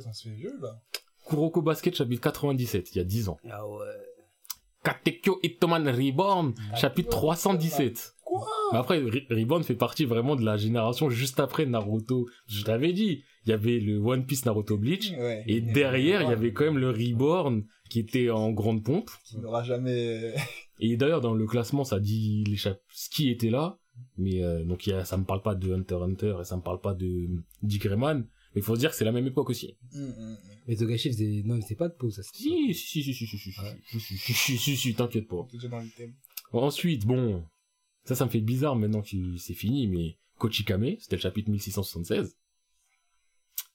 fait, on se fait vieux, là. Kuroko Basket chapitre 97, il y a 10 ans. Ah ouais. Katekyo Hitman Reborn chapitre 317. Quoi? Mais après, Re- Reborn fait partie vraiment de la génération juste après Naruto. Je t'avais dit, il y avait le One Piece Naruto Bleach, Ouais. et derrière, il y avait quand même le Reborn qui était en grande pompe. Qui n'aura jamais. Et d'ailleurs, dans le classement, ça dit les chap- ce qui était là. Mais euh, donc, y a, ça me parle pas de Hunter x Hunter et ça me parle pas de Dick. Mais il faut se dire que c'est la même époque aussi. Hum, hum, hum. Mais Togashi faisait, non, c'est pas de pause, ça. Si, si, si, si, si, si, si, si, si, t'inquiète pas. Ensuite, bon, ça, ça me fait bizarre maintenant que c'est fini, mais Kochikame, c'était le chapitre 1676.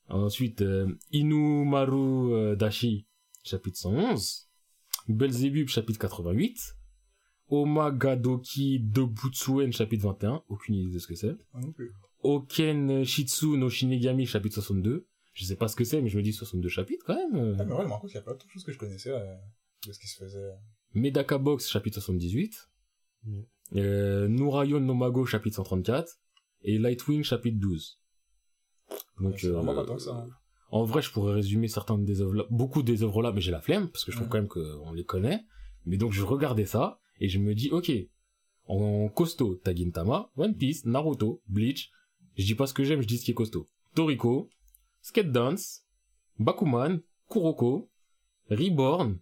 Ensuite, euh, Inumaru euh, Dashi, chapitre 111. Belzebub, chapitre 88. Omagadoki Dobutsuen, chapitre 21. Aucune idée de ce que c'est. Moi non plus. Oken Shitsu no Shinigami, chapitre 62. Je sais pas ce que c'est, mais je me dis 62 chapitres quand même. Ah, mais ouais, je me rends compte qu'il y a pas de choses que je connaissais euh, de ce qui se faisait. Medaka Box, chapitre 78. Mm. Euh, Nurayon no Mago, chapitre 134. Et Lightwing, chapitre 12. Donc, c'est vraiment euh, pas tant que ça. hein. en vrai, je pourrais résumer certaines des œuvres là, beaucoup des œuvres là, mais j'ai la flemme, parce que je trouve Mm. quand même qu'on les connaît. Mais donc, je regardais ça, et je me dis, ok, en costaud, t'as Gintama, One Piece, Naruto, Bleach. Je dis pas ce que j'aime, je dis ce qui est costaud. Toriko, Skate Dance, Bakuman, Kuroko, Reborn,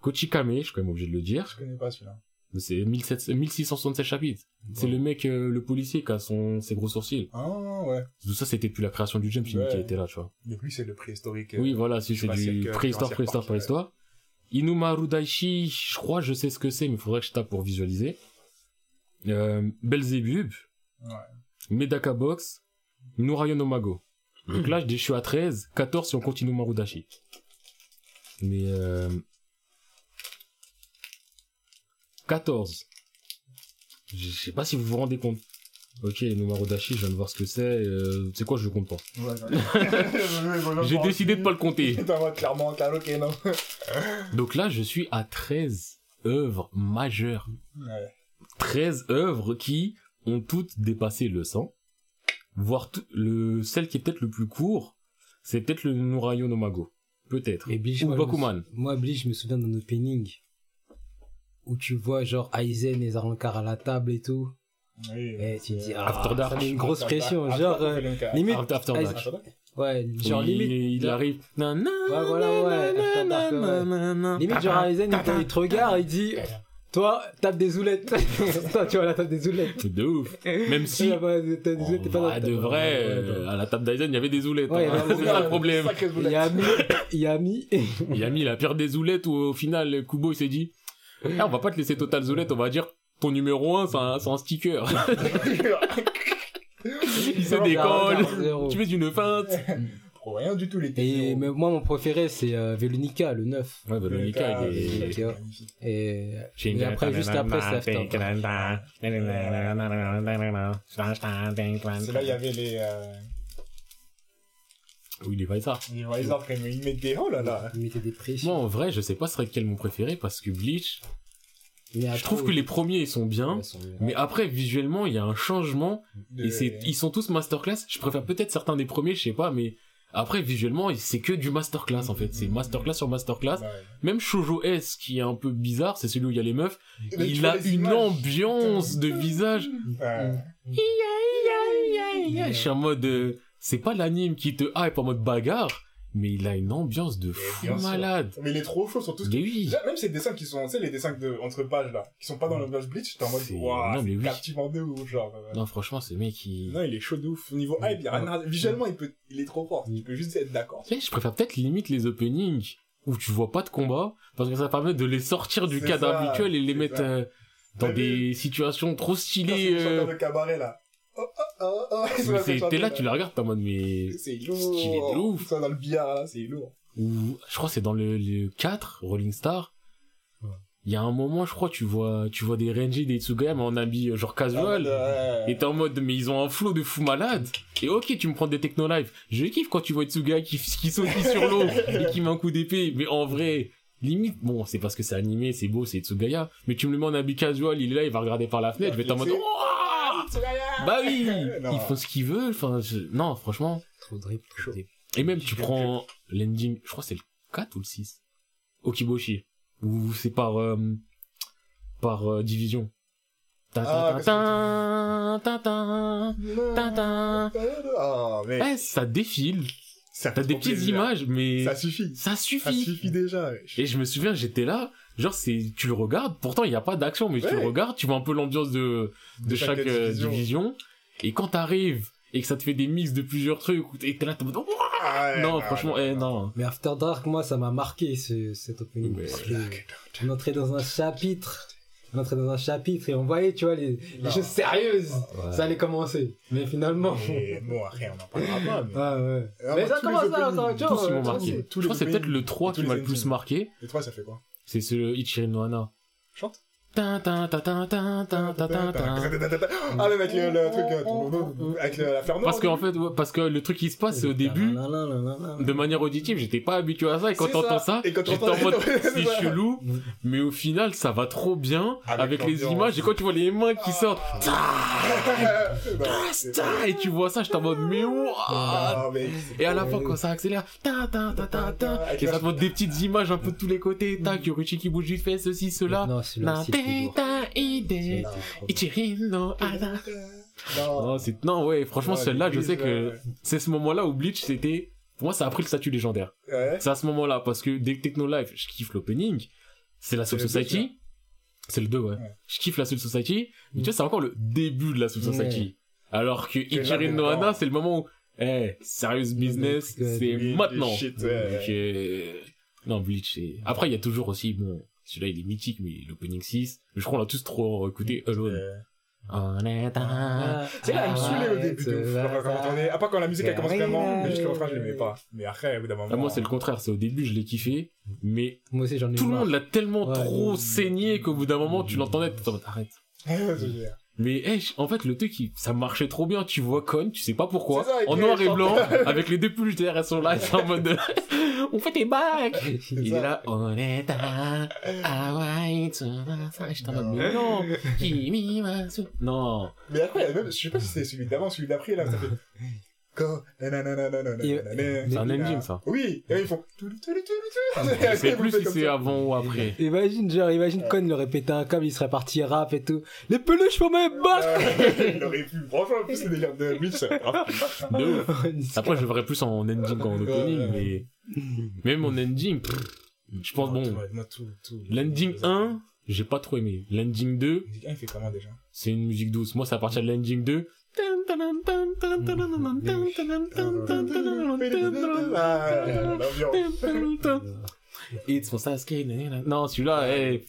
Kochikame, je suis quand même obligé de le dire. Je connais pas celui-là. C'est 1700 1667 chapitres. C'est le mec, euh, le policier qui a son, ses gros sourcils. Ah, ouais. Tout ça, c'était plus la création du Jump, Ouais. qui était là, tu vois. Mais lui, c'est le préhistorique. euh, Oui, voilà, si c'est du euh, préhistoire, préhistoire, préhistoire. Inumaru Daishi, je crois, je sais ce que c'est, mais il faudrait que je tape pour visualiser. Euh, Belzebub, Ouais. Medaka Box, Nurayo no Mago. Donc là, je suis à 13, 14 si on continue Marudashi. Mais euh... 14. Je sais pas si vous vous rendez compte. Ok, Numarudashi, je viens de voir ce que c'est. Euh, c'est quoi, je le compte pas. J'ai décidé de pas le compter. Clairement, t'as ok, non. Donc là, je suis à 13 œuvres majeures. Ouais. 13 œuvres qui ont toutes dépassé le 100. Voire tout- le, celle qui est peut-être le plus court, c'est peut-être le Nurayo no Mago. Peut-être. Et Bleach, Ou moi, je me Bakuman. Moi, Bleach, je me souviens d'un opening où tu vois genre Aizen et Zarankar à la table et tout. Oui. Et tu te dis, ah, After Dark. ça met une grosse After pression. Dark. Genre, euh, limite, After, Dark. Ouais, genre Oui, limite. il arrive. Ouais, voilà, ouais, After Dark, ouais. Limite, genre Aizen, il te- il te regarde et il dit, toi, tape des zoulettes. Toi, tu vois la table des zoulettes. De ouf. Même si, des t'es pas de vrai, euh, à la table d'Aizen, il y avait des zoulettes. Ouais, hein. C'est ça le problème. Sacré Il boulette. y a mis, il y a mis, Il a mis la pire des zoulettes où au final, Kubo, il s'est dit, Eh, on va pas te laisser total zoulette, on va dire, ton numéro 1, c'est un, c'est un sticker. il se décolle. Tu fais une feinte. Rien du tout, les Et technos. mais moi, mon préféré, c'est euh, Veronica, le 9. Ouais, Veronica, il est... Ouais. Et, J'ai et après, juste après, c'est After Dark. C'est là, il y avait les, euh, Oui, les quand même. Ils mettent des, oh là là. Il mettait des pressions. Moi, en vrai, je sais pas ce serait quel mon préféré parce que Bleach, Mais je trouve que les premiers, ils sont bien. Mais après, visuellement, il y a un changement. De- Et c'est, ils sont tous masterclass. Je préfère peut-être certains des premiers, je sais pas, mais après, visuellement, c'est que du masterclass, en fait. C'est masterclass sur masterclass. Ouais. Même Shoujo S, qui est un peu bizarre, c'est celui où il y a les meufs. Mais tu il a une images. ambiance de visage. Ouais. Je suis en mode, euh, c'est pas l'anime qui te hype en mode bagarre, mais il a une ambiance de fou malade. Mais il est trop chaud, surtout. Mais oui. Même ces dessins qui sont, tu sais, les dessins de, entre pages, là, qui sont pas dans le page Bleach, t'es en mode, waouh, non, mais c'est captivant de ouf, genre. euh, Non, franchement, ce mec, il... Non, il est chaud de ouf. Au niveau hype, il y a rien Visuellement, il peut, il est trop fort. Tu peux juste être d'accord. Tu sais, je préfère peut-être limite les openings où tu vois pas de combat, parce que ça permet de les sortir du cadre habituel et les mettre euh, dans des situations trop stylées. euh, de cabaret, là. C'est- chanter, T'es là, tu la regardes, t'es en mode, mais... C'est lourd. stylé de ouf. Sont dans le billard, là, c'est lourd. Ou, je crois que c'est dans le, le 4, Rolling Star. Ouais. Il y a un moment, je crois, tu vois, tu vois des Renji, des Tsugaya, mais en habit euh, genre casual. Ah, ouais. Et t'es en mode, mais ils ont un flow de fou malade. Et ok, tu me prends des techno live. Je kiffe quand tu vois Tsuga qui, qui saute sur l'eau et qui met un coup d'épée. Mais en vrai, limite, bon, c'est parce que c'est animé, c'est beau, c'est Tsugaya. Mais tu me le mets en habit casual, il est là, il va regarder par la fenêtre. Je vais être en mode, bah oui, Non. ils font ce qu'ils veulent. Enfin, je- non, franchement, Trop drip, trop Chaud. drip. Et même, tu prends l'ending, je crois que c'est le 4 ou le 6. Okiboshi. Où c'est par, euh, par euh, division. Ça défile. ça T'as des petites images, mais Ça suffit. ça Ça suffit. suffit déjà. Et je me souviens, j'étais là, genre c'est, tu le regardes, pourtant il n'y a pas d'action, mais tu le regardes, tu vois un peu l'ambiance de, de, chaque, euh, division. Et quand t'arrives et que ça te fait des mix de plusieurs trucs, où t'es là, t'es en Ah, ouais, non, ah, franchement, eh, non. Mais After Dark, moi, ça m'a marqué, ce, cet opening. Mais- parce que on entrait dans un chapitre. On entrait dans un chapitre et on voyait, tu vois, les, choses sérieuses. Ouais. Ça allait commencer. Mais finalement. Et bon, après, on en parlera pas. Mais... Ah ouais. Ah, mais bah, ça commence là, marqué. c'est- tous Je crois que c'est peut-être le 3 et qui m'a le plus marqué. Et toi, ça fait quoi? C'est ce Ichiro no Hana. Chante. Ah mais mec, le truc euh, avec la fleur Parce qu'en fait, parce que le truc qui se passe, c'est au début, de manière auditive, j'étais pas habitué à ça, et quand t'entends ça, j'étais en mode, c'est chelou, mais au final, ça va trop bien, avec les images, et quand tu vois les mains qui sortent, ah. et tu vois ça, j'étais en mode, mais ouah. Ah, et à la fin, quand ça accélère, et ça te montre des petites images un peu de tous les côtés, tac, Yoruchi qui bouge vite fait, ceci, cela, non. Non, c'est, non, ouais, franchement, Ouais, celle-là, je sais que ouais. c'est ce moment-là où Bleach, c'était, pour moi, ça a pris le statut légendaire. Ouais. C'est à ce moment-là, parce que dès que Techno Life, je kiffe l'opening, c'est la Soul C'est le Society. C'est le 2, ouais. Ouais. Je kiffe la Soul Society, mais tu vois, c'est encore le début de la Soul Ouais. Society. Alors que Ichirin t'es no Hana, dedans. c'est le moment où, eh, serious business, Ouais, c'est maintenant. shit, ouais. Donc, euh, non, Bleach, c'est... Après, il y a toujours aussi, bon, celui-là, il est mythique, mais l'opening 6, je crois qu'on l'a tous trop écouté, Alone. Euh, On est un... C'est là, elle me saoulait au début de ouf. Ah, quand on À part quand la musique elle commence vraiment, mais juste le refrain je l'aimais pas. Mais après, au bout d'un moment. Ah, moi, c'est le contraire, c'est au début, je l'ai kiffé, mais Moi aussi, j'en ai tout le monde l'a tellement trop saigné qu'au bout d'un moment, tu l'entendais, t'es en mode, arrête. C'est. Mais eh, je- en fait, le truc, ça marchait trop bien. Tu vois Con, tu sais pas pourquoi. C'est ça, en noir et blanc, avec les deux pulls derrière, elles sont là, elles sont en mode de, on fait des bacs. Il ça. est là, on est à Hawaii. J'étais en mode, mais non, Kimi Masu. Non. Mais après, il y a même, je sais pas si c'était celui d'avant, celui d'après, là, ça fait. Go, Et- C'est un ending, ça. Oui, et ils font. Sais plus si c'est avant ou après. Imagine, genre, imagine Con, il aurait pété un câble, il serait parti rap et tout. Les peluches pour mes bacs! Il aurait pu. Franchement, en plus, c'est délire de ça. De ouf. Après, je verrais plus en ending qu'en opening, mais même en ending, je pense, bon, l'ending 1, j'ai pas trop aimé. L'ending 2, Musique 1, il fait comment déjà? c'est une musique douce. Moi, c'est à partir de l'ending 2. It's for Sasuke. Non, celui-là, eh,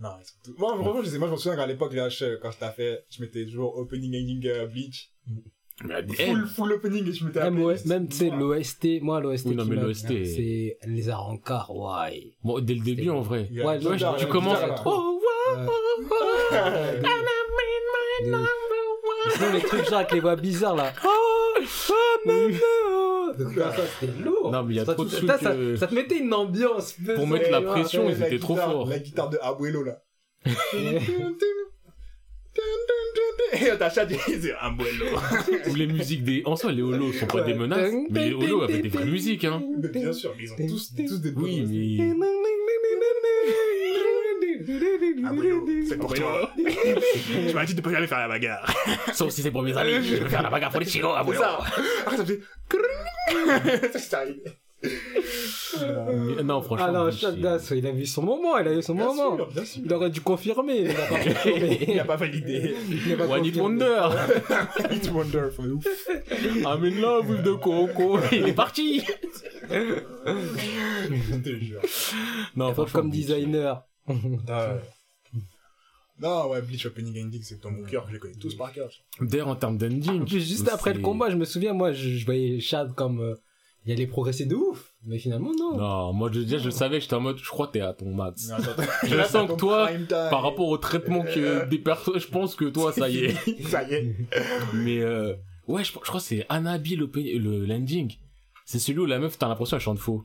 Non, Moi, vraiment, je sais, moi, je me souviens qu'à l'époque, là, je- quand je t'ai fait, je mettais toujours opening, ending, euh, Bleach. mais, Full, full opening et je mettais la Même, ouais, même tu sais, l'OST, moi, l'OST, Oui, non, qui mais m'a- l'OST est- c'est les Arancars, ouais. bon, dès le début, en vrai. Ouais, ouais, tu commences. Oh, Ouais. Sinon, les trucs genre avec les voix bizarres là. Oh, oh, maman. Donc, ça, c'était lourd. Non, mais il y a Ça, trop de ça, trucs, ça, euh, ça te mettait une ambiance. Pour mettre la pression, ils étaient trop guitare- forts. La guitare de Abuelo, là. Et on t'achète, c'est Abuelo. Ou les musiques des. En soi, les holos sont pas Ouais. des menaces, mais les holos avaient des vraies musiques, hein. Mais bien sûr, mais ils ont tous, tous des Oui, bonnes- mais. Abuelo, c'est pour toi. Tu m'as dit de pas aller faire la bagarre. Sauf si c'est pour mes amis, je vais faire la bagarre pour les chicos, ah C'est ouais. ça. Après, ça fait. Ça, c'est arrivé. Mais Non, franchement. Ah non, Bleach, Shaq c'est- Das, il a vu son moment, il a eu son Bien moment. sûr, bien sûr. Il aurait dû confirmer, il a pas confirmé. Il a pas validé. Il a pas One Hit confirmé. Wonder It's wonderful. Ouf. I'm in love with the coco Il est parti Je te jure. Non, franchement, comme designer. Ah, ouais. Non, ouais, Bleach Opening Ending, c'est dans mon cœur, je les connais tous par cœur. D'ailleurs, en termes d'ending. En plus, juste après le combat, je me souviens, moi, je, je voyais Chad comme euh, il allait progresser de ouf. Mais finalement, non. Non, moi, je, déjà, je savais, j'étais en mode, je crois que t'es à ton max. Non, attends. Je sens que toi. Par rapport au traitement que des personnes, je pense que toi, ça y est. ça y est. Mais, euh, ouais, je, je crois que c'est Anabi le, le landing. C'est celui où la meuf, t'as l'impression, elle chante faux.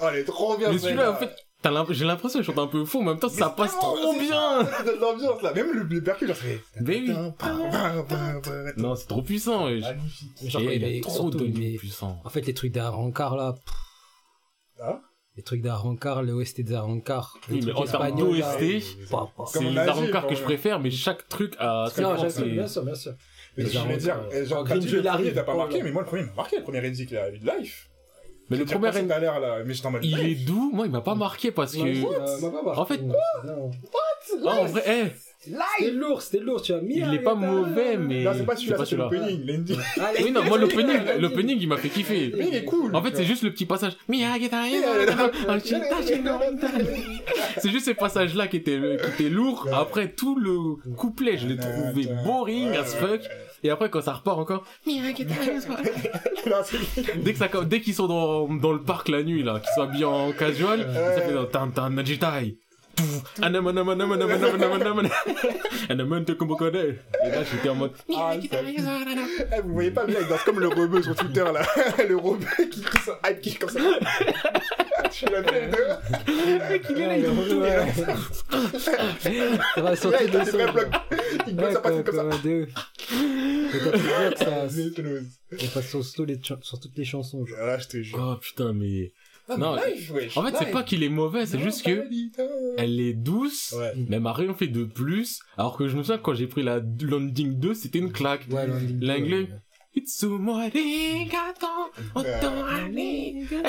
Oh, elle est trop bien, Mais celui-là, en fait, j'ai l'impression que je chante un peu faux, mais en même temps, ça passe trop bien. L'ambiance là, même le, percu, genre, c'est. Mais oui. Non, c'est trop puissant. Magnifique. Genre, il trop puissants. En fait, les trucs d'Arankar, là. Ah les trucs d'Arankar, le OST d'Arankar. les Oui, mais trucs en termes d'OST, C'est les Arankar que je préfère, mais chaque truc a sa Non, bien sûr, bien sûr. Mais je voulais dire, euh, genre, Green le Hill, premier, t'as pas oh marqué, mais moi, le premier, il m'a marqué, le premier Renzi qu'il a eu de live. Mais le premier, à l'heure, là, mais j'étais en mode. il est doux. Moi, il m'a pas marqué parce Ouais, que. En fait- non, non. Ah, en vrai, eh, C'était lourd, c'était lourd, tu as mis. il est pas mauvais, mais. Non, c'est pas celui-là, c'est celui-là. l'opening. Oui, non, moi, l'opening, l'opening, il m'a fait kiffer. Mais il est cool. En fait, c'est juste le petit passage. C'est juste ces passages-là qui étaient, qui étaient lourds. Après, tout le couplet, je l'ai trouvé boring as fuck. Et après, quand ça repart encore, dès que ça, dès qu'ils sont dans, dans le parc la nuit, là, qu'ils sont habillés en casual, ça fait dans tan tan najitai. Là, Ah, Eh, vous voyez pas, le mec, il danse comme le rebeu sur Twitter, là. Le rebeu qui qui son hype kick comme ça. Je suis la tête de. Ouais, le. Ça va sortir Ouais, il de son. blocs. Il sa comme, ça. tu on passe sur, toutes les chansons. Ah, je te jure. oh putain, mais. Non, live, wesh. En fait, c'est pas qu'il est mauvais, c'est Non, juste que elle est douce, Ouais. mais elle m'a rien fait de plus. Alors que je me souviens, quand j'ai pris la Landing 2, c'était une claque. Ouais, L'anglais.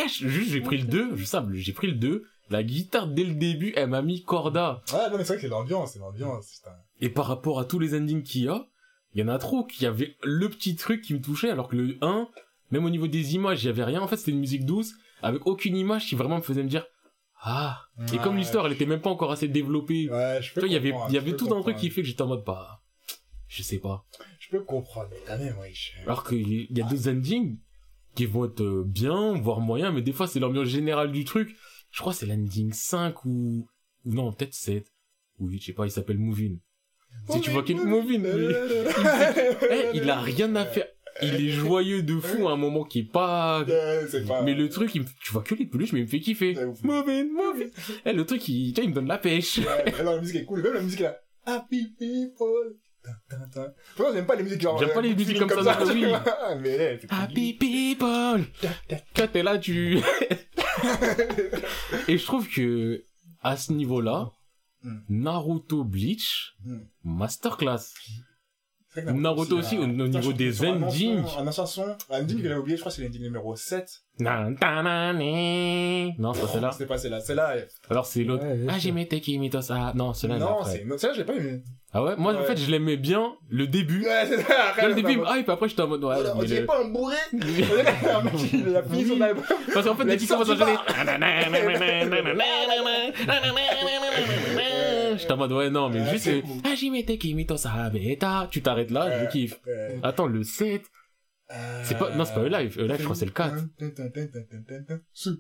je- juste, j'ai pris le 2, je sais, j'ai pris le 2. La guitare, dès le début, elle m'a mis corda. Ouais, non, mais c'est vrai que c'est l'ambiance, c'est l'ambiance. Et par rapport à tous les endings qu'il y a, il y en a trop qu'il y avait le petit truc qui me touchait, alors que le 1, même au niveau des images, il y avait rien. En fait, c'était une musique douce, avec aucune image qui vraiment me faisait me dire, ah. Et comme l'histoire, elle était même pas encore assez développée. Ouais, je Tu peux vois, il y avait, comprendre, il y je avait peux tout un truc qui fait que j'étais en mode, bah, je sais pas. Je peux comprendre, mais quand même, wesh. Alors qu'il y a d'autres endings qui vont être euh, bien, voire moyen, mais des fois c'est l'ambiance générale du truc. Je crois que c'est l'ending 5 ou, ou non, peut-être 7. Oui, je sais pas, il s'appelle Movin. Si tu vois qu'il Movin, eh, il a rien à faire. Il est joyeux de fou à un moment qui est pas... Mais le truc, il me- tu vois que les peluches, mais il me fait kiffer. Movin, Movin. Eh, le truc, il, il me donne la pêche. Ouais, non, la musique est cool. Même la musique là. Happy people. Pourtant, j'aime pas les musiques genre. J'aime euh, pas les musiques feeling comme ça, tu oui. vois. Mais Happy people! Quand t'es là, tu... Et je trouve que, à ce niveau-là, Hmm. Naruto Bleach, Hmm. masterclass. C'est Naruto aussi, au- niveau des endings. ancien- Un ancien son, un ending que j'avais oublié, je crois que c'est l'ending numéro 7. Nan, tanane. Non, c'est pas celle-là. C'était pas celle-là. Celle-là, elle- Alors c'est l'autre. Ah, c'est- j'ai mis Tekimito ça. Non, celle-là, non, c'est. Celle-là, je l'ai pas aimé. Ah ouais? Moi, en fait, je l'aimais bien, le début. Ouais, c'est ça. Le début, on me hype, après, j'étais en mode, ouais, on mais dirait le- pas un bourré. Un mec il a fini son album. Parce qu'en fait, dès qu'il commence à chanter, Ouais. j'étais en mode, ouais, non, mais Ouais, juste, c'est euh, cool. ah, Tekimito ça, bêta. Tu t'arrêtes là, je kiffe. Ouais. Attends, le 7, c'est pas, non, c'est pas E-Live. E-Live, je crois c'est le 4. Sou.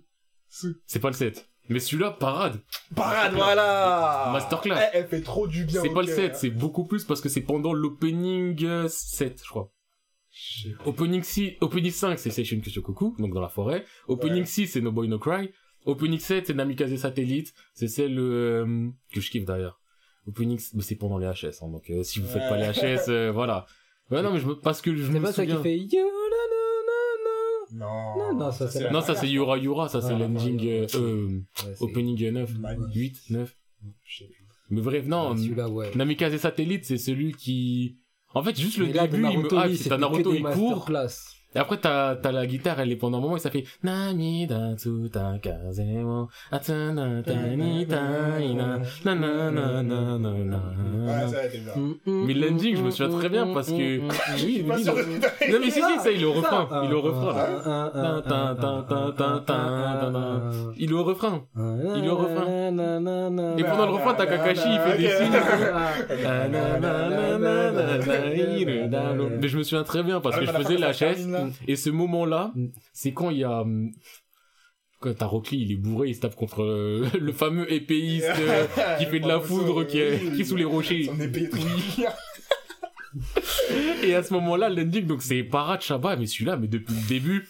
Sou. C'est pas le 7. Mais celui-là, parade. Parade, voilà Masterclass. Elle, elle fait trop du bien C'est pas le cœur. 7, c'est beaucoup plus parce que c'est pendant l'opening euh, 7, je crois. Opening 6, opening 5, c'est Seishun Kushokoku, donc dans la forêt. Opening Ouais. 6, c'est No Boy No Cry. Opening 7, c'est Namikaze Satellite. C'est celle euh, que je kiffe d'ailleurs. Opening, mais c'est pendant les HS, hein, donc euh, si vous faites pas les HS, euh, voilà. Ouais, non, mais je me, parce que je C'est me pas ça qui souviens. fait Non, Non, non, ça, c'est Non, ça c'est Yura Yura, ça c'est Ah, l'ending, euh, euh, opening 9, Magnifique. 8, 9. Je sais plus. Mais bref, non, Ah, Celui-là, ouais. Namikaze Satellite, c'est celui qui... En fait, juste le début, de il me Naruto, hype, c'est un Naruto, il court. Et après, t'as, t'as la guitare, elle est pendant un moment, et ça fait Namida tsuta kazemo, atsuna tanita ina, na na na na na Ouais, na. ça a été bien. Mais l'ending, je me souviens très bien parce que... Oui, oui, non. mais si, si, ça, il est au refrain. Ah, Il est au refrain, ah, ah. Il est au refrain. Il est au refrain. Et pendant le refrain, t'as Kakashi, il fait des signes. Ah, na, na, na, na, na, na, ire, da, lo. Mais je me souviens très bien parce Ah, que je faisais la chaise et ce moment-là, Mm. c'est quand il y a hum, quand t'as il est bourré, il se tape contre euh, le fameux épéiste euh, qui fait de la foudre qui est, qui est sous les rochers. Son épée Et à ce moment-là, l'ending, donc c'est Parachaba, mais celui-là, mais depuis le début.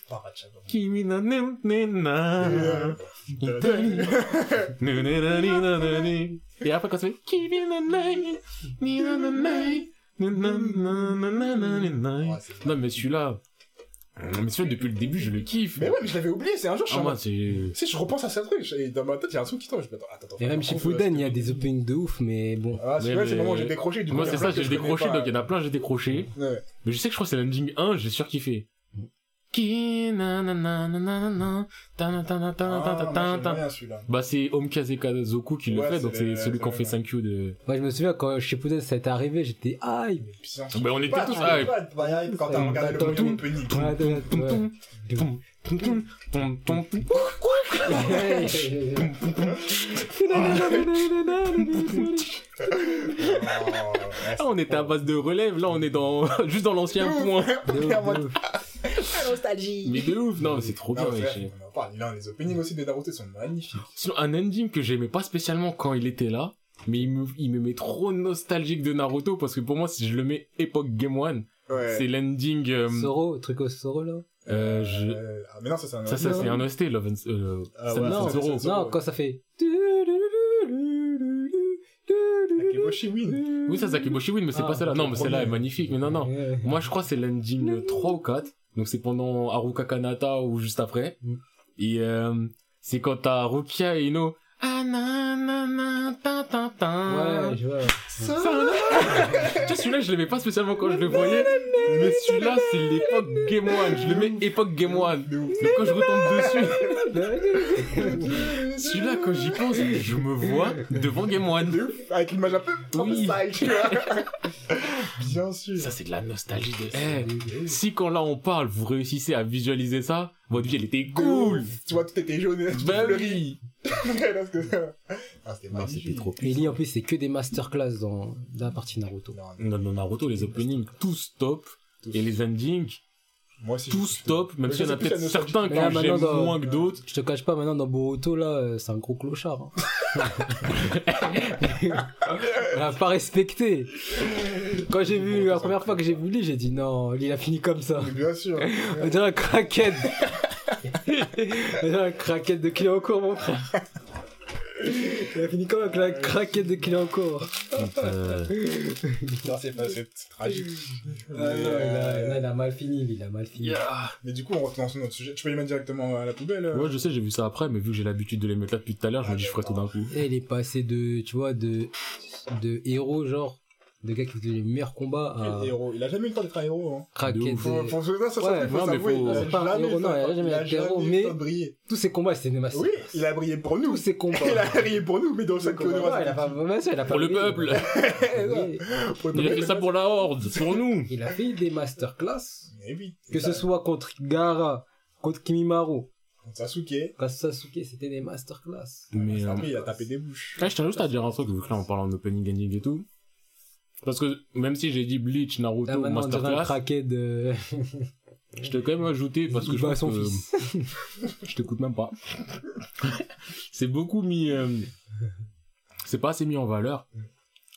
Kimi na. Et après, quand ça fait Kimi na Non, mais celui-là. Mais celui-là, depuis le début, je le kiffe. Mais ouais, mais je l'avais oublié, c'est un jour, je suis Ah, en moi, mode- c'est. Tu sais, je repense à ce truc, et dans ma tête, il y a un truc qui tombe, je me dis, attends, attends. Et même chez Fuden, il y a des openings de ouf, mais bon. Ah, c'est vrai, c'est le moment où j'ai décroché, du coup. Moi, il y a c'est plein ça, que j'ai je connais décroché, pas. donc il y en a plein, j'ai décroché. Ouais. Mais je sais que je crois que c'est l'ending 1, j'ai sûr Bah c'est Omikaze Kazoku qui le Ouais, fait, donc c'est celui qu'on fait 5Q de... Moi, je me souviens quand chez Fuden, ça a été arrivé, j'étais hype. Mais putain, Bah, on était pas- tous hype. Quand t'as regardé le on était à base de relève, là on est dans juste dans l'ancien point. De ouf. Mais de ouf, non, mais c'est trop bien. Non, on en parle. Non, les openings aussi de Naruto sont magnifiques. Sinon, un ending que j'aimais pas spécialement quand il était là, mais il me, il me met trop nostalgique de Naruto parce que pour moi, si je le mets époque Game One, Ouais. c'est l'ending. euh, Soro, truc au Soro là. euh, je... Euh, ah, mais non, ça, c'est un. Ça, ça Non. c'est un OST, Love and... Euh, Ah ouais, Zero. c'est- Non, quand ça fait. Win. Oui, ça, c'est Akiboshi Win, mais c'est Ah, pas celle-là. Non, mais celle-là est magnifique, mais non, non. Moi, je crois que c'est l'ending 3 ou 4. Donc, c'est pendant Haruka Kanata ou juste après. Mm. Et euh, c'est quand t'as Rukia et Ino. Ah, na, na, na, ta, ta, ta. Ouais, je vois. Ça, tu vois, celui-là, je l'aimais pas spécialement quand je le voyais. Mais celui-là, c'est l'époque Game One. Je le mets époque Game One. Donc, quand je retombe dessus, celui-là, quand j'y pense, je me vois devant Game One. De ouf. Avec l'image un peu. Oui. style, tu vois. Bien sûr. Ça, c'est de la nostalgie de... Eh, si quand là, on parle, vous réussissez à visualiser ça, votre vie, elle était cool. Tu vois, tout était jaune et tu Bah oui. Que- Ah, c'était Non, c'était trop Mais Lee, en plus, c'est que des masterclass dans, dans la partie Naruto. Non, Dans, dans Naruto, les openings, tous top. tous. Et les endings, Moi aussi. tous top. Même Mais s'il y en a peut-être certains là, que j'aime dans- moins que d'autres. Je te cache pas, maintenant, dans Boruto, là, euh, c'est un gros clochard. hein. On l'a pas respecté. Quand j'ai vu, la première fois que j'ai vu Lee, j'ai dit non, Lee, il a fini comme ça. Mais Bien sûr. On dirait un craquette. On dirait un craquette de client en cours, mon frère. Il a fini comme avec la craquette de client en cours. Euh, Non, c'est pas c'est tragique. Ah non, il a, là, il a mal fini, Lee, il a mal fini. Mais du coup, on retourne sur notre sujet. Tu peux les mettre directement à la poubelle. euh Ouais, je sais, j'ai vu ça après, mais vu que j'ai l'habitude de les mettre là depuis tout à l'heure, je me dis, je ferai tout d'un coup. Et il est passé de, tu vois, de, de héros, genre, de gars qui faisaient les meilleurs combats à Quel héros? Il a jamais eu le temps d'être un héros. Hein. craquette. De ouf. Faut, faut, ça, ça, Ouais, faut non, mais faut- il a C'est pas un jamais héros, eu non, le il a jamais il a été héros, jamais eu mais- le temps de briller. Tous ces combats, c'était des masters. Oui, il a brillé pour nous. Tous ces combats. Il a brillé pour nous, mais dans chaque tournoi. il a pas, il a pas Pour le peuple. Il a fait ça pour la horde, pour nous Il a fait des masterclass. Oui. Que ce soit contre Gara, contre Kimimaru, Sasuke. contre Sasuke, c'était des masterclass. Mais, euh, Après, il a tapé des bouches. Ah, je tiens juste à dire un truc, vu que là on parle en opening ending et tout. Parce que même si j'ai dit Bleach, Naruto, un Masterclass, de. je t'ai quand même ajouté parce que je bat pense son que fils. je t'écoute même pas. c'est beaucoup mis, euh, c'est pas assez mis en valeur.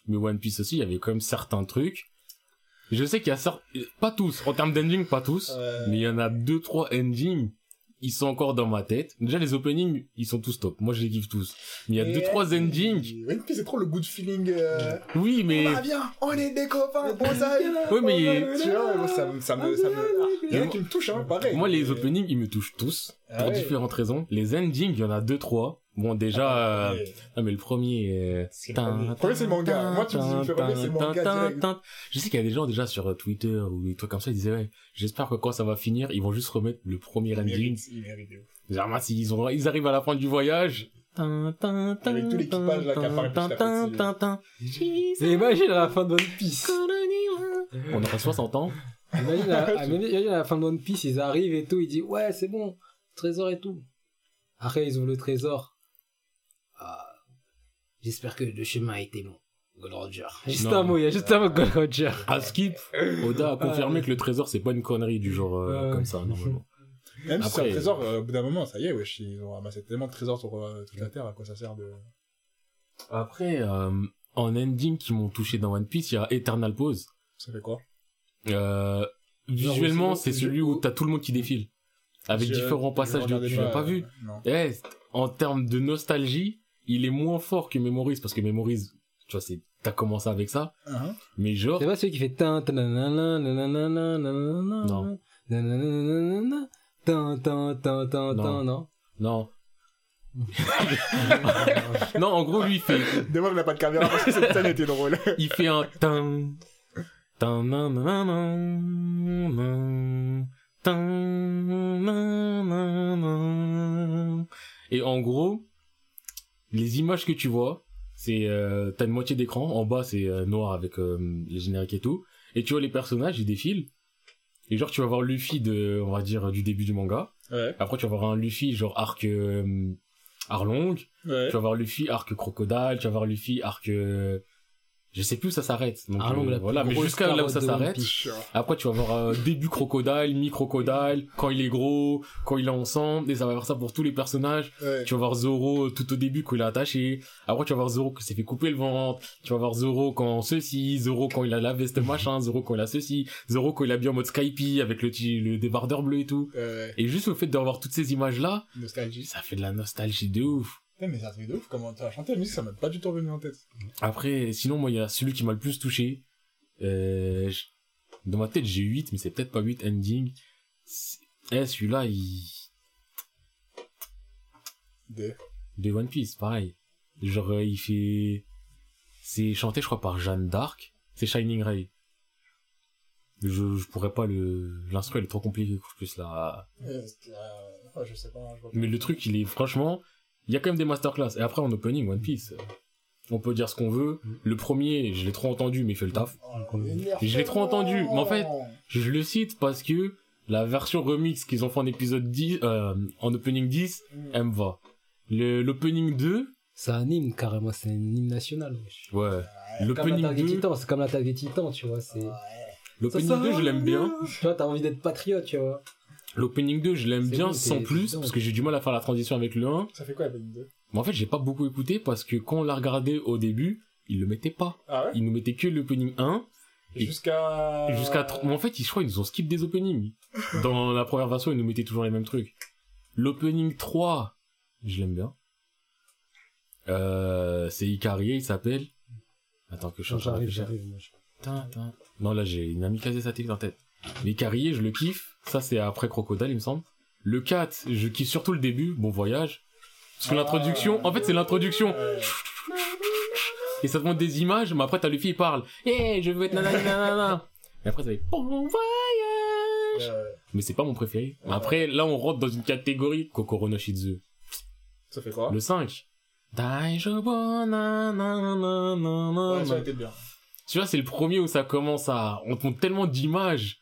Mais One Piece aussi, il y avait quand même certains trucs. Je sais qu'il y a certains, pas tous, en termes d'ending, pas tous, Euh, mais il y en a deux, trois endings, ils sont encore dans ma tête. Déjà, les openings, ils sont tous top. Moi, je les kiffe tous. Mais il y a deux, trois endings. One Piece, c'est trop le good feeling. euh, Oui, mais, Ah, viens, on est des copains, on s'aime. oui, mais, Tu vois, moi, ça me, ça me, ça me, il y en a qui me touchent, hein, pareil. Moi, les openings, ils me touchent tous, Ah pour ouais. différentes raisons. Les endings, il y en a deux, trois. Bon, déjà, euh, Ouais. ah, mais le premier, euh, C'est le premier. Le premier, c'est le manga. Moi, tu me dis, le premier, c'est le manga. Je sais qu'il y a des gens déjà sur euh, Twitter ou des trucs comme ça, ils disaient, ouais, j'espère que quand ça va finir, ils vont juste remettre le premier Il ending. mérite, il mérite de ouf. Généralement, s'ils ont, ils arrivent à la fin du voyage. Avec tout l'équipage, là, qui apparaît petit à imagine à la fin de One Piece. On aura 60 ans. Imagine à, à- imagine à la fin de One Piece, ils arrivent et tout, ils disent ouais, c'est bon, trésor et tout. Après, ils ouvrent le trésor. Ah, j'espère que le chemin a été long. Gold Roger. Juste Non. un mot, il y a juste un mot Gold Roger. À skip, Oda a confirmé que le trésor, c'est pas une connerie du genre euh, comme ça, normalement. Même si c'est un trésor, euh, au bout d'un moment, ça y est, wesh, ils ont ramassé tellement de trésors sur euh, toute la Terre, à quoi ça sert de... Après, euh, en ending qui m'ont touché dans One Piece, il y a Eternal Pause. Ça fait quoi Euh, visuellement, c'est celui où t'as tout le monde qui défile. Avec Je- différents je passages de... Tu l'as pas vu Non. Eh, en termes de nostalgie, il est moins fort que Memories, parce que Memories, tu vois, c'est, t'as commencé avec ça, Hein mais genre, C'est pas celui qui fait tin Non. tin tin Non. non non. non, en gros, lui, il fait, n'a pas de caméra parce que cette scène était drôle. il fait un tin, tin, nan, nan, nan. Et en gros, les images que tu vois, c'est, euh, t'as une moitié d'écran, en bas c'est euh, noir avec euh, les génériques et tout, et tu vois les personnages, ils défilent, et genre tu vas voir Luffy de, on va dire, du début du manga, Ouais. après tu vas voir un Luffy genre arc, Arlong, Ouais. tu vas voir Luffy arc crocodile, tu vas voir Luffy arc euh, je sais plus où ça s'arrête. Donc Arlong, euh, voilà, mais jusqu'à là où ça s'arrête. Après tu vas voir euh, début crocodile, mi crocodile, quand il est gros, quand il est ensemble, et ça va faire ça pour tous les personnages. Ouais. Tu vas voir Zoro tout au début quand il est attaché. Après tu vas voir Zoro qui s'est fait couper le ventre. Tu vas voir Zoro quand ceci, Zoro quand il a la veste machin, Zoro quand il a ceci, Zoro quand il a bien en mode Skype avec le, le débardeur bleu et tout. Ouais. Et juste le fait de revoir toutes ces images là, Nostalgie. ça fait de la nostalgie de ouf. Putain, mais ça fait de ouf comment t'as chanté la musique, ça m'a pas du tout revenu en tête. Après, sinon, moi, il y a celui qui m'a le plus touché. Euh, je- Dans ma tête, j'ai 8, mais c'est peut-être pas 8 ending. C'est- Eh, celui-là, il... De... De One Piece, pareil. Genre, euh, il fait... C'est chanté, je crois, par Jeanne d'Arc. C'est Shining Ray. Je, je pourrais pas le... L'instru, elle est trop compliquée, je puisse la... Euh, je sais pas, je vois pas. Mais le truc, il est... Franchement, il y a quand même des masterclass. Et après, en opening, One Piece, on peut dire ce qu'on veut. Le premier, je l'ai trop entendu, mais il fait le taf. Oh, Je l'ai trop entendu, mais en fait- Je le cite parce que la version remix qu'ils ont fait en épisode 10, euh, en opening 10, elle me va. Le, l'opening 2, C'est un hymne carrément, c'est un hymne national. wesh. ouais. L'opening l'attaque des 2, titans, c'est comme l'attaque des titans, tu vois. C'est... l'opening Ça 2, je l'aime bien. Tu vois, t'as envie d'être patriote, tu vois. L'opening 2, je l'aime bien bon, sans plus, parce bon. que j'ai du mal à faire la transition avec le 1. Ça fait quoi, la peine 2 Mais en fait, j'ai pas beaucoup écouté parce que quand on l'a regardé au début, ils le mettaient pas. Ah ouais? Ils nous mettaient que l'opening 1. Et- Jusqu'à... Jusqu'à en fait, je crois ils nous ont skip des openings. Dans la première version, ils nous mettaient toujours les mêmes trucs. L'opening 3, je l'aime bien. Euh, c'est Icarie, il s'appelle. Attends que je change J'arrive, j'arrive. Non, là, j'ai une amicale satellite en tête. Mais Icarie, je le kiffe. Ça, c'est après Crocodile, il me semble. Le 4, je kiffe surtout le début. Bon voyage. Parce que l'introduction, en fait, c'est l'introduction. Et ça te montre des images, mais après, t'as Luffy, il parle. Eh, je veux être nanana, nanana. Et après, ça fait bon voyage. Mais c'est pas mon préféré. Après, là, on rentre dans une catégorie Kokoro no Shizu. Ça fait quoi? Le 5. Daijobu na na na na na Ouais, ça a été bien. Tu vois, c'est le premier où ça commence à... On te montre tellement d'images.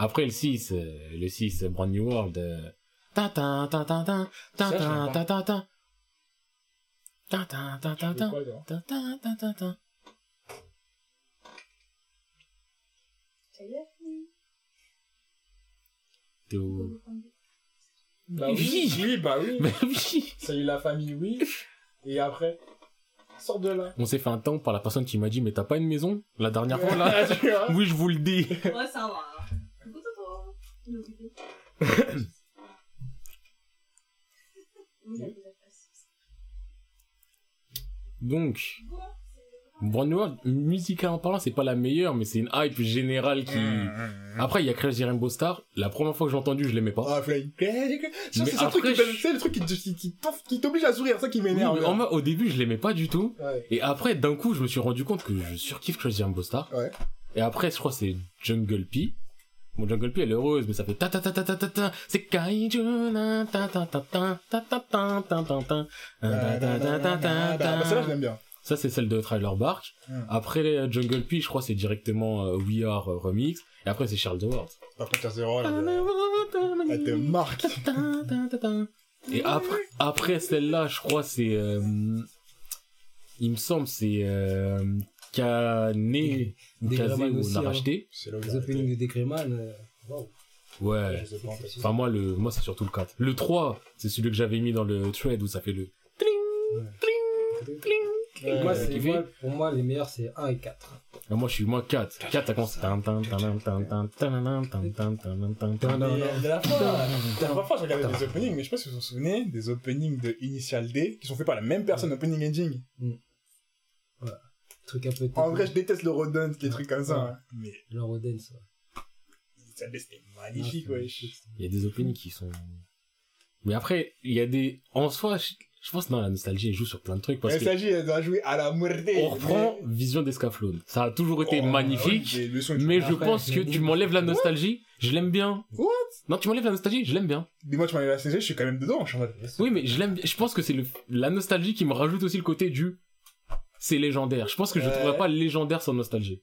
Après le 6, euh, le 6, euh, Brand New World. Tintin, tintin, tintin, tintin, tintin. Bah oui, oui, bah oui. Bah oui. Salut la famille, oui. Et après, sors de là. On s'est fait un temps par la personne qui m'a dit, mais t'as pas une maison? La dernière fois, là Oui, je vous le dis. Ça va. Hein. Donc Brand New World, musicalement parlant c'est pas la meilleure mais c'est une hype générale qui... Après il y a Crazy Rainbow Star, la première fois que j'ai entendu je l'aimais pas. Ah, c'est le truc qui t'oblige à sourire, ça qui m'énerve. en au début je l'aimais pas du tout. Et après d'un coup je me suis rendu compte que je surkiffe Crazy Rainbow Star. Et après je crois que c'est Jungle P. Bon Jungle P elle est heureuse mais ça fait ta ta ta ta ta ta ta c'est Kaiju na ta ta ta ta ta ta ta ta ta ta ta ta ta Bah. Ça, c'est celle de Trailer Bark. Hmm. Après euh, Jungle P, je crois, c'est directement euh, We Are euh, Remix. Et après, c'est Charles Howard. Par contre, elle te marque. Et après, après celle-là, je crois, c'est... euh, il me semble, c'est qui né ou casé ou on a. Les openings de Decreman. Ouais. Enfin, moi, c'est surtout le 4. Le 3, c'est celui que j'avais mis dans le thread où ça fait le tling, tling, tling. moi, c'est, pour moi, les meilleurs, c'est 1 et 4. moi, je suis, moi, 4. 4, ça commence. Des openings, de Initial D qui sont faits par la même personne, opening ending. Truc un peu. En vrai, je déteste le Rodent, les trucs comme ça. Ouais. hein. Mais Le. Initial D, c'était magnifique, Ah, wesh. Il y a des openings qui sont. Mais après, il y a des. En soi, je, je pense que non, la nostalgie, elle joue sur plein de trucs. Parce Il que s'agit de jouer à la muerte. on reprend Vision d'Escaflowne. Ça a toujours été Oh, magnifique. ouais, des. Mais je Après, pense que mais- tu m'enlèves la nostalgie, je l'aime bien. What? Non, tu m'enlèves la nostalgie, je l'aime bien. Dis-moi, tu m'as la CG, je suis quand même dedans. Je suis en mode. Oui, mais je l'aime. Je pense que c'est le la nostalgie qui me rajoute aussi le côté du. C'est légendaire. Je pense que je Ouais. trouverais pas légendaire sans nostalgie.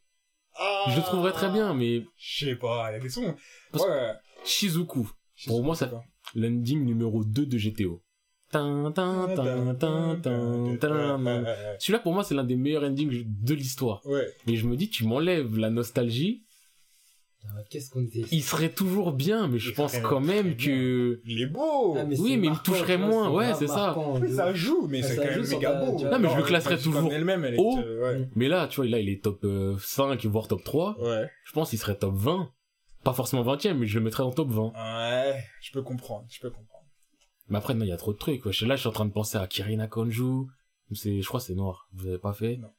Ah Je le trouverais très bien, mais Je sais pas, il y a des sons. Parce- Ouais. Shizuku, Pour moi, ça- l'ending numéro 2 de GTO. Celui-là, pour moi, c'est l'un des meilleurs endings de l'histoire. Ouais. Mais je me dis, tu m'enlèves la nostalgie, Ah, Qu'est-ce qu'on était. il serait toujours bien, mais je Il pense quand même que... Il est beau. Ah, mais Oui, mais il me toucherait moins, ouais, c'est ça. Oui, ça joue, mais Ça c'est quand joue même méga beau. Non, mais je le la classerais toujours elle-même, elle est, haut. euh, ouais. Mais là, tu vois, là, il est top euh, 5, voire top 3. Ouais. Je pense qu'il serait top 20. Pas forcément 20ème, mais je le mettrais en top 20. Ouais, je peux comprendre, je peux comprendre. Mais après, non, il y a trop de trucs. Là, je suis en train de penser à Kirina Konju. Je crois que c'est noir. Vous avez pas fait? Non.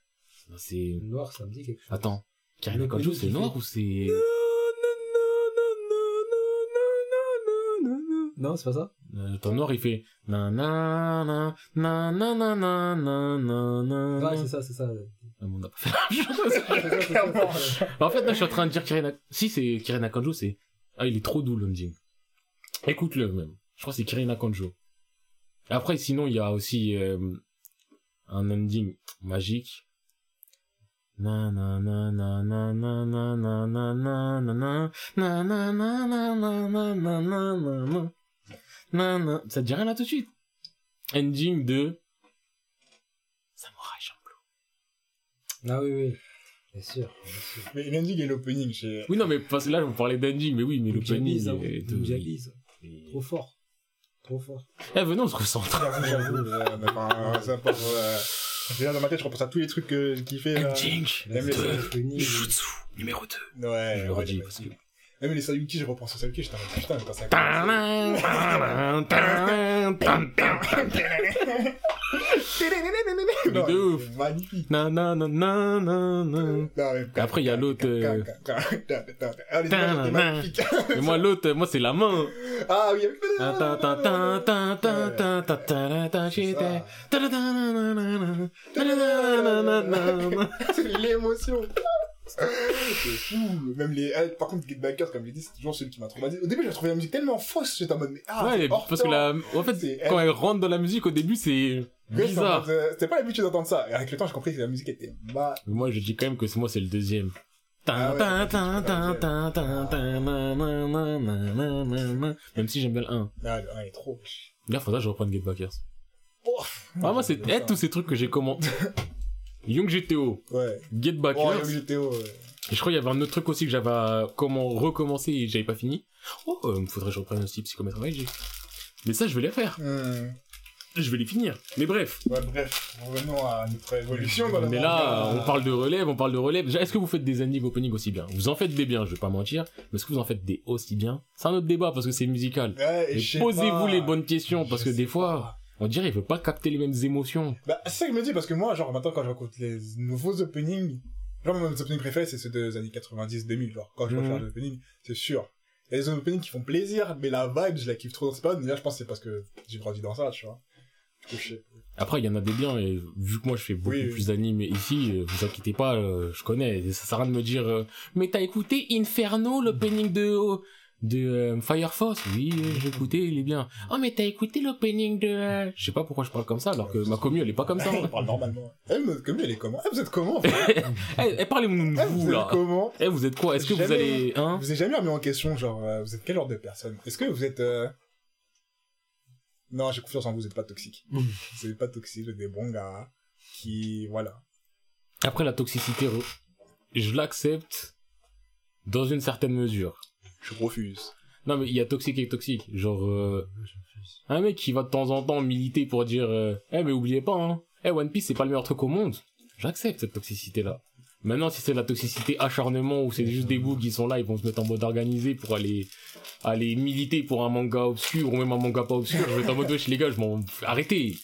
C'est... Noir, ça me dit quelque chose. Attends. Kirina Konju, c'est noir ou c'est... Non, c'est pas ça Euh, Attends, noir, il fait... Na na na na na na na na na na Ouais, c'est ça, c'est ça. Ah, bon, on n'a pas fait en fait, là, je suis en train de dire Kirina... Si, c'est Kirina Konju, c'est... Ah, il est trop doux, l'ending. Écoute-le, même. Je crois que c'est Kirina Konju. Après, sinon, il y a aussi euh, un ending magique. Na na na na na na na na na na na na na na na na na na na na na Ça te dit rien là tout de suite Ending de Samurai Champloo. Ah oui, oui. Bien sûr, bien sûr. Mais l'ending et l'opening, j'ai... Oui non mais parce que là vous parlez d'ending mais oui mais l'opening hein. est et- Trop fort. Trop fort. Eh venez on se recentre. J'avoue, j'avoue, euh, ça part... euh, Déjà, dans ma tête, je repense à tous les trucs que j'ai kiffé, là. Ending Même les- de Jutsu numéro 2. Ouais, Je le redis ouais. parce que... Ah mais les Sayuki, j'ai repensé aux Sayuki, j'étais putain, putain, ça. Mais ouf. Magnifique. Après, il y a l'autre. Mais moi, l'autre, moi, c'est la main. Ah oui, C'est l'émotion. C'est fou. Même les, ah, par contre, Get Backers, comme je l'ai dit, c'est toujours celui qui m'a traumatisé. Au début, j'ai trouvé la musique tellement fausse, j'étais en mode, mais ah, Ouais parce que la en fait quand elle rentre dans la musique au début c'est bizarre. euh, C'était pas l'habitude d'entendre ça. Et avec le temps, j'ai compris que la musique était ma... Mais Moi, je dis quand même que c'est moi, c'est le deuxième. Même si j'aime bien le 1. Ah, le 1 est trop. Là, faudra que je reprenne Get Backers. Oh. Ah, moi, c'est tous ces trucs que j'ai commenté. Young GTO, Ouais. Get Oh, Backers. Young GTO, ouais. Et je crois qu'il y avait un autre truc aussi que j'avais euh, comment recommencer et j'avais pas fini. Oh, euh, faudrait que je reprenne aussi Psychomètre Magic. Mais ça, je vais les faire. Hmm. Je vais les finir. Mais bref. Ouais, bref, revenons à notre évolution dans Mais là, on parle de relève, on parle de relève. Est-ce que vous faites des ending opening aussi bien? Vous en faites des biens, je vais pas mentir. Mais est-ce que vous en faites des aussi bien? C'est un autre débat parce que c'est musical. Ouais, et sais posez-vous pas. les bonnes questions parce Je que des fois, pas. On dirait il veut pas capter les mêmes émotions. Bah, c'est ça que je me dis, parce que moi, genre, maintenant, quand je raconte les nouveaux openings, genre, mes openings préférés, c'est ceux des années 90-2000, genre, quand je Mhm. recherche les openings, c'est sûr. Il y a des openings qui font plaisir, mais la vibe, je la kiffe trop dans période, mais là, je pense que c'est parce que j'ai grandi dans ça, tu vois. Du coup, je sais. Après, il y en a des biens et vu que moi je fais beaucoup Oui, oui. plus d'animes ici, euh, vous inquiétez pas, euh, je connais. Ça sert à rien de me dire, euh, mais t'as écouté Inferno, l'opening de de euh, Fire Force Oui, euh, j'ai écouté, il est bien. Oh, mais t'as écouté l'opening de... euh, Je sais pas pourquoi je parle comme ça alors que ma commu elle est pas comme ça. On parle normalement. Eh, mais comme elle est comment? Eh, vous êtes comment, Eh, eh, parlez-nous de Eh, vous vous là. êtes comment? Eh, vous êtes quoi? Est-ce que vous allez... Hein? Vous avez jamais remis en question, genre, euh, vous êtes quel genre de personne? Est-ce que vous êtes... euh, Non, j'ai confiance en vous, vous êtes pas toxique. vous êtes pas toxique, vous êtes des bons gars qui... Voilà. Après la toxicité, je l'accepte dans une certaine mesure. Je refuse. Non mais il y a toxique et toxique. Genre euh, un mec qui va de temps en temps militer pour dire euh, Eh mais oubliez pas hein. eh, One Piece, c'est pas le meilleur truc au monde. J'accepte cette toxicité-là. Maintenant, si c'est la toxicité acharnement ou c'est juste des bouts qui sont là, ils vont se mettre en mode organisé pour aller, aller militer pour un manga obscur ou même un manga pas obscur, je vais être en mode, wesh, les gars, je m'en, arrêtez.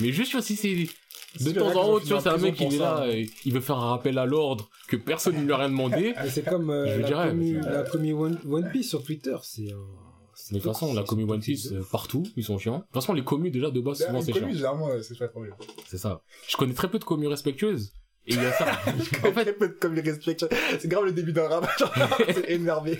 Mais juste, si c'est, de temps en temps, tu vois, c'est un mec qui est là, et il veut faire un rappel à l'ordre que personne ne lui a rien demandé. Mais c'est comme euh, Je la, dirais, commu, mais- la commu One, One Piece sur Twitter, c'est... euh, Mais de toute façon, la commu One Piece, euh, partout, ils sont chiants. De toute façon, les commus, déjà, de base, souvent, Une c'est chiant. commune, généralement, c'est pas le problème. C'est ça. Je connais très peu de communes respectueuses. Et il y a ça. en fait, comme les respecte. C'est grave le début d'un rap. c'est énervé.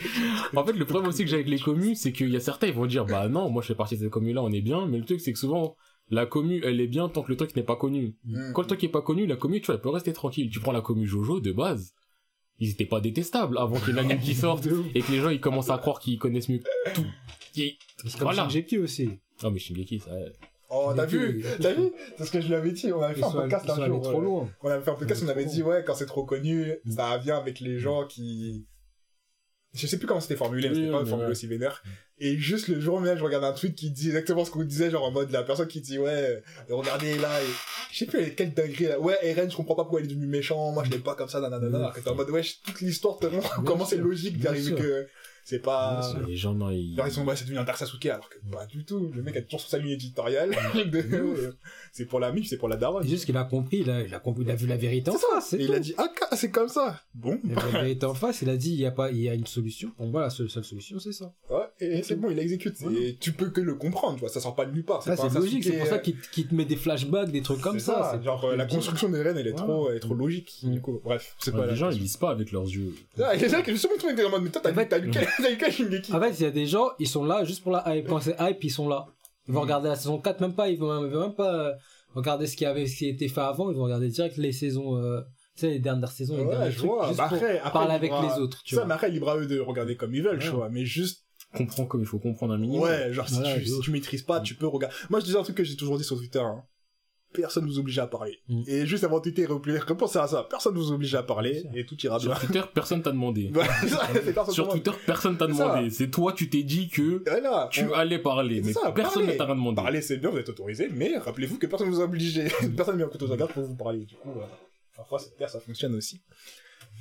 en fait, le problème aussi que j'ai avec les communes, c'est qu'il y a certains, ils vont dire, bah non, moi je fais partie de cette commune-là, on est bien. Mais le truc, c'est que souvent, la commune, elle est bien tant que le truc n'est pas connu. Mm. Quand le truc est pas connu, la commune, tu vois, elle peut rester tranquille. Tu prends la commune Jojo, de base. Ils étaient pas détestables avant qu'il y ait l'anime qui sorte et que les gens, ils commencent à croire qu'ils connaissent mieux tout. C'est comme Voilà. Shingeki aussi. Ah, mais Shingeki, ça, Oh, t'as vu? Shingeki, T'as vu? C'est ce que je lui avais dit. On avait fait un podcast un allés jour. trop euh, loin. On avait fait un podcast, on avait dit, ouais, quand c'est trop connu, ça vient avec les gens qui... Je sais plus comment c'était formulé, mais c'était pas formulé aussi vénère. Et juste le jour même, je regarde un tweet qui dit exactement ce qu'on disait, genre en mode la personne qui dit, ouais, euh, regardez là, et... je sais plus quelle dinguerie là. Ouais, Eren, je comprends pas pourquoi il est devenu méchant, moi je l'aime pas comme ça, nanana. Alors que t'es en mode, ouais, toute l'histoire te montre comment c'est logique d'arriver que c'est pas... Les gens, non, ils... Ils sont, ouais, c'est devenu un Dark Sasuke, alors que pas du tout. Le mec a toujours sa ligne éditoriale. de- c'est pour la mif, c'est pour la daronne. C'est juste qu'il a compris, il a, il a compris, il a vu la vérité en C'est ça. face. c'est Et il a dit, ah, c'est comme ça. Bon. Il a vu la vérité en face, il a dit, il y a pas, il y a une solution. Bon, voilà, la seule, seule solution, c'est ça. Ouais, et c'est bon, il exécute. Et tu peux que le comprendre, tu vois. Ça sort pas de nulle part. Ça, pas c'est logique, c'est pour ça euh, qu'il te met des flashbacks, des trucs comme ça. c'est- Genre, euh, la construction des reines, elle est Voilà. trop, elle est trop logique. Mm. Du coup, bref, c'est Ouais, pas les gens, ils lisent pas avec leurs yeux. Ah, les gens qui justement, tout le monde était en mode, mais toi, t'as En vu, fait- t'as lu quel, t'as lu quel Shingeki? En fait, il y a des gens, ils sont là juste pour la hype. Quand c'est hype, ils sont là. Ils vont regarder la saison 4, même pas, ils vont, ils vont même pas euh, regarder ce qui avait, ce qui était fait avant, ils vont regarder direct les saisons, euh, tu sais, les dernières saisons, les Ouais, derniers je trucs, vois. juste Bah, pour après, après, parler avec les autres, tu Ça, vois. mais après, libre à eux de regarder comme ils veulent, tu Ouais. vois. Mais juste, Comprends comme il faut comprendre un minimum. Ouais, genre si, Voilà, tu, si tu maîtrises pas, tu peux regarder. Moi, je disais un truc que j'ai toujours dit sur Twitter. Hein. Personne vous oblige à parler. Mm. Et juste avant repli- repensez à ça. Personne vous oblige à parler et tout ira bien. Sur Twitter, personne t'a demandé. Sur. Twitter, personne t'a demandé. C'est toi, tu t'es dit que tu on- allais parler, mais ça, personne ne t'a rien demandé. Parler, c'est bien, vous êtes autorisé, mais rappelez-vous que personne vous a obligé. personne ne met un couteau la garde pour vous parler. Du coup, euh, parfois, terre, ça fonctionne aussi.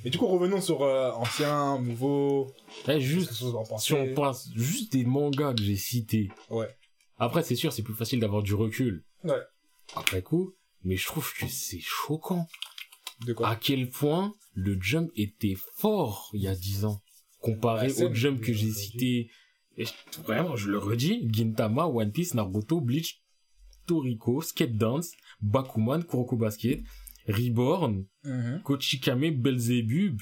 Et du coup, revenons sur euh, ancien, nouveau. Eh, juste, si on pense juste des mangas que j'ai cités. Ouais. Après, c'est sûr, c'est plus facile d'avoir du recul. Ouais. Après coup, mais je trouve que c'est choquant. De quoi À quel point le jump était fort il y a 10 ans. Comparé scène, au jump que j'ai cité. Et je- vraiment, je le redis, Gintama, One Piece, Naruto, Bleach, Toriko, Skate Dance, Bakuman, Kuroko Basket, Reborn, Mhm. Kochikame, Belzebub,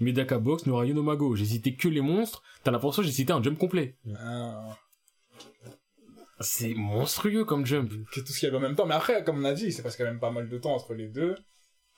Medaka Box, Norayo no Mago. J'ai cité que les monstres. T'as l'impression que j'ai cité un jump complet. Ah, C'est monstrueux comme jump. que tout ce qu'il y avait en même temps. Mais après, comme on a dit, c'est parce qu'il y a même pas mal de temps entre les deux.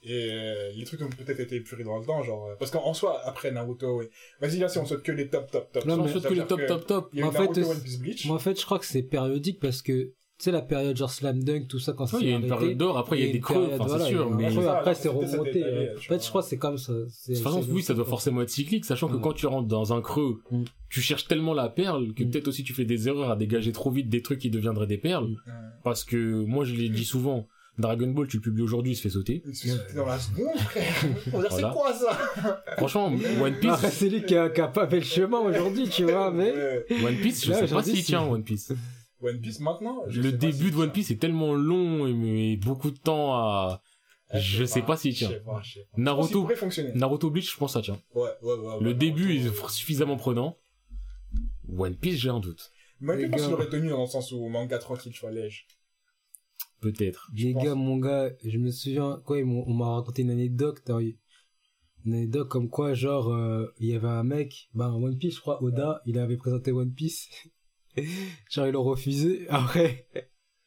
Et euh, les trucs ont peut-être été épurés dans le temps, genre... euh, Parce qu'en soi, après Naruto, oui. Vas-y, là, si on saute que les top, top, top. Non, Non, mais- mais que les top, top, top. Il y a eu En fait, Naruto, One Piece, Bleach. Moi, en fait, je crois que c'est périodique parce que, tu sais, la période genre Slam Dunk, tout ça, quand Ouais, ça il y a une période d'or, après il y a des creux, enfin, voilà, c'est sûr, mais... après, c'est remonté. je En fait, crois. je crois que c'est comme ça. c'est- De toute façon, c'est- oui, ça doit forcément être cyclique, sachant que Mm. quand tu rentres dans un creux, Mm. tu cherches tellement la perle que Mm. peut-être aussi tu fais des erreurs à dégager trop vite des trucs qui deviendraient des perles. Ouais. Parce que moi, je l'ai dit souvent, Dragon Ball, tu le publies aujourd'hui, il se fait sauter. Il se fait dans la seconde, frère. Voilà. c'est quoi ça? Franchement, One Ah, Piece, c'est lui qui a, qui a pas fait le chemin aujourd'hui, tu vois, mais. One Piece, je Là, sais pas c'est- tient One Piece. One Piece maintenant je Le sais début si de One Piece est tellement long et mais beaucoup de temps à... Je sais pas s'il Je tient. sais pas, je sais pas. Je qu'il Naruto, pourrait fonctionner. Naruto Bleach, je pense ça tient. Ouais, ouais, ouais. Le ouais, début Naruto, est suffisamment prenant. One Piece, j'ai un doute. Moi, je pense qu'il aurait tenu dans le sens où manga tranquille, tu vois, lège. Peut-être. Les pense. gars, mon gars, je me souviens, quoi, on m'a raconté une anecdote, une anecdote comme quoi, genre, euh, il y avait un mec, bah, One Piece, je crois, Oda, il avait présenté One Piece. genre, ils l'ont refusé. Après,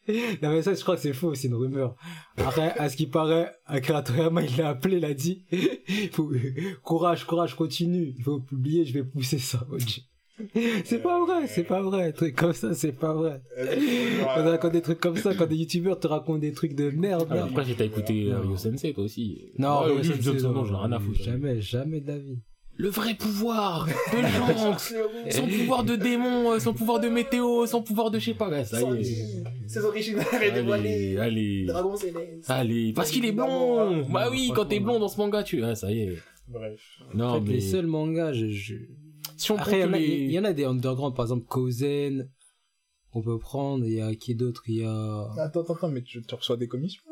non, mais ça, je crois que c'est faux, c'est une rumeur. Après, à ce qui paraît, Akira Toriyama, il l'a appelé, il a dit, faut, courage, courage, continue, il faut publier, je vais pousser ça. C'est pas vrai, c'est pas vrai, un truc comme ça, c'est pas vrai. Quand on raconte des trucs comme ça, quand des youtubeurs te racontent des trucs de merde. Après, si t'as éccuté Non. Ryo Sensei, toi aussi. Non, Sensei, non, j'en ai rien à foutre. Jamais, jamais de la vie. Le vrai pouvoir de Shanks, son pouvoir de démon, euh, son pouvoir de météo, son pouvoir de je sais pas, ouais, ça y est. Ses origines est Allez, Dragon céleste. allez, parce qu'il est blond. Bah oui, quand t'es blond dans ce manga, tu, ah, ça y est. Bref. En Non, fait, mais les seuls mangas, je, je... si on Après, il y, les... il y en a des underground, par exemple, Kozen, on peut prendre, il y a qui d'autre, il y a... Attends, attends, attends, mais tu, tu reçois des commissions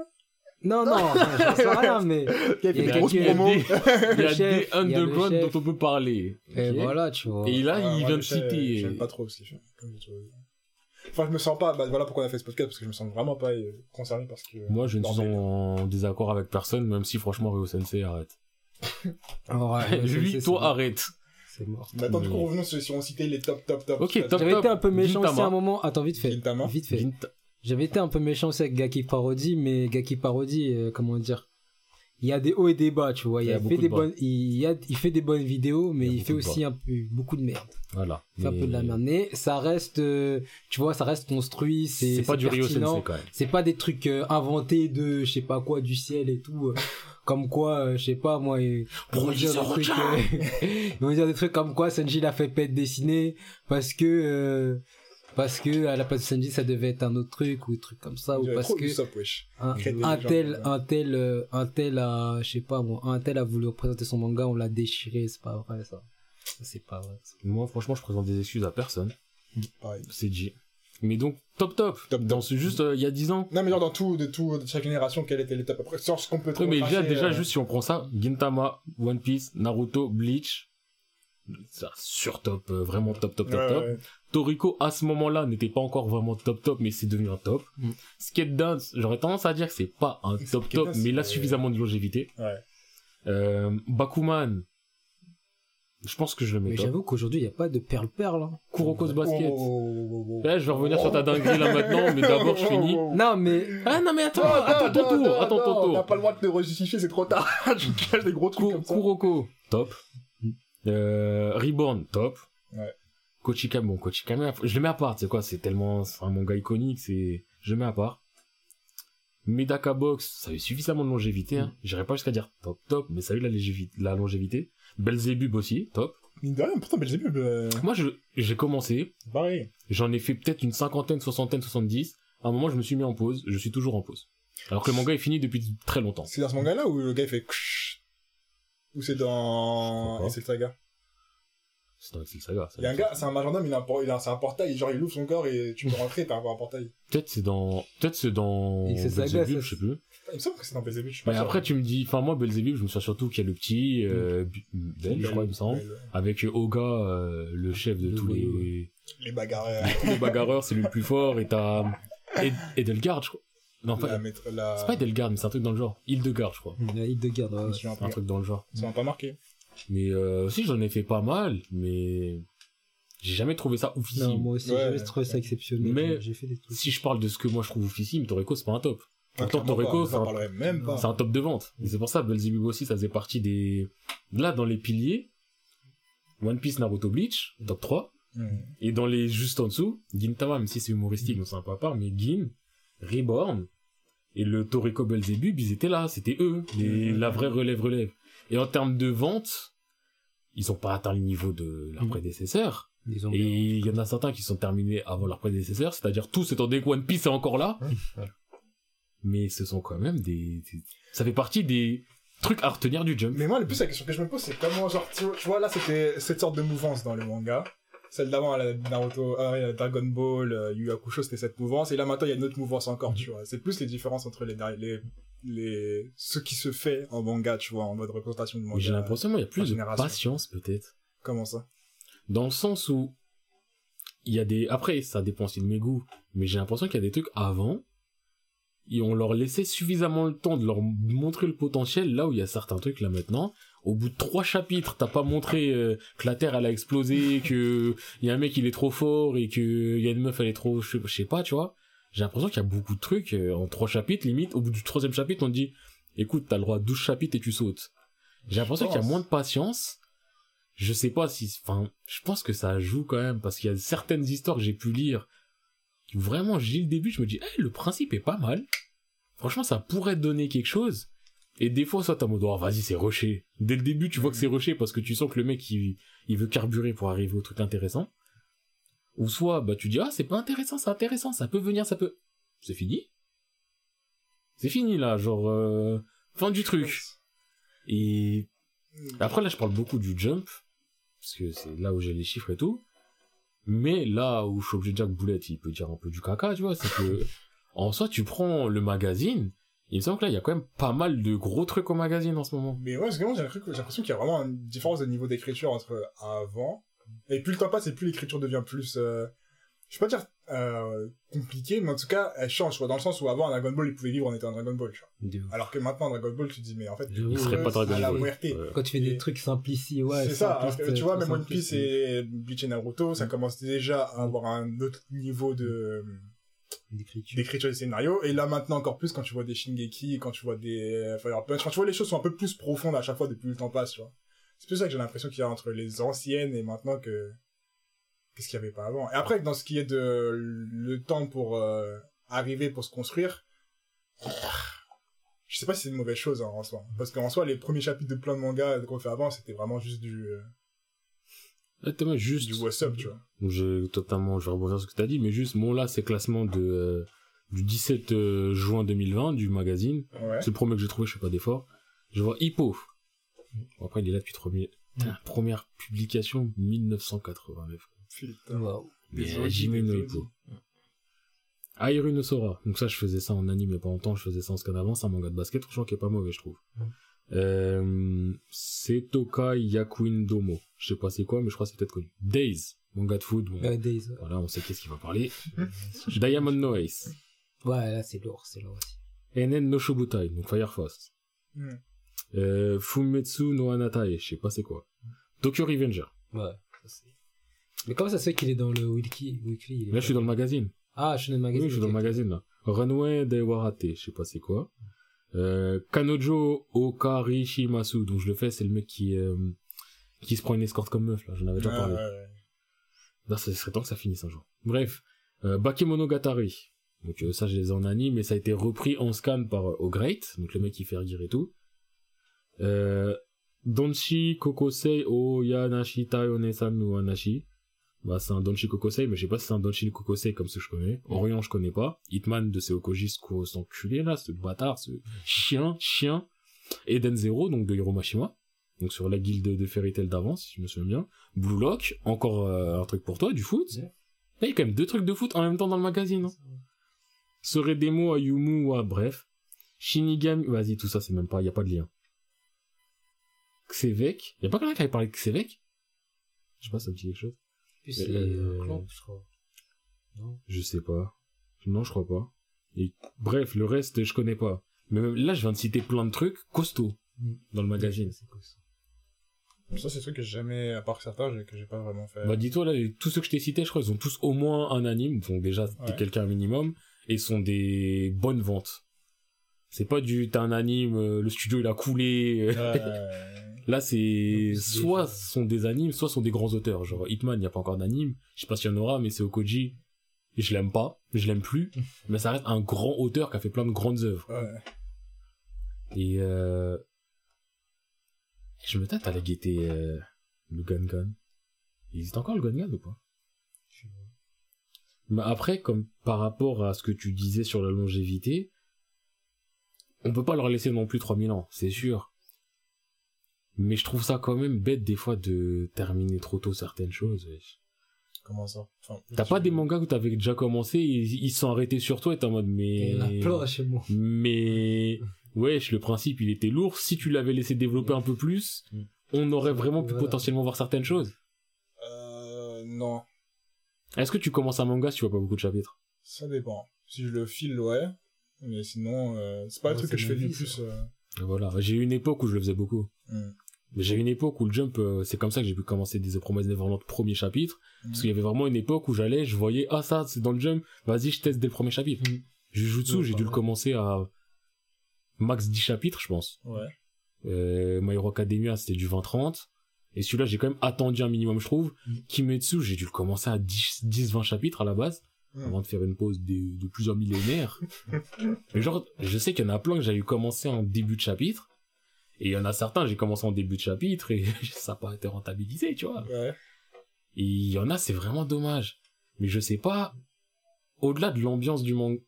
Non, non, j'en sais rien, mais... Il y a des grosses promos. Il y a des underground dont on peut parler. Et voilà, tu vois. Et là, Ouais, il vient de citer. J'aime pas trop ce qu'il fait. je. Enfin, je me sens pas, bah voilà pourquoi on a fait ce podcast, parce que je me sens vraiment pas euh, concerné parce que. Moi, je ne suis en désaccord avec personne, même si franchement, Ryo Sensei arrête. Ouais, Lui, toi, arrête. C'est mort. Mais attends, du coup, revenons sur si on citait les top, top, top. Ok, top. J'avais été un peu méchant aussi à un moment. Attends, vite fait. Gintama. Vite fait. J'avais été un peu méchant aussi avec Gaki Parody, mais Gaki Parody, euh, comment dire Il y a des hauts et des bas, tu vois. Il, a fait de des bonnes, il, y a, il fait des bonnes vidéos, mais Il fait aussi un peu beaucoup de merde. Voilà. Il fait un peu de la merde. Mais ça reste, euh, tu vois, ça reste construit. C'est C'est pas du. Sensei quand même. C'est pas des trucs euh, inventés de, je sais pas quoi, du ciel et tout. euh, comme quoi, euh, je sais pas, moi, ils vont dire des trucs, ils vont dire des trucs comme quoi Sanji l'a fait pète dessiner parce que, euh, parce que à la place de Sanji ça devait être un autre truc ou un truc comme ça ou parce que wesh. un, des un légendes, tel, ouais. un tel, euh, un tel a, je sais pas moi, un tel a voulu représenter son manga, on l'a déchiré, c'est pas vrai ça. Ça, C'est pas vrai. ça. Moi, franchement, je présente des excuses à personne. Pareil. C'est J. Mais donc, top top. Top, Dans ce, juste, euh, il y a 10 ans. Non, mais genre dans tout, de tout, de chaque génération, quelle était l'étape après? Sur ce qu'on peut Oui, trouver. mais déjà, déjà, juste si on prend ça, Gintama, One Piece, Naruto, Bleach, ça, sur top, euh, vraiment top, top, top, top. Toriko, à ce moment-là, n'était pas encore vraiment top, top, mais c'est devenu un top. Mm. Skate Dance, j'aurais tendance à dire que c'est pas un top, Skate top, Dance, mais il a suffisamment de longévité. Ouais. Euh, Bakuman, je pense que je le mets Mais j'avoue qu'aujourd'hui il y a pas de perle perle. Hein. Kuroko's Basket. Oh, oh, oh, oh, oh. Eh, je vais revenir sur ta dinguerie là maintenant, mais d'abord je finis. Oh, oh, oh. Non mais Ah non mais attends, Non, attends non, ton non, tour, non, attends ton tour. T'as pas le droit de te rejustifier, c'est trop tard. tu caches des gros trucs Ku- comme ça. Kuroko, top. Euh, Reborn, top. Ouais. Kochikame, bon, Kochikame, je le mets à part, tu sais quoi, c'est tellement, c'est un manga iconique, c'est, je le mets à part. Medaka Box, ça a eu suffisamment de longévité, hein. J'irais pas jusqu'à dire top, top, mais ça a eu la, légévi- la longévité. Belzebub aussi, top. Mine de rien, pourtant, Belzebub, euh, Moi, je, j'ai commencé, pareil. j'en ai fait peut-être une cinquantaine, soixantaine, soixante-dix. À un moment, je me suis mis en pause, je suis toujours en pause. Alors que le manga est fini depuis très longtemps. C'est dans ce manga-là où le gars il fait Ou c'est dans. Et c'est le saga? C'est dans Excel Saga. Il y a un gars, c'est un majordome, il a un, por- il a, c'est un portail, genre il ouvre son corps et tu peux rentrer, t'as un portail. Peut-être c'est dans, peut-être c'est dans Excel Saga, Belzebub, ça, je sais plus. Il me semble que c'est dans Belzebub, je suis pas Mais sûr. après, tu me dis, enfin, moi, Belzebub, je me souviens surtout qu'il y a le petit, euh, Bu- Bel, je crois, il me semble. Avec Oga, euh, le chef de Le tous les, Les bagarreurs. tous les bagarreurs, c'est lui le plus fort, et t'as Ed- Edelgard, je crois. Non, la, pas, la... c'est pas Edelgard, mais c'est un truc dans le genre. Hildegard, je crois. la hit de garde. Je ouais. me Un truc dans le genre. Ça m'a pas marqué. Mais, euh, si, j'en ai fait pas mal, mais j'ai jamais trouvé ça. Non, moi aussi, Ouais, trouvé ça exceptionnel. Mais- j'ai fait des trucs. Si je parle de ce que moi je trouve oufissime, Toreko, c'est pas un top. Pourtant, Clairement Toreko, c'est un top de vente. Et c'est pour ça, Belzebub aussi, ça faisait partie des... Là, dans les piliers, One Piece, Naruto, Bleach, top 3. Hmm. Et dans les juste en dessous, Gintama, même si c'est humoristique, donc c'est un peu à part, mais Gin, Reborn, et le Toriko Belzebub, ils étaient là, c'était eux, les, Mhm. la vraie relève-relève. Et en termes de vente, ils ont pas atteint le niveau de leurs Mhm. prédécesseurs. Et il y en a certains qui sont terminés avant leurs prédécesseurs, c'est-à-dire tous étant donné que One Piece est encore là. Mais ce sont quand même des, des- Ça fait partie des trucs à retenir du jump. Mais moi, le plus, la question que je me pose, c'est comment, genre, tu vois, là, c'était cette sorte de mouvance dans le manga. Celle d'avant, la Naruto, ouais, Dragon Ball, euh, Yu Hakusho, c'était cette mouvance. Et là, maintenant, il y a une autre mouvance encore, tu vois. C'est plus les différences entre les, les, les, ce qui se fait en manga, tu vois, en mode représentation de manga. J'ai l'impression qu'il y a plus de patience, peut-être. Comment ça? Dans le sens où il y a des... Après, ça dépend aussi de mes goûts. Mais j'ai l'impression qu'il y a des trucs avant. Et on leur laissait suffisamment le temps de leur montrer le potentiel. Là où il y a certains trucs, là, maintenant. Au bout de trois chapitres, t'as pas montré euh, que la Terre, elle a explosé, que il y a un mec, il est trop fort, et que il y a une meuf, elle est trop... Je sais pas, tu vois. J'ai l'impression qu'il y a beaucoup de trucs. euh, en trois chapitres, limite. Au bout du troisième chapitre, on te dit... Écoute, t'as le droit à 12 chapitres et tu sautes. J'ai l'impression qu'il y a moins de patience je sais pas si, enfin, je pense que ça joue quand même, parce qu'il y a certaines histoires que j'ai pu lire, où vraiment, j'ai le début, je me dis, eh, le principe est pas mal. Franchement, ça pourrait donner quelque chose. Et des fois, soit t'as mode, oh, vas-y, c'est rushé. Dès le début, tu vois que c'est rushé parce que tu sens que le mec, il, il veut carburer pour arriver au truc intéressant. Ou soit, bah, tu dis, ah, c'est pas intéressant, c'est intéressant, ça peut venir, ça peut. C'est fini. C'est fini, là, genre, euh, fin du truc. Et après, là, je parle beaucoup du jump, parce que c'est là où j'ai les chiffres et tout. Mais là où je suis obligé de dire que Boulette, il peut dire un peu du caca, tu vois, c'est que, en soi, tu prends le magazine, il me semble que là, il y a quand même pas mal de gros trucs au magazine en ce moment. Mais ouais, parce que moi, j'ai l'impression qu'il y a vraiment une différence de niveau d'écriture entre avant. Et plus le temps passe, et plus l'écriture devient plus, euh, je vais pas dire, euh, compliquée, mais en tout cas, elle change, tu vois, dans le sens où avant, un Dragon Ball, il pouvait vivre en étant un Dragon Ball, tu vois. Alors que maintenant, un Dragon Ball, tu te dis, mais en fait. Il serait pas Dragon à la Ball. Ouais. Quand tu fais des trucs simplifiés, ouais. c'est ça, alors que tu vois, même One Piece et Bleach et Naruto, ça commence déjà à avoir un autre niveau de, D'écriture. d'écriture des scénarios et là maintenant encore plus quand tu vois des Shingeki quand tu vois des Fire Punch quand tu vois les choses sont un peu plus profondes à chaque fois depuis le temps passe tu vois c'est plus ça que j'ai l'impression qu'il y a entre les anciennes et maintenant que qu'est-ce qu'il y avait pas avant et après dans ce qui est de le temps pour euh, arriver pour se construire je sais pas si c'est une mauvaise chose hein, en soi parce qu'en soi les premiers chapitres de plein de mangas qu'on fait avant c'était vraiment juste du euh, Thomas, juste. du what's up tu vois Donc, je totalement, je vais rebondir sur ce que t'as dit, mais juste, bon, là, c'est classement de, euh, du 17 euh, juin 2020 du magazine. ouais C'est le premier que j'ai trouvé, je fais pas d'effort. Je vois Hippo. Bon, après, il est là depuis premier... Putain, première publication 1989. putain Waouh. Mais Jimmy des no Oji. Hippo. Airu Sora. Donc ça, je faisais ça en anime il y a pas longtemps, je faisais ça en scan avant, c'est un manga de basket, franchement, qui est pas mauvais, je trouve. Mm. Euh, c'est Tokai Yakuin Domo. Je sais pas c'est quoi, mais je crois que c'est peut-être connu. Days. Manga de foot, bon. Ouais, Days. Voilà, on sait qu'est-ce qu'il va parler. Diamond No Ace. Ouais, là, c'est lourd, c'est lourd aussi. Enen no Shobutai, donc Fire Fast. Hmm. Euh, Fumetsu no Anatae, je sais pas c'est quoi. Tokyo Revenger. Ouais. ça, Mais comment ça se fait qu'il est dans le wiki, weekly il est Là, je suis dans le magazine. Ah, je suis dans le magazine. Oui, je suis dans le magazine, là. Runway de Warate, je sais pas c'est quoi. Euh, Kanojo Okarishimasu, donc je le fais, c'est le mec qui, euh, qui se prend une escorte comme meuf, là, j'en avais déjà Ouais, parlé. ouais, ouais. Là, ça serait temps que ça finisse un jour. Bref, euh, Bakemonogatari. Donc euh, ça, je les ai en anime, mais ça a été repris en scan par euh, O-Great, donc le mec qui fait rire et tout. Euh, Donshi Kokosei o Yanashi Tai Onesan no Anashi. Bah, c'est un Donshi Kokosei, mais je sais pas si c'est un Donshi Kokosei comme ce que je connais. Orion, je connais pas. Hitman de Seokoji, ce enculé, là, ce bâtard, ce chien, chien. Eden Zero, donc de Hiro Mashima. Donc sur la guilde de Fairy Tail d'avance, si je me souviens bien. Blue Lock, encore euh, un truc pour toi, du foot. Là, il y a quand même deux trucs de foot en même temps dans le magazine. Hein. Serait des mots à Yumu ou à bref. Shinigami, vas-y, tout ça, c'est même pas, il y a pas de lien. Xévec, y a pas quelqu'un qui avait parlé de Xévec Je sais pas, ça me dit quelque chose. Puis c'est Euh, je crois. Non? Je sais pas. Non, je crois pas. Et, bref, le reste, je connais pas. Mais même là, je viens de citer plein de trucs costauds Mm. dans le magazine. C'est quoi ça c'est des trucs que j'ai jamais à part certains que j'ai pas vraiment fait Bah dis-toi là, tous ceux que je t'ai cités, je crois, ils ont tous au moins un anime, donc déjà t'es Ouais. quelqu'un minimum, et sont des bonnes ventes. C'est pas du t'as un anime, euh, le studio il a coulé. Euh, Là c'est soit déjà- sont des animes, soit sont des grands auteurs. Genre Hitman, il y a pas encore d'anime. Je sais pas s'il y en aura, mais c'est Okoji. Et je l'aime pas, je l'aime plus, mais ça reste un grand auteur qui a fait plein de grandes œuvres. ouais. Et euh... je me tâte à aller guetter euh, le Gun Il existe encore le Gun ou pas? Mais après, comme par rapport à ce que tu disais sur la longévité, on peut pas leur laisser non plus 3000 ans, c'est sûr. Mais je trouve ça quand même bête des fois de terminer trop tôt certaines choses. wesh. comment ça? Enfin, T'as pas des mangas où t'avais déjà commencé, ils ils sont arrêtés sur toi et t'es en mode mais... Il y en a plein chez moi. Mais wesh, le principe il était lourd. Si tu l'avais laissé développer un peu plus, Mm. on aurait vraiment pu Voilà. potentiellement voir certaines choses. euh, non Est-ce que tu commences un manga si tu vois pas beaucoup de chapitres? Ça dépend si je le file ouais mais sinon euh, c'est pas Ouais, le truc que je fais le plus euh, Voilà, j'ai eu une époque où je le faisais beaucoup. hmm. J'ai eu une époque où le jump, euh, c'est comme ça que j'ai pu commencer des The Promised Neverland premier chapitre. Parce Mhm. qu'il y avait vraiment une époque où j'allais, je voyais, ah ça, c'est dans le jump, vas-y, je teste dès le premier chapitre. Mhm. Jujutsu, Ouais, j'ai dû le commencer à max 10 chapitres, je pense. ouais Euh, My Hero Academia, c'était du 20-30. Et celui-là, j'ai quand même attendu un minimum, je trouve. Mhm. Kimetsu, j'ai dû le commencer à 10-20 chapitres à la base, Mhm. avant de faire une pause de, de plusieurs millénaires. Mais genre, je sais qu'il y en a plein que j'avais commencé en début de chapitre. Et il y en a certains, j'ai commencé en début de chapitre et ça n'a pas été rentabilisé, tu vois. Ouais. Et il y en a, c'est vraiment dommage. Mais je sais pas, au-delà de l'ambiance du manga,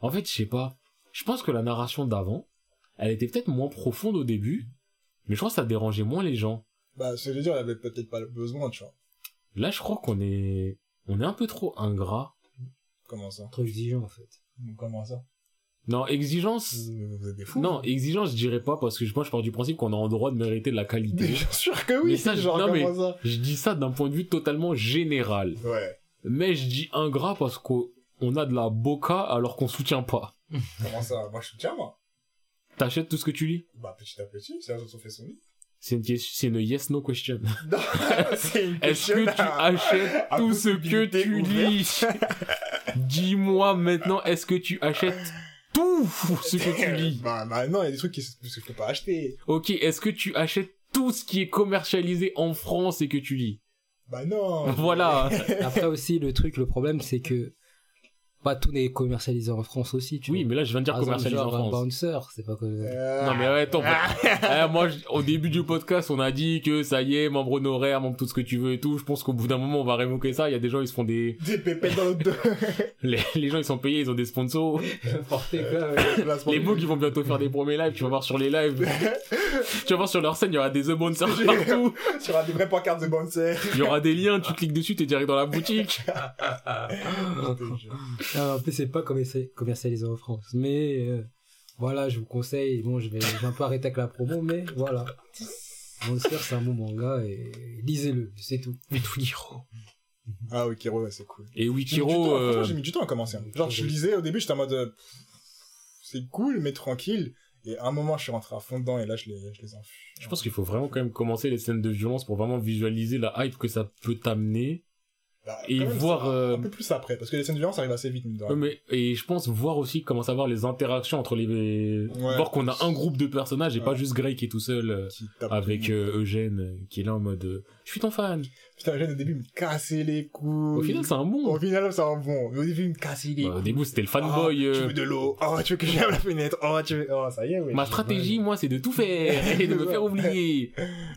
en fait, je sais pas. Je pense que la narration d'avant, elle était peut-être moins profonde au début, mais je crois que ça dérangeait moins les gens. Bah, c'est dire, il avait peut-être pas le besoin, tu vois. Là, je crois qu'on est, on est un peu trop ingrat. Comment ça? Trop exigeant, en fait. Comment ça? Non, exigence. Vous vous êtes des fous Non, exigence, je dirais pas parce que moi, je pars du principe qu'on a en droit de mériter de la Mais qualité. bien sûr que oui, Mais ça, je- genre, non, mais- comment ça Je dis ça d'un point de vue totalement général. Ouais. Mais je dis ingrat parce qu'on on a de la boca alors qu'on soutient pas. Comment ça Moi, je soutiens, moi. T'achètes tout ce que tu lis? Bah, petit à petit, c'est chose qu'on fait son lit. C'est une, yes- c'est une yes-no question. Non, c'est une Est-ce que tu achètes à tout ce que tu lis? Dis-moi maintenant, est-ce que tu achètes tout ce que tu lis Bah, bah, non, il y a des trucs qui qu'il faut pas acheter. Ok, est-ce que tu achètes tout ce qui est commercialisé en France et que tu lis? Bah, non. Voilà. Après aussi, le truc, le problème, c'est que pas tout n'est commercialisé en France aussi, tu Oui, vois. mais là, je viens de dire Par exemple, commercialisé en genre, France. Bouncer, c'est pas que... Euh, Non mais ouais, attends. Eh, moi, je- au début du podcast, on a dit que ça y est, membre honoraire, membre tout ce que tu veux et tout. Je pense qu'au bout d'un moment, on va révoquer ça. Il y a des gens, ils se font des, Des pépettes dans le dos. les, les gens, ils sont payés, ils ont des sponsors. Quoi, ouais. Placement Les de- mots qui vont bientôt faire des premiers lives, tu vas voir sur les lives. tu vas voir sur leur scène, il y aura des sponsors partout. Sur des vraies pancartes de bouncer. Il y aura des liens, tu cliques dessus, t'es direct dans la boutique. En plus, c'est pas commerci- commercialisé en France. Mais euh, voilà, je vous conseille. Bon, je vais, je vais un peu arrêter avec la promo, mais voilà. Monster, c'est un bon manga et lisez-le, c'est tout. Mais Wikiro. Ah, oui, Kiro, ouais, c'est cool. Et Wikiro, euh, j'ai mis du temps à commencer. hein. Genre, je lisais, au début, j'étais en mode, euh, c'est cool, mais tranquille. Et à un moment, je suis rentré à fond dedans, et là, je les, je les enfuis. je pense qu'il faut vraiment quand même commencer les scènes de violence pour vraiment visualiser la hype que ça peut t'amener. Bah, et même, voir, euh, Un peu plus après, parce que les scènes de violence arrivent assez vite. Ouais, mais, et je pense voir aussi comment savoir les interactions entre les, voir qu'on a un groupe de personnages et pas Ouais. juste Grey qui est tout seul euh, avec euh, Eugène euh, qui est là en mode je suis ton fan. Putain, Eugène, au début, me cassait les couilles. Au final, c'est un bon. Au final, c'est un bon. Mais au début, il me cassait les Bah, au couilles. début, c'était le Oh, fanboy. Tu euh, veux de l'eau? Oh, tu veux que j'aime la fenêtre? Oh, tu veux. Oh, ça y est, ouais. Ma stratégie, moi, c'est de tout faire et de me faire oublier.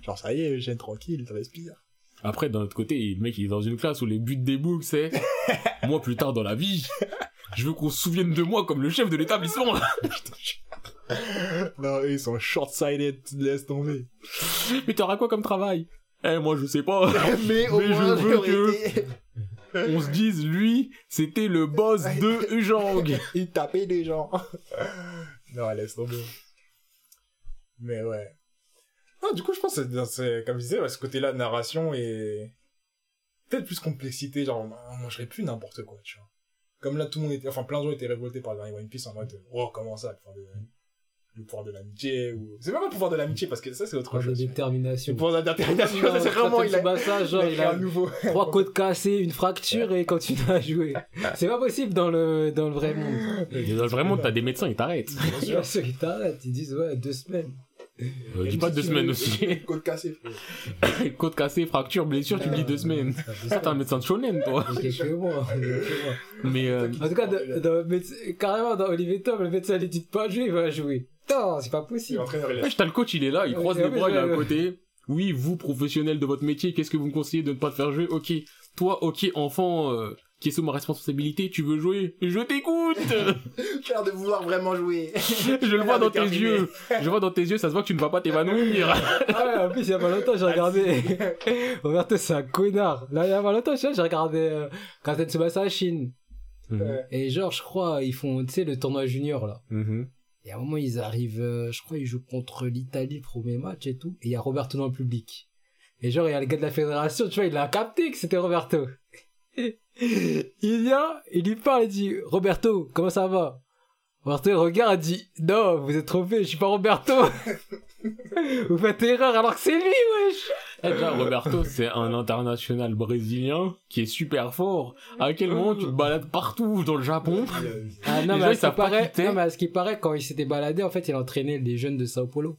Genre, ça y est, Eugène, tranquille, tu respires. Après, d'un autre côté, le mec, il est dans une classe où les buts des books, c'est moi, plus tard dans la vie, je veux qu'on se souvienne de moi comme le chef de l'établissement. Non, ils sont short-sighted, laisse tomber. Mais t'auras quoi comme travail? Eh, moi, je sais pas. mais au Mais moins, je veux que- On se dise, lui, c'était le boss de Eujang. Il tapait des gens. non, laisse tomber. Mais ouais. Non, du coup, je pense que c'est- comme je disais, ouais, ce côté-là de narration et peut-être plus complexité, genre, on mangerait plus n'importe quoi, tu vois. Comme là, tout le monde était, enfin, plein de gens étaient révoltés par le dernier One Piece en mode, oh, comment ça, le pouvoir de, le pouvoir de l'amitié, ou, c'est pas le pouvoir de l'amitié, parce que ça, c'est autre Trois de chose. détermination. Le pouvoir de la détermination, c'est vraiment, il a, Tsubasa, genre, il il a a un nouveau. trois côtes cassées, une fracture et continue à jouer. C'est pas possible dans le, dans le vrai monde. Vraiment, t'as des médecins, ils t'arrêtent. Bien sûr, ils t'arrêtent, ils disent, ouais, deux semaines. Euh, dis pas deux semaines aussi. Côte cassée, frère. Côte cassée, fracture, blessure, tu me dis deux semaines. T'es un médecin de shonen, toi. Il quelques mois, il. Mais, euh, En tout cas, dans- dans médecin- carrément, dans Olivier Tom, le médecin lui dit de pas jouer, il va jouer. Non, c'est pas possible. il t'as le coach, il est là, il croise ouais, les bras, il est à côté. Oui, vous, professionnel de votre métier, qu'est-ce que vous me conseillez de ne pas te faire jouer? Ok. Toi, ok, enfant, euh, qui est sous ma responsabilité, tu veux jouer? Je t'écoute J'ai l'air de vouloir vraiment jouer. Je le vois dans tes yeux Je vois dans tes yeux, ça se voit que tu ne vas pas t'évanouir Ah ouais, en plus, il y a pas longtemps, j'ai regardé. Roberto, c'est un connard. Là, il y a pas longtemps, tu vois, j'ai regardé euh, Captain Tsubasa Chine. Ouais. Et genre, je crois, ils font, tu sais, le tournoi junior, là. Mhm. Et à un moment, ils arrivent, euh, je crois, ils jouent contre l'Italie, premier match et tout. Et il y a Roberto dans le public. Et genre, il y a le gars de la fédération, tu vois, il a capté que c'était Roberto. il vient, il lui parle, il dit, Roberto, comment ça va? Roberto il regarde, il dit, non, vous êtes trompé, je suis pas Roberto. vous faites erreur alors que c'est lui, wesh. Eh, Roberto, c'est un international brésilien qui est super fort. À quel moment tu te balades partout dans le Japon? Ah non, Les mais gens, à ils ce qui savent pas paraît, qui t'es. non, mais à ce qui paraît, quand il s'était baladé, en fait, il entraînait les jeunes de Sao Paulo.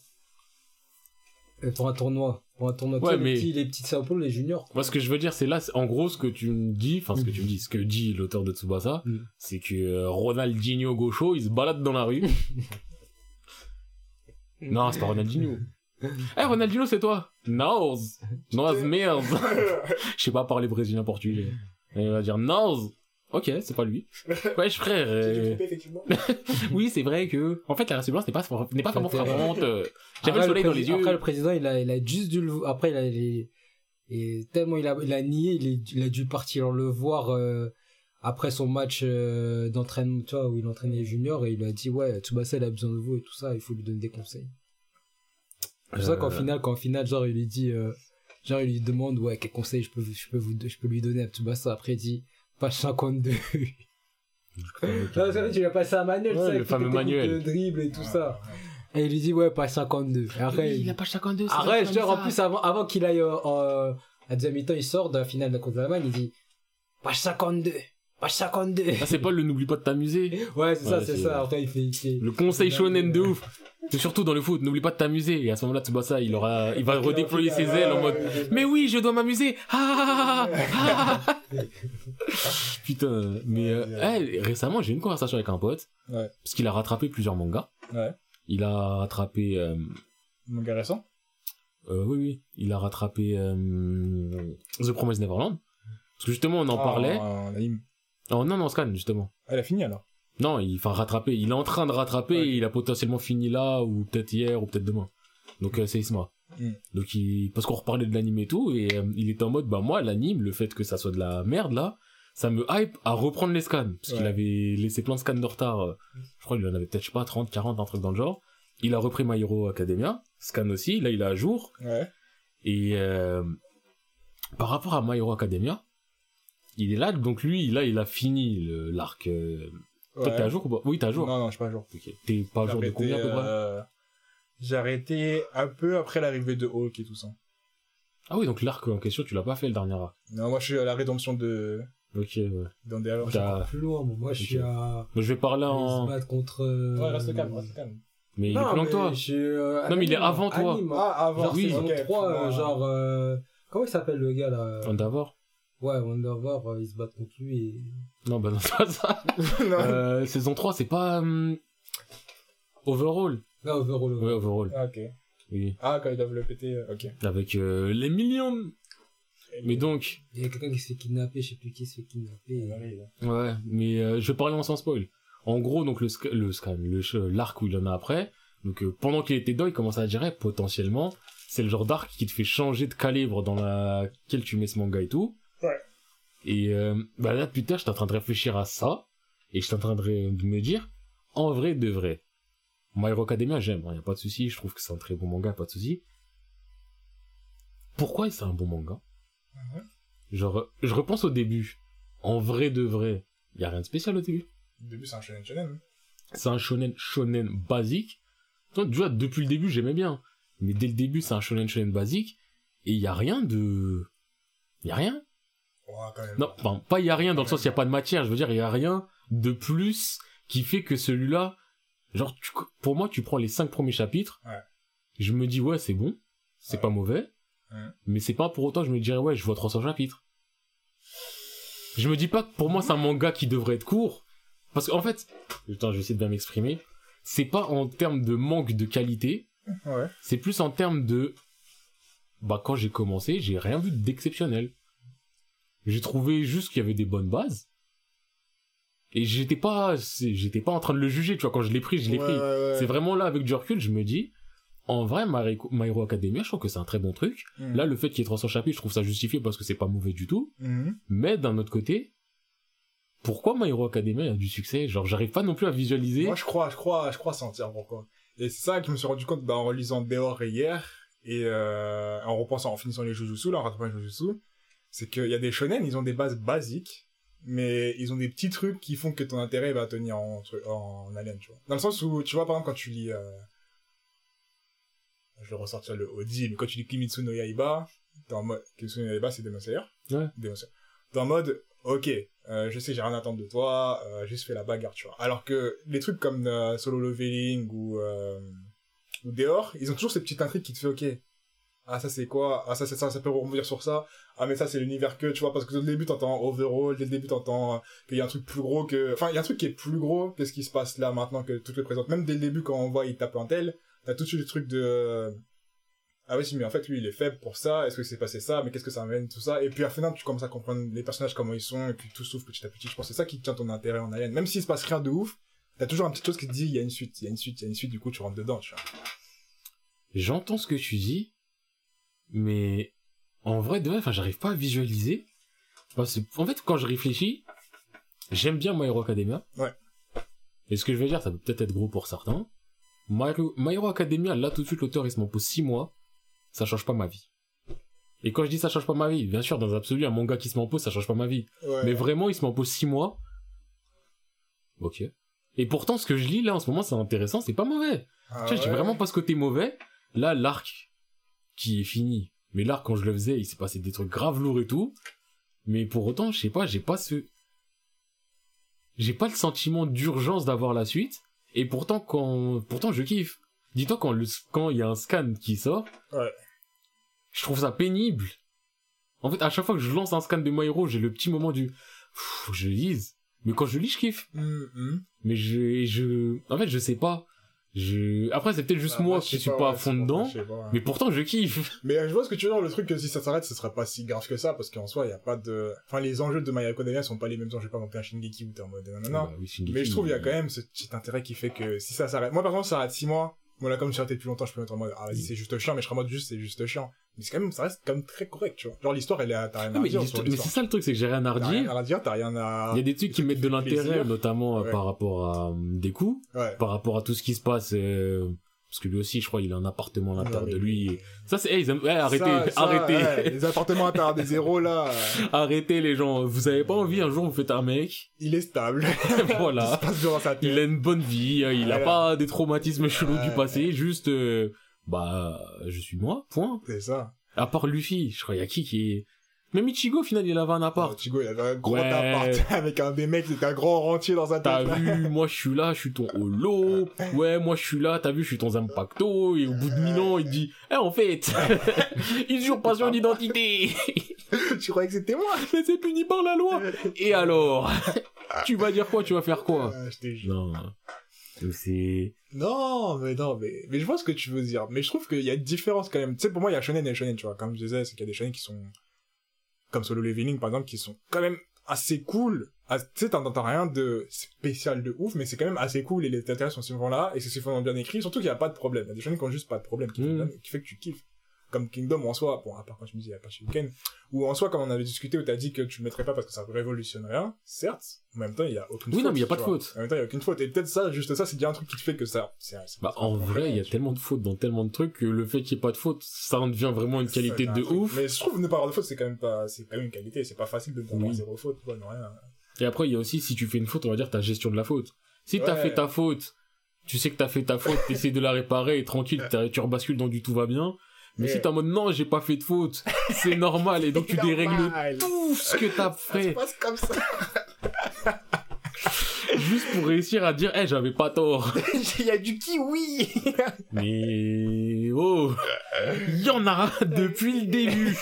Euh, pour un tournoi. Pour un tournoi. Ouais, mais- les, petits, les petits les juniors. quoi. Moi, ce que je veux dire, c'est là, en gros, ce que tu me dis, enfin, ce que tu me dis, ce que dit l'auteur de Tsubasa, Mm. c'est que euh, Ronaldinho Gaucho, il se balade dans la rue. Non, c'est pas Ronaldinho. Eh, Ronaldinho, c'est toi Nose Nose Mills Je sais pas parler brésilien portugais. Et il va dire Nose Ok, c'est pas lui. Wesh, frère. Euh, effectivement. Oui, c'est vrai que, en fait, la race blanche n'est pas, n'est pas vraiment frappante. euh, J'avais le soleil dans les yeux. Après, le président, il a, il a juste dû le, après, il a, il- et tellement il a, il a nié, il, est- il a dû partir le voir, euh, après son match, euh, d'entraînement, tu vois, où il entraînait les juniors, et il lui a dit, ouais, Tsubasa, il a besoin de vous et tout ça, il faut lui donner des conseils. C'est pour ça qu'en finale, qu'en finale, genre, il lui dit, euh, genre, il lui demande, ouais, quel conseil je peux, je peux vous, je peux lui donner à Tsubasa. Après, il dit, page 52. Non, c'est vrai, tu l'as passé à Manuel, Ouais, ça, le fameux Manuel. de dribble et tout ça. Et il lui dit, ouais, page 52. Et après, Oui, il a pas 52. c'est Arrête, genre, en plus, avant, avant qu'il aille euh, en- à deuxième mi-temps, il sort de la finale de la contre l'Allemagne, il dit, page 52, page 52. Ah, c'est pas le n'oublie pas de t'amuser. Ouais, c'est ça, Ouais, c'est- ça. Après, il fait, il fait- Le conseil shonen de ouf. C'est surtout dans le foot, n'oublie pas de t'amuser. Et à ce moment-là, Tsubasa, il aura, il va redéployer ses ailes en mode, mais oui, je dois m'amuser. Ah, ah, ah, ah. Putain, mais euh, eh, récemment, j'ai eu une conversation avec un pote. Ouais. Parce qu'il a rattrapé plusieurs mangas. Ouais. Il a rattrapé, euh, Mon gars récent? euh, oui, oui, il a rattrapé euh, The Promised Neverland. Parce que justement, on en Ah, parlait. en anime. Oh non, non, Scan, justement. Elle a fini alors. Non, il, enfin, rattraper. Il est en train de rattraper Ouais. et il a potentiellement fini là, ou peut-être hier, ou peut-être demain. Donc, euh, c'est Isma. Mm. Donc, il, parce qu'on reparlait de l'anime et tout, et euh, il était en mode, bah, moi, l'anime, le fait que ça soit de la merde, là, ça me hype à reprendre les scans. Parce qu'il avait laissé plein de scans de retard. euh, Je crois qu'il en avait peut-être, je sais pas, 30, 40, un truc dans le genre. Il a repris My Hero Academia. Scan aussi. Là, il est à jour. Ouais. Et, par rapport à My Hero Academia, il est là, donc lui, là, il a fini l'arc. Toi, t'es à jour ou pas? Oui, t'es à jour. Non, non, je suis pas à jour. T'es pas à jour de combien à peu près? euh, J'ai arrêté un peu après l'arrivée de Hulk et tout ça. Ah oui, donc l'arc en question, tu l'as pas fait le dernier arc. Non, moi je suis à la rédemption de Ok, ouais. d'Andéal. T'as- Plus loin, moi, moi je suis à. Moi, je vais parler en. se battre contre. euh, Ouais, reste calme, reste calme. Mais il est plus loin mais que toi. euh, Non, mais il est avant toi. anime. Ah, avant, genre, oui, saison ok, 3, euh, ouais. genre. euh, Comment il s'appelle le gars là? Endeavor Ouais, Wondervar, euh, ils se battent contre lui et. Non, bah non, c'est pas ça. non. euh, saison 3, c'est pas. hum, Overall. Là, Overall. Ouais, Overall. Ah, ok. Oui. Ah, quand ils doivent le péter, euh, ok. Avec euh, les millions. Mais donc. Il y a quelqu'un qui se fait kidnapper, je sais plus qui se fait kidnapper. et- Ouais, mais euh, je vais parler en sans spoil. En gros, donc le, le scan, le l'arc où il en a après, donc euh, pendant qu'il était dedans, il commence à dire eh, potentiellement, c'est le genre d'arc qui te fait changer de calibre dans laquelle tu mets ce manga et tout. Ouais. Et euh, bah là, putain, j'étais en train de réfléchir à ça, et j'étais en train de, me dire, en vrai de vrai, My Hero Academia, j'aime, il y a pas de souci, je trouve que c'est un très bon manga, pas de souci. Pourquoi c'est un bon manga? Mhm. Genre, je repense au début. En vrai de vrai, il y a rien de spécial au début. Au début, c'est un shonen shonen. C'est un shonen shonen basique. Donc, tu vois, depuis le début, j'aimais bien. Mais dès le début, c'est un shonen shonen basique. Et il y a rien de... Il y a rien. Ouais, quand même. Non, enfin, pas il y a rien dans le sens il y a pas de matière. Je veux dire, il y a rien de plus qui fait que celui-là... Genre, tu- pour moi, tu prends les cinq premiers chapitres. Ouais. Je me dis, ouais, c'est bon. C'est Ouais. pas mauvais. Mais c'est pas pour autant, je me dirais, ouais, je vois 300 chapitres. Je me dis pas que pour moi, c'est un manga qui devrait être court. Parce qu'en fait, putain, je vais essayer de bien m'exprimer. C'est pas en termes de manque de qualité. C'est plus en termes de, bah, quand j'ai commencé, j'ai rien vu d'exceptionnel. J'ai trouvé juste qu'il y avait des bonnes bases. Et j'étais pas, j'étais pas en train de le juger, tu vois, quand je l'ai pris, je l'ai Ouais, pris. ouais. C'est vraiment là, avec du recul, je me dis, en vrai, My Hero- Academia, je trouve que c'est un très bon truc. Mhm. Là, le fait qu'il y ait 300 chapitres, je trouve ça justifié parce que c'est pas mauvais du tout. Mhm. Mais d'un autre côté, pourquoi My Hero Academia a du succès? Genre, j'arrive pas non plus à visualiser. Moi, je crois, je crois, je crois sentir pourquoi. Et c'est ça que je me suis rendu compte, bah, en relisant Béor hier, et, euh, en repensant, en finissant les Jujutsu, là, en rattrapant les Jujutsu, c'est qu'il y a des shonen, ils ont des bases basiques, mais ils ont des petits trucs qui font que ton intérêt va tenir en, en haleine, tu vois. Dans le sens où, tu vois, par exemple, quand tu lis, euh, je vais ressortir le Odi, mais quand tu lis Kimitsu no Yaiba, t'es en mode, Kimitsu no Yaiba, c'est Demon Slayer. Ouais. Demon Slayer. T'es en mode, ok, euh, je sais, j'ai rien à attendre de toi, euh, juste fais la bagarre, tu vois. Alors que les trucs comme euh, Solo Leveling ou, ou Deor, ils ont toujours ces petites intrigues qui te fait, ok, ah ça c'est quoi, ah ça c'est ça, ça peut rebondir sur ça, ah mais ça c'est l'univers que, tu vois, parce que dès le début t'entends Overall, dès le début t'entends euh, qu'il y a un truc plus gros que, enfin il y a un truc qui est plus gros que ce qui se passe là maintenant que toutes les présentes, même dès le début quand on voit il tape un tel, t'as tout de suite le truc de, ah oui, mais en fait, lui, il est faible pour ça, est-ce que c'est passé ça, mais qu'est-ce que ça amène, tout ça, et puis à la fin, tu commences à comprendre les personnages, comment ils sont, et puis tout s'ouvre petit à petit, je pense c'est ça qui tient ton intérêt en Alien. Même s'il se passe rien de ouf, t'as toujours une petite chose qui te dit, il y a une suite, il y a une suite, il y a une suite, du coup, tu rentres dedans, tu vois. J'entends ce que tu dis, mais en vrai, de enfin, j'arrive pas à visualiser. Parce que, en fait, quand je réfléchis, j'aime bien My Hero Academia. Ouais. Et ce que je vais dire, ça peut peut-être être gros pour certains. My Hero, My Hero Academia, là, tout de suite, l'auteur, il se m'en pose 6 mois. Ça change pas ma vie. Et quand je dis ça change pas ma vie, bien sûr, dans l'absolu, un manga qui se m'en pose, ça change pas ma vie. Ouais. Mais vraiment, il se m'en pose 6 mois. Ok. Et pourtant, ce que je lis là en ce moment, c'est intéressant, c'est pas mauvais. Ah tu vois, dis ouais. vraiment pas ce côté mauvais. Là, l'arc qui est fini. Mais l'arc, quand je le faisais, il s'est passé des trucs graves lourds et tout. Mais pour autant, je sais pas, j'ai pas ce... J'ai pas le sentiment d'urgence d'avoir la suite. Et pourtant, quand... Pourtant, je kiffe. Dis-toi, quand le... quand il y a un scan qui sort... Ouais. Je trouve ça pénible. En fait, à chaque fois que je lance un scan de My Hero, j'ai le petit moment du... Pff, je lise. Mais quand je lis, je kiffe. Hum, hum. Mais je... je... En fait, je sais pas. Je... Après, c'est peut-être juste Bah, moi qui suis pas à ouais, fond dedans. pas, ouais. Mais pourtant, je kiffe. Mais je vois ce que tu veux dire, le truc que si ça s'arrête, ce sera pas si grave que ça, parce qu'en soi, il y a pas de... Enfin, les enjeux de My Academia sont pas les mêmes enjeux, pas non plus un Shingeki où t'es en mode non, non, Bah oui, Shingeki, Mais je trouve il y a quand même ce petit intérêt qui fait que si ça s'arrête... Moi, par exemple, ça arrête 6 mois, moi là, comme je suis arrêté depuis longtemps, je peux mettre en mode, ah vas-y, c'est juste chiant, mais je serai en mode juste, c'est juste chiant. Mais c'est quand même, ça reste quand même très correct, tu vois. Genre, l'histoire, elle est, à- t'as rien à dire mais c'est ça le truc, c'est que j'ai rien à T'as rien redire. à dire, t'as rien à... Il y a des trucs qui mettent de l'intérêt, notamment euh, par rapport à euh, des coups, Ouais. par rapport à tout ce qui se passe. Parce que lui aussi, je crois, il a un appartement à l'intérieur Ouais, de lui. et- Ça, c'est... hey, aiment- arrêtez, Ça, ça, arrêtez. ouais, les appartements à l'intérieur des zéros, là, arrêtez, les gens. Vous avez pas envie, un jour, vous faites un mec. il est stable. Il se voilà. passe durant sa tête. Il a une bonne vie, euh, il a pas des traumatismes chelous du passé, juste... euh, Bah, je suis moi, point. C'est ça. À part Luffy, je crois, il y a qui qui est... Même Ichigo, au final, il avait un appart. Euh, Chigo, il avait un gros Ouais. appart avec un des mecs, c'était un grand rentier dans sa T'as vu, moi je suis là, je suis ton holo. Ouais, moi je suis là, t'as vu, je suis ton Zampacto. Et au bout de mille ans, il dit, eh, en fait, usurpation d'identité. tu croyais que c'était moi? Mais c'est puni par la loi. Et alors? Tu vas dire quoi? Tu vas faire quoi? Je jure. Non. Non, mais non, mais, mais je vois ce que tu veux dire. Mais je trouve qu'il y a une différence quand même. Tu sais, pour moi, il y a shonen et shonen, tu vois. Comme je disais, c'est qu'il y a des shonen qui sont, comme Solo Leveling, par exemple, qui sont quand même assez cool. Ah, Tu sais, t'en- t'entends rien de spécial de ouf, mais c'est quand même assez cool et les intérêts sont souvent là et c'est souvent bien écrit. Surtout qu'il n'y a pas de problème. Il y a des shonen qui ont juste pas de problème, qui, font bien- qui fait que tu kiffes. Comme Kingdom, en soi, bon, à part quand tu me dis, il n'y a pas chez Weekend, ou en soi, comme on avait discuté, où t'as dit que tu le mettrais pas parce que ça révolutionne rien, certes, en même temps, il y a aucune Oui, faute. non, mais il y a pas de vois. faute. En même temps, il y a aucune faute. Et peut-être ça, juste ça, c'est déjà un truc qui te fait que ça, c'est, Bah, en vrai, il y a tellement de fautes dans tellement de trucs que le fait qu'il n'y ait pas de faute, ça en devient vraiment une qualité un de ouf. Mais je trouve ne pas avoir de faute, c'est quand même pas, c'est quand même une qualité. C'est pas facile de ne pas avoir Oui. zéro faute, quoi, non, rien. Et après, il y a aussi, si tu fais une faute, on va dire ta gestion de la faute. Si t'as Ouais. fait ta faute, tu sais que t'as fait ta faute, t'essaies de la réparer et tranquille, t'as- tu rebascules dans du tout va bien. Mais Ouais. si t'es en mode non, j'ai pas fait de faute, c'est normal et donc tu C'est dérègles normal. tout ce que t'as Ça se fait passe comme ça. juste pour réussir à dire, eh, j'avais pas tort. Il y a du kiwi. Mais oh, il y en a depuis le début.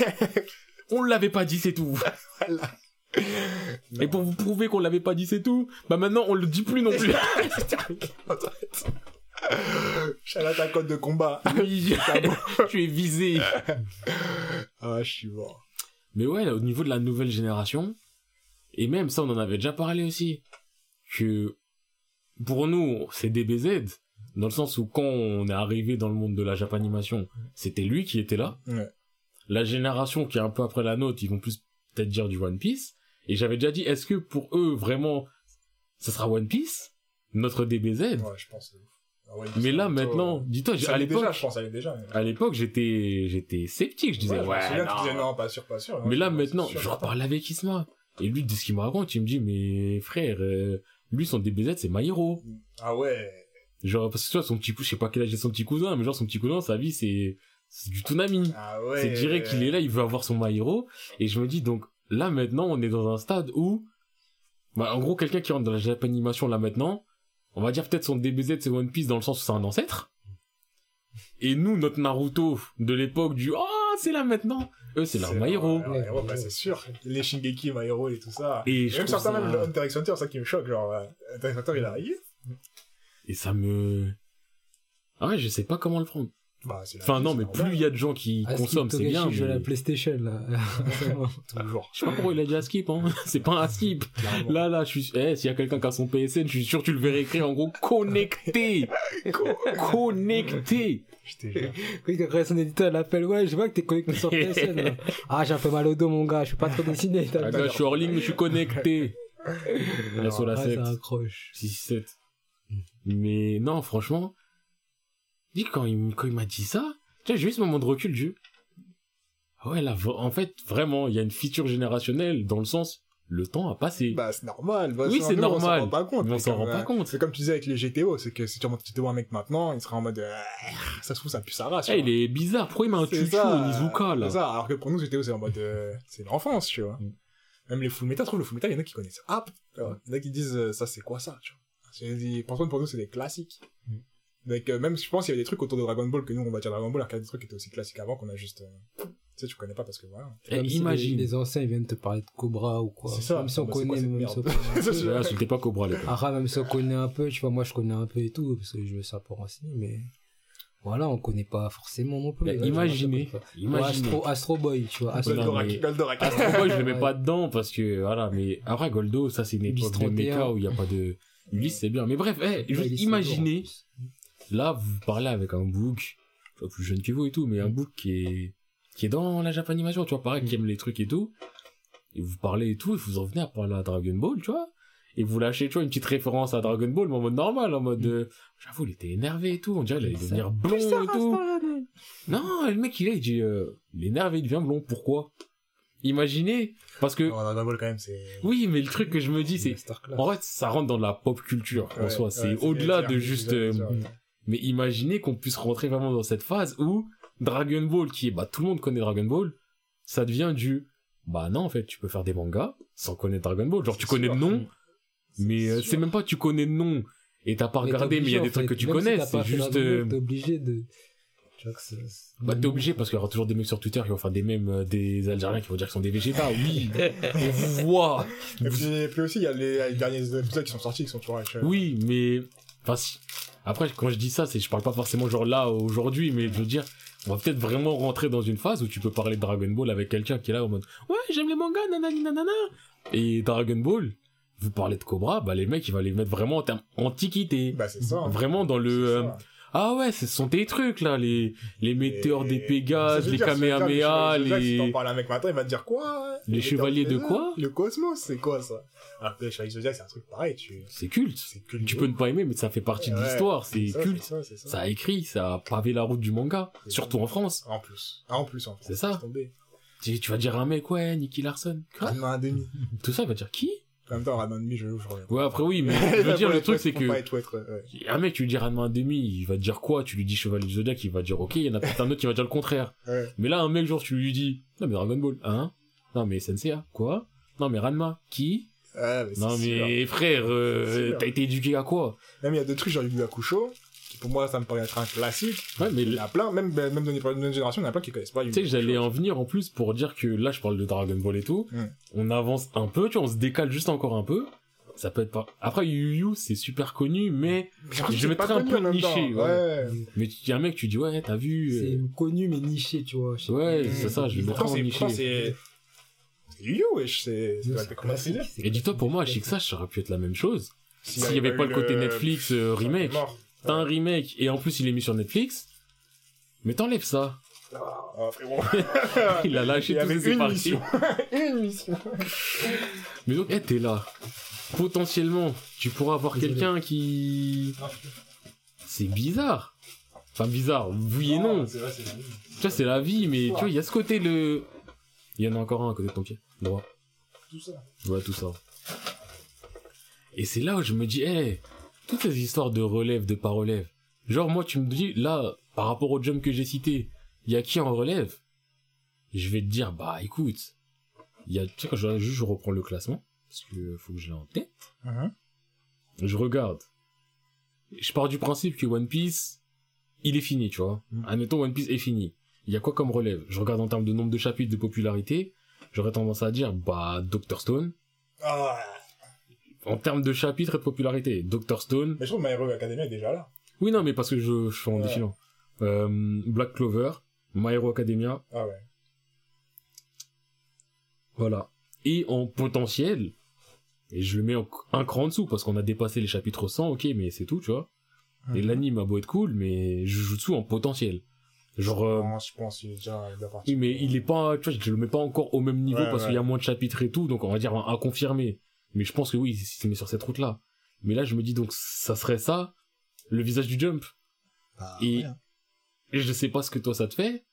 On l'avait pas dit, c'est tout. voilà. Et pour vous prouver qu'on l'avait pas dit, c'est tout, bah maintenant on le dit plus non plus. Chala ta code de combat. Oui, tu es visé. Ah, je suis mort. Mais ouais, là, au niveau de la nouvelle génération, et même ça, on en avait déjà parlé aussi, que pour nous, c'est DBZ, dans le sens où quand on est arrivé dans le monde de la Japanimation, c'était lui qui était là. Ouais. La génération qui est un peu après la nôtre, ils vont plus peut-être dire du One Piece. Et j'avais déjà dit, est-ce que pour eux, vraiment, ça sera One Piece? Notre DBZ Ouais, je pense. Ah ouais, Mais là, plutôt, maintenant, euh, dis-toi, à déjà, l'époque, je pense, ça allait déjà. mais- à l'époque, j'étais, j'étais sceptique, je disais, je me ouais, souviens, non. tu disais non, pas sûr, pas sûr. Mais là, maintenant, je reparle avec Isma. Et lui, de ce qu'il me raconte, il me dit, mais frère, euh, lui, son DBZ, c'est My Hero. Ah ouais. Genre, parce que tu vois, son petit cousin, je sais pas quel âge est son petit cousin, mais genre, son petit cousin, sa vie, c'est, c'est du Toonami. Ah ouais. c'est direct qu'il est là, il veut avoir son My Hero. Et je me dis, donc, là, maintenant, on est dans un stade où, bah, en gros, quelqu'un qui rentre dans la Japanimation, là, maintenant, on va dire peut-être son DBZ, c'est One Piece, dans le sens où c'est un ancêtre. Et nous, notre Naruto de l'époque du, ah, c'est là maintenant. Eux, c'est leur My Hero. Ouais, ouais, bah, c'est sûr. Les Shingeki, My Hero et tout ça. Et je même certains, ça- même le Hunter x Hunter, ça qui me choque. Genre, euh, Hunter x Hunter, il arrive. Et ça me... Ah ouais, je sais pas comment le prendre. Bah, Enfin vie, non, mais plus il y a de gens qui Askip consomment, c'est bien. joue à mais- la PlayStation, là. Toujours. Je sais pas pourquoi il a dit à skip, hein. C'est pas un skip. clairement. Là, là, je suis, eh, s'il y a quelqu'un qui a son PSN, je suis sûr que tu le verrais écrire en gros connecté. connecté. Je te jure. Oui, après son éditeur l'appelle, ouais, je vois que t'es connecté sur PSN. là. Ah, j'ai un peu mal au dos, mon gars, je peux pas trop dessiner. t'as- Ah, gars, je suis hors ligne, mais je suis connecté. Là, sur la Ah, 7. ça accroche. 6-7. Mais non, franchement, dis quand il, quand il m'a dit ça, tu vois, j'ai eu ce moment de recul du. Ouais, là, en fait, vraiment, il y a une feature générationnelle dans le sens, le temps a passé. Bah, c'est normal. Bah, Oui, c'est nous, On s'en normal. rend pas compte. Mais on s'en rend pas euh, compte. C'est comme tu disais avec les GTO, c'est que si tu remontes GTO un mec maintenant, il sera en mode, euh, ça se trouve, ça pue sa race. Eh, tu il est bizarre. Pourquoi il met un tutu au Nizuka, là C'est ça, alors que pour nous, GTO, c'est en mode, euh, c'est l'enfance, tu vois. Mm. Même les full je trouve le full metal, il y en a qui connaissent. Ah, il y en a qui disent, ça, c'est quoi ça, tu vois. Dit, pour nous, c'est des classiques. Donc, euh, même, je pense qu'il y avait des trucs autour de Dragon Ball que nous, on va dire Dragon Ball, alors qu'il y a des trucs qui étaient aussi classiques avant qu'on a juste, euh, tu sais, tu connais pas parce que voilà. Si imagine. les, les anciens ils viennent te parler de Cobra ou quoi. C'est ça. Même si on Bah, c'est quoi connaît, cette même si on connaît. Ça, Insultez pas Cobra, les gars. Ara, même si on connaît un peu, tu vois, moi je connais un peu et tout, parce que je me suis un peu renseigné, mais voilà, on connaît pas forcément non plus. Bah, imaginez, imaginez. Astro, Astro Boy, tu vois. Astro Goldorak, mais- Goldorak. Astro Boy, je le mets pas dedans parce que, voilà, mais après, Goldo, ça, c'est une époque de 31. mecha où il y a pas de, Ulysse, c'est bien. Mais bref, eh, juste imaginez, là, vous parlez avec un book, vois, plus jeune que vous et tout, mais un book qui est, qui est dans la Japanimation, tu vois, pareil, qui aime les trucs et tout. Et vous parlez et tout, et vous en venez à parler à Dragon Ball, tu vois. Et vous lâchez, tu vois, une petite référence à DragonAll, mais en mode normal, en mode, euh, j'avoue, il était énervé et tout, on dirait, il allait devenir blond et tout. Non, le mec, il est, il dit, euh, il est énervé, il devient blond, pourquoi? Imaginez, parce que, Non, Dragon Ball, quand même, c'est... oui, mais le truc que je me dis, c'est, en fait, ça rentre dans la pop culture, en Ouais, soi, ouais, c'est au-delà de juste, euh. Mais imaginez qu'on puisse rentrer vraiment dans cette phase où Dragon Ball, qui est, bah, tout le monde connaît Dragon Ball, ça devient du, bah non, en fait, tu peux faire des mangas sans connaître Dragon Ball. Genre, tu connais sûr. de nom, mais euh, c'est même pas tu connais de nom et t'as pas Mais regardé, mais il y a des trucs fait. que tu si connais, pas c'est juste, euh, T'es obligé de. Tu vois que c'est. bah, t'es obligé parce qu'il y aura toujours des mecs sur Twitter qui vont faire des mèmes euh, des Algériens qui vont dire qu'ils sont des végétas. Oui, on vous voit. Et puis, et puis aussi, il y a les, les derniers épisodes qui sont sortis, qui sont toujours actuels. Oui, mais enfin si. Après, quand je dis ça, c'est je parle pas forcément genre là aujourd'hui, mais je veux dire, on va peut-être vraiment rentrer dans une phase où tu peux parler de Dragon Ball avec quelqu'un qui est là en mode ouais j'aime les mangas nanani nanana et Dragon Ball. Vous parlez de Cobra, bah les mecs ils vont les mettre vraiment en termes antiquité. Bah, c'est ça. hein. Vraiment dans le. Ah ouais, ce sont tes trucs là, les les météores des Pégases, les Kamehameha, les Si t'en les parles mec maintenant, il va te dire quoi Les chevaliers de quoi Le cosmos, c'est quoi ça que les chevaliers Zodiac, c'est un truc pareil, tu... c'est culte. C'est culte. Tu peux ne pas aimer, mais ça fait partie de l'histoire, c'est culte. ça, c'est ça. Ça a écrit, ça a pavé la route du manga, surtout en France. En plus. Ah, en plus, en plus. C'est ça. Tu, tu vas dire à un mec, ouais, Nicky Larson. Quoi un demi. Tout ça, il va dire qui? En même temps, Ranma demi, je joue, je reviens. Ouais, après oui, mais je veux dire, le truc, c'est que ouais. un mec, tu lui dis Ranma demi, il va te dire quoi? Tu lui dis Chevalier du Zodiac, il va dire ok. Il y en a peut-être un autre qui va dire le contraire. Ouais. Mais là, un mec, genre, tu lui dis non mais Dragon Ball, hein? Non mais Senseiya, quoi? Non mais Ranma, qui? Ouais, mais Non sûr. mais frère, euh, t'as été éduqué à quoi? Même il y a des trucs genre Yu Yu Hakusho, qui pour moi, ça me paraît être un classique. Ouais, mais Il y en a plein, même, même dans les nouvelles générations, il y en a plein qui connaissent pas Tu sais j'allais en venir en plus pour dire que là je parle de Dragon Ball et tout. Mm. On avance un peu, tu vois, on se décale juste encore un peu. Ça peut être pas. Après Yu Yu c'est super connu, mais je c'est mettrais un peu niché, ouais. Ouais. mais tu y a un mec tu dis ouais t'as vu. C'est euh, connu mais niché, tu vois. Ouais c'est ça, je le mettrais en c'est, niché. c'est, c'est Yu Yu, wesh, c'est, c'est, C'est c'est c'est Et dis-toi pour moi à. Chixa ça aurait pu être la même chose. S'il S'il y avait pas le côté Netflix euh, remake, c'est. T'as un remake et en plus il est mis sur Netflix. Mais t'enlèves ça. Ah, frérot. Il a lâché Il avait c'est une mission. une mission. Mais donc, eh, t'es là. Potentiellement, tu pourras avoir quelqu'un qui... C'est bizarre. Enfin, bizarre, oui et non. C'est vrai, c'est vrai. Tu vois, c'est la vie, mais tu vois, il y a ce côté, le... Il y en a encore un à côté de ton pied. Droit. Tout ça. Ouais, tout ça. Et c'est là où je me dis, eh, toutes ces histoires de relève, de pas relève. Genre, moi, tu me dis, là, par rapport au jump que j'ai cité, il y a qui en relève? Je vais te dire, bah, écoute, il y a, tu sais, quand je, je reprends le classement, parce que faut que je l'ai en tête. Mhm. Je regarde. Je pars du principe que One Piece, il est fini, tu vois. Mm. Admettons, One Piece est fini. Il y a quoi comme relève? Je regarde en termes de nombre de chapitres, de popularité. J'aurais tendance à dire, bah, Dr. Stone. Ah, En termes de chapitres et de popularité, Dr. Stone. mais je trouve My Hero Academia est déjà là. Oui, non, mais parce que je, je suis en Ouais. défilant. Euh, Black Clover, My Hero Academia, Ah ouais. voilà. Et en potentiel, et je le mets en- un cran en dessous parce qu'on a dépassé les chapitres 100, ok, mais c'est tout, tu vois. Et Mhm. l'anime a beau être cool, mais Jujutsu en potentiel. Genre, euh, Non, je pense qu'il est déjà oui, mais il est pas, tu vois, je le mets pas encore au même niveau Ouais, parce ouais. qu'il y a moins de chapitres et tout, donc on va dire à confirmer. Mais je pense que oui, il se met sur cette route-là. Mais là, je me dis donc, ça serait ça, le visage du jump. Bah, et- ouais, hein. Et je sais pas ce que toi ça te fait.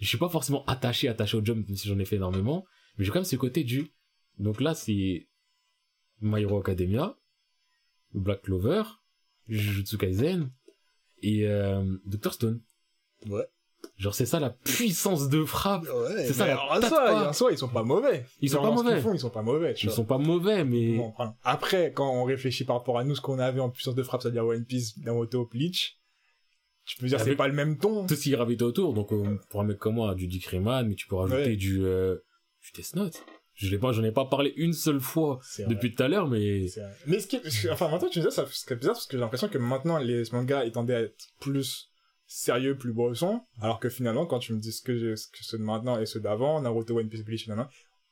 Je suis pas forcément attaché, attaché au jump, même si j'en ai fait énormément. Mais j'ai quand même ce côté du. Donc là, c'est My Hero Academia, Black Clover, Jujutsu Kaisen et euh, Dr. Stone. Ouais. Genre c'est ça la puissance de frappe. Ouais, C'est ça, la en soi, pas. en soi, ils sont pas mauvais. Ils sont pas mauvais. font, ils sont pas mauvais. tu Ils vois. sont pas mauvais, mais Bon, enfin, après, quand on réfléchit par rapport à nous, ce qu'on avait en puissance de frappe, c'est-à-dire One Piece, Naruto, Bleach, tu peux dire que c'est pas le même ton. tout ce qui gravite autour. Donc euh, pour un mec comme moi, du Dick Rayman, mais tu peux rajouter Ouais. du euh, du Death Note. Je l'ai pas, j'en ai pas parlé une seule fois C'est depuis tout à l'heure, mais C'est. Mais ce qui est- enfin, maintenant, tu me disais, ça serait bizarre parce que j'ai l'impression que maintenant, les mangas, ils tendaient à être plus sérieux, plus brossons, alors que finalement, quand tu me dis ce que, j'ai- ce que ceux de maintenant et ceux d'avant, Naruto, One Piece, Bleach, nanana,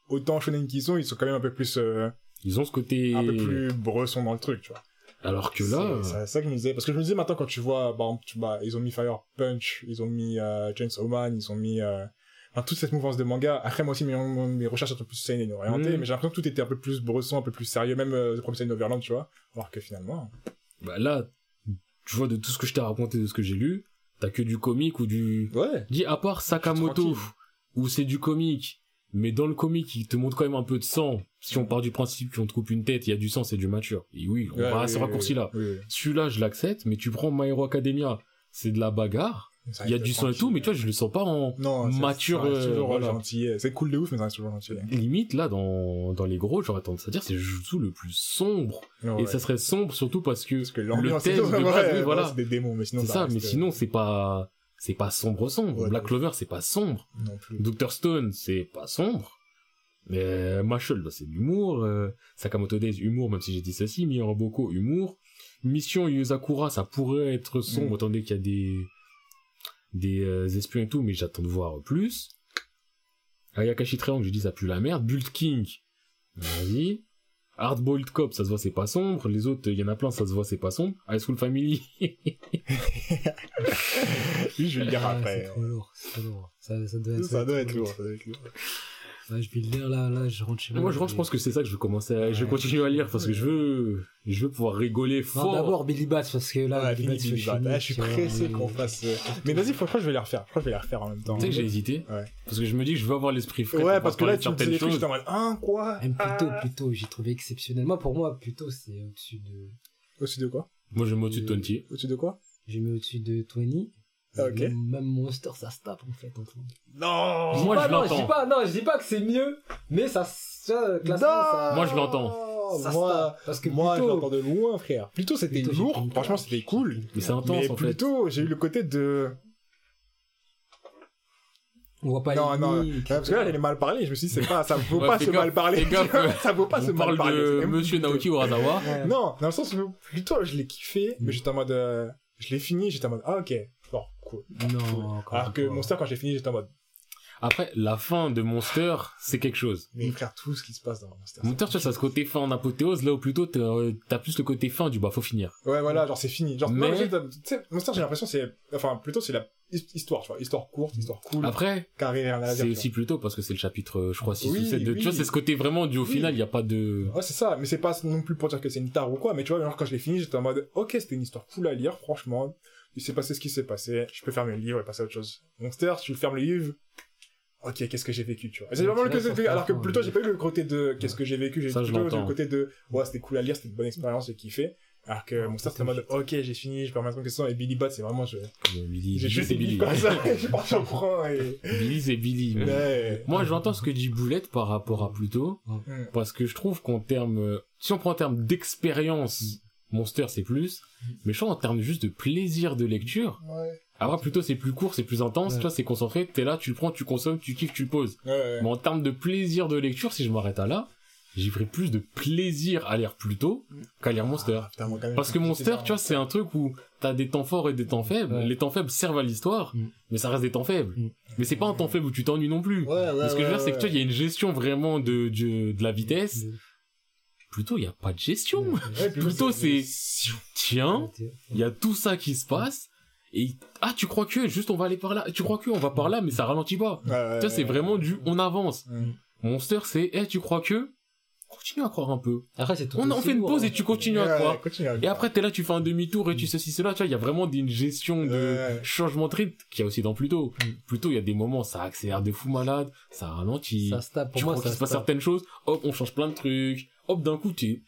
autant shonen qu'ils sont, ils sont quand même un peu plus, euh, ils ont ce côté. un peu plus brossons dans le truc, tu vois. Alors que là, C'est ça que je me disais. Parce que je me disais maintenant, quand tu vois, tu, bah, ils ont mis Fire Punch, ils ont mis euh, Chainsaw Man, ils ont mis. Euh, enfin, toute cette mouvance de manga. Après, moi aussi, mes, mes recherches sont plus seinen orientées, Mm. mais j'ai l'impression que tout était un peu plus bresson, un peu plus sérieux, même euh, The Promised Neverland, tu vois. Alors que finalement. bah là, tu vois de tout ce que je t'ai raconté, de ce que j'ai lu, t'as que du comique ou du. Ouais. Dis à part Sakamoto, où c'est du comique, mais dans le comique, il te montre quand même un peu de sang. Si on part du principe qu'on te coupe une tête, il y a du sang, c'est du mature. Et oui, on va à ce raccourci-là. Oui, oui. Celui-là, je l'accepte, mais tu prends My Hero Academia, c'est de la bagarre, il y a du sang et tout, mais tu vois, je le sens pas en Non, c'est- mature. reste euh, toujours voilà. gentil. C'est cool de ouf, mais ça reste toujours gentil. Limite, là, dans, dans les gros, j'aurais tendance à dire, c'est Jujutsu le plus sombre. Ouais. Et ça serait sombre surtout parce que, Parce que le thème c'est de ouais, voilà. c'est des démons, mais sinon. C'est ça, mais reste, euh, sinon, c'est pas, c'est pas sombre sombre. Ouais, Black. Clover, c'est pas sombre. Non plus. Dr. Stone, c'est pas sombre. Mais Mashal, bah, c'est de l'humour. Euh, Sakamoto Days, humour, même si j'ai dit ceci. Miraboko, humour. Mission Yuzakura, ça pourrait être sombre, Mm. donné qu'il y a des, des euh, espions et tout, mais j'attends de voir plus. Ayakashi Triangle, j'ai dit ça pue la merde. Bult King, vas-y. Hardboiled Cop, ça se voit, c'est pas sombre. Les autres, il y en a plein, ça se voit, c'est pas sombre. High School Family, je vais le dire Ah, après. C'est trop lourd, c'est trop lourd. Ça, ça doit être, Ça doit être lourd, ça doit être lourd. Ouais, je vais le lire là, là, je rentre chez moi. Moi, je, je pense que c'est ça que je vais commencer à, je vais Ouais. continuer à lire parce que je veux, je veux pouvoir rigoler Non, fort. d'abord Billy Bats, parce que là, Ouais, Billy je Billy Bat. Ah, je suis pressé mais- qu'on fasse. euh, Mais vas-y, faut- je crois que je vais les refaire. Je crois que je vais les refaire en même temps. Tu sais que j'ai hésité Ouais. Parce que je me dis que je veux avoir l'esprit frais. Ouais, parce que là, tu me certaines des trucs, j'étais en mode, ah, quoi? Même plutôt, plutôt, j'ai trouvé exceptionnel. Moi, pour moi, plutôt, c'est au-dessus de. Au-dessus de quoi? Moi, je me au-dessus de 20. Au-dessus de quoi? J'ai mis au-dessus de 20. Ok. Même, Monster, ça se tape en fait. entre. Non Moi, pas, je non, l'entends. dis pas, non, je dis pas que c'est mieux, mais ça, ça classement, ça, Moi, je l'entends. ça se Moi, tape. Parce que moi je l'entends de loin, frère. Plutôt, c'était lourd. Franchement, c'était cool. Mais c'est intense, Mais en fait. plutôt, j'ai eu le côté de. on voit pas non, les non. Ouais, parce que là, j'allais mal parler. Je me suis dit, c'est pas, ça vaut Ouais, pas se mal parler. ça vaut pas se mal parle parler. de Monsieur plutôt- Naoki Urasawa. Ouais. Non, dans le sens où plutôt je l'ai kiffé, mais j'étais en mode, euh, je l'ai fini, j'étais en mode, ah ok, bon, cool. Non, Alors que. Monster, quand j'ai fini, j'étais en mode, Après, la fin de Monster, c'est quelque chose. mais frère, tout ce qui se passe dans Monster. Monster, tu vois, ça ce côté fin en apothéose, là où plutôt t'as euh, t'as plus le côté fin du bah, faut finir. Ouais, voilà, genre c'est fini. Genre, Mais- non, Monster, j'ai l'impression c'est, enfin, plutôt c'est la his- histoire, tu vois, histoire courte, histoire cool, Après, c'est aussi plutôt parce que c'est le chapitre, euh, je crois, 6 Oui, ou 7 de, oui. tu vois, c'est ce côté vraiment du au Oui. final, il n'y a pas de. Ouais, c'est ça, mais c'est pas non plus pour dire que c'est une tare ou quoi, mais tu vois, genre quand je l'ai fini, j'étais en mode, ok, c'était une histoire cool à lire, franchement. Il s'est passé ce qui s'est passé, je peux fermer le livre et passer à autre chose. Monster, tu fermes le livre, ok, qu'est-ce que j'ai vécu, tu vois. C'est vraiment le côté, ça alors que plutôt j'ai pas eu le côté de qu'est-ce que j'ai vécu, j'ai plutôt le côté de, ouais, c'était cool à lire, c'était une bonne expérience, j'ai kiffé. Alors que Monster, c'était en mode, ok, j'ai fini, je peux remettre en question, et Billy Bat, c'est vraiment, je, j'ai juste Billy. livres comme ça, je et, Billy, c'est Billy. Moi, j'entends ce que dit Boulette par rapport à Pluto, Mm. parce que je trouve qu'en termes, si on prend en termes d'expérience, Monster c'est plus, mais je trouve en termes juste de plaisir de lecture, Ouais. après Pluto c'est plus court, c'est plus intense, Ouais. tu vois, c'est concentré, t'es là, tu le prends, tu consommes, tu kiffes, tu le poses. Ouais. Mais en termes de plaisir de lecture, si je m'arrête à là, j'y ferai plus de plaisir à lire plus tôt qu'à lire Monster. Ah, putain, moi, quand même, Parce que Monster, tu vois, c'est un truc où t'as des temps forts et des temps faibles. Ouais. Les temps faibles servent à l'histoire, Mm. mais ça reste des temps faibles. Mm. Mais c'est pas un temps faible où tu t'ennuies non plus. Ouais, ouais, Mais ce que je veux dire, c'est que tu vois, il y a une gestion vraiment de, de, de la vitesse. Plutôt, il y a pas de gestion. Ouais, Plutôt, c'est, tiens, il y a tout ça qui se passe. Et, ah, tu crois que, juste on va aller par là. Tu crois que, on va par là, mais ça ralentit pas. Ouais, ouais, Tu vois, c'est vraiment du, on avance. Mm. Monster, c'est, eh, tu crois que, continue à croire un peu. Après, c'est tout On en aussi fait une pause et tu continues à Ouais, croire. continue à Et après, t'es là, tu fais un demi-tour et tu ceci, cela. Tu vois, il y a vraiment une gestion de Ouais. changement de rythme qu'il y a aussi dans Pluto. Mm. Pluto, il y a des moments, ça accélère de fou malade, ça ralentit. Ça se tape. Pour tu moi, crois ça qu'il se se passe certaines choses, hop, on change plein de trucs. Hop, d'un coup, tu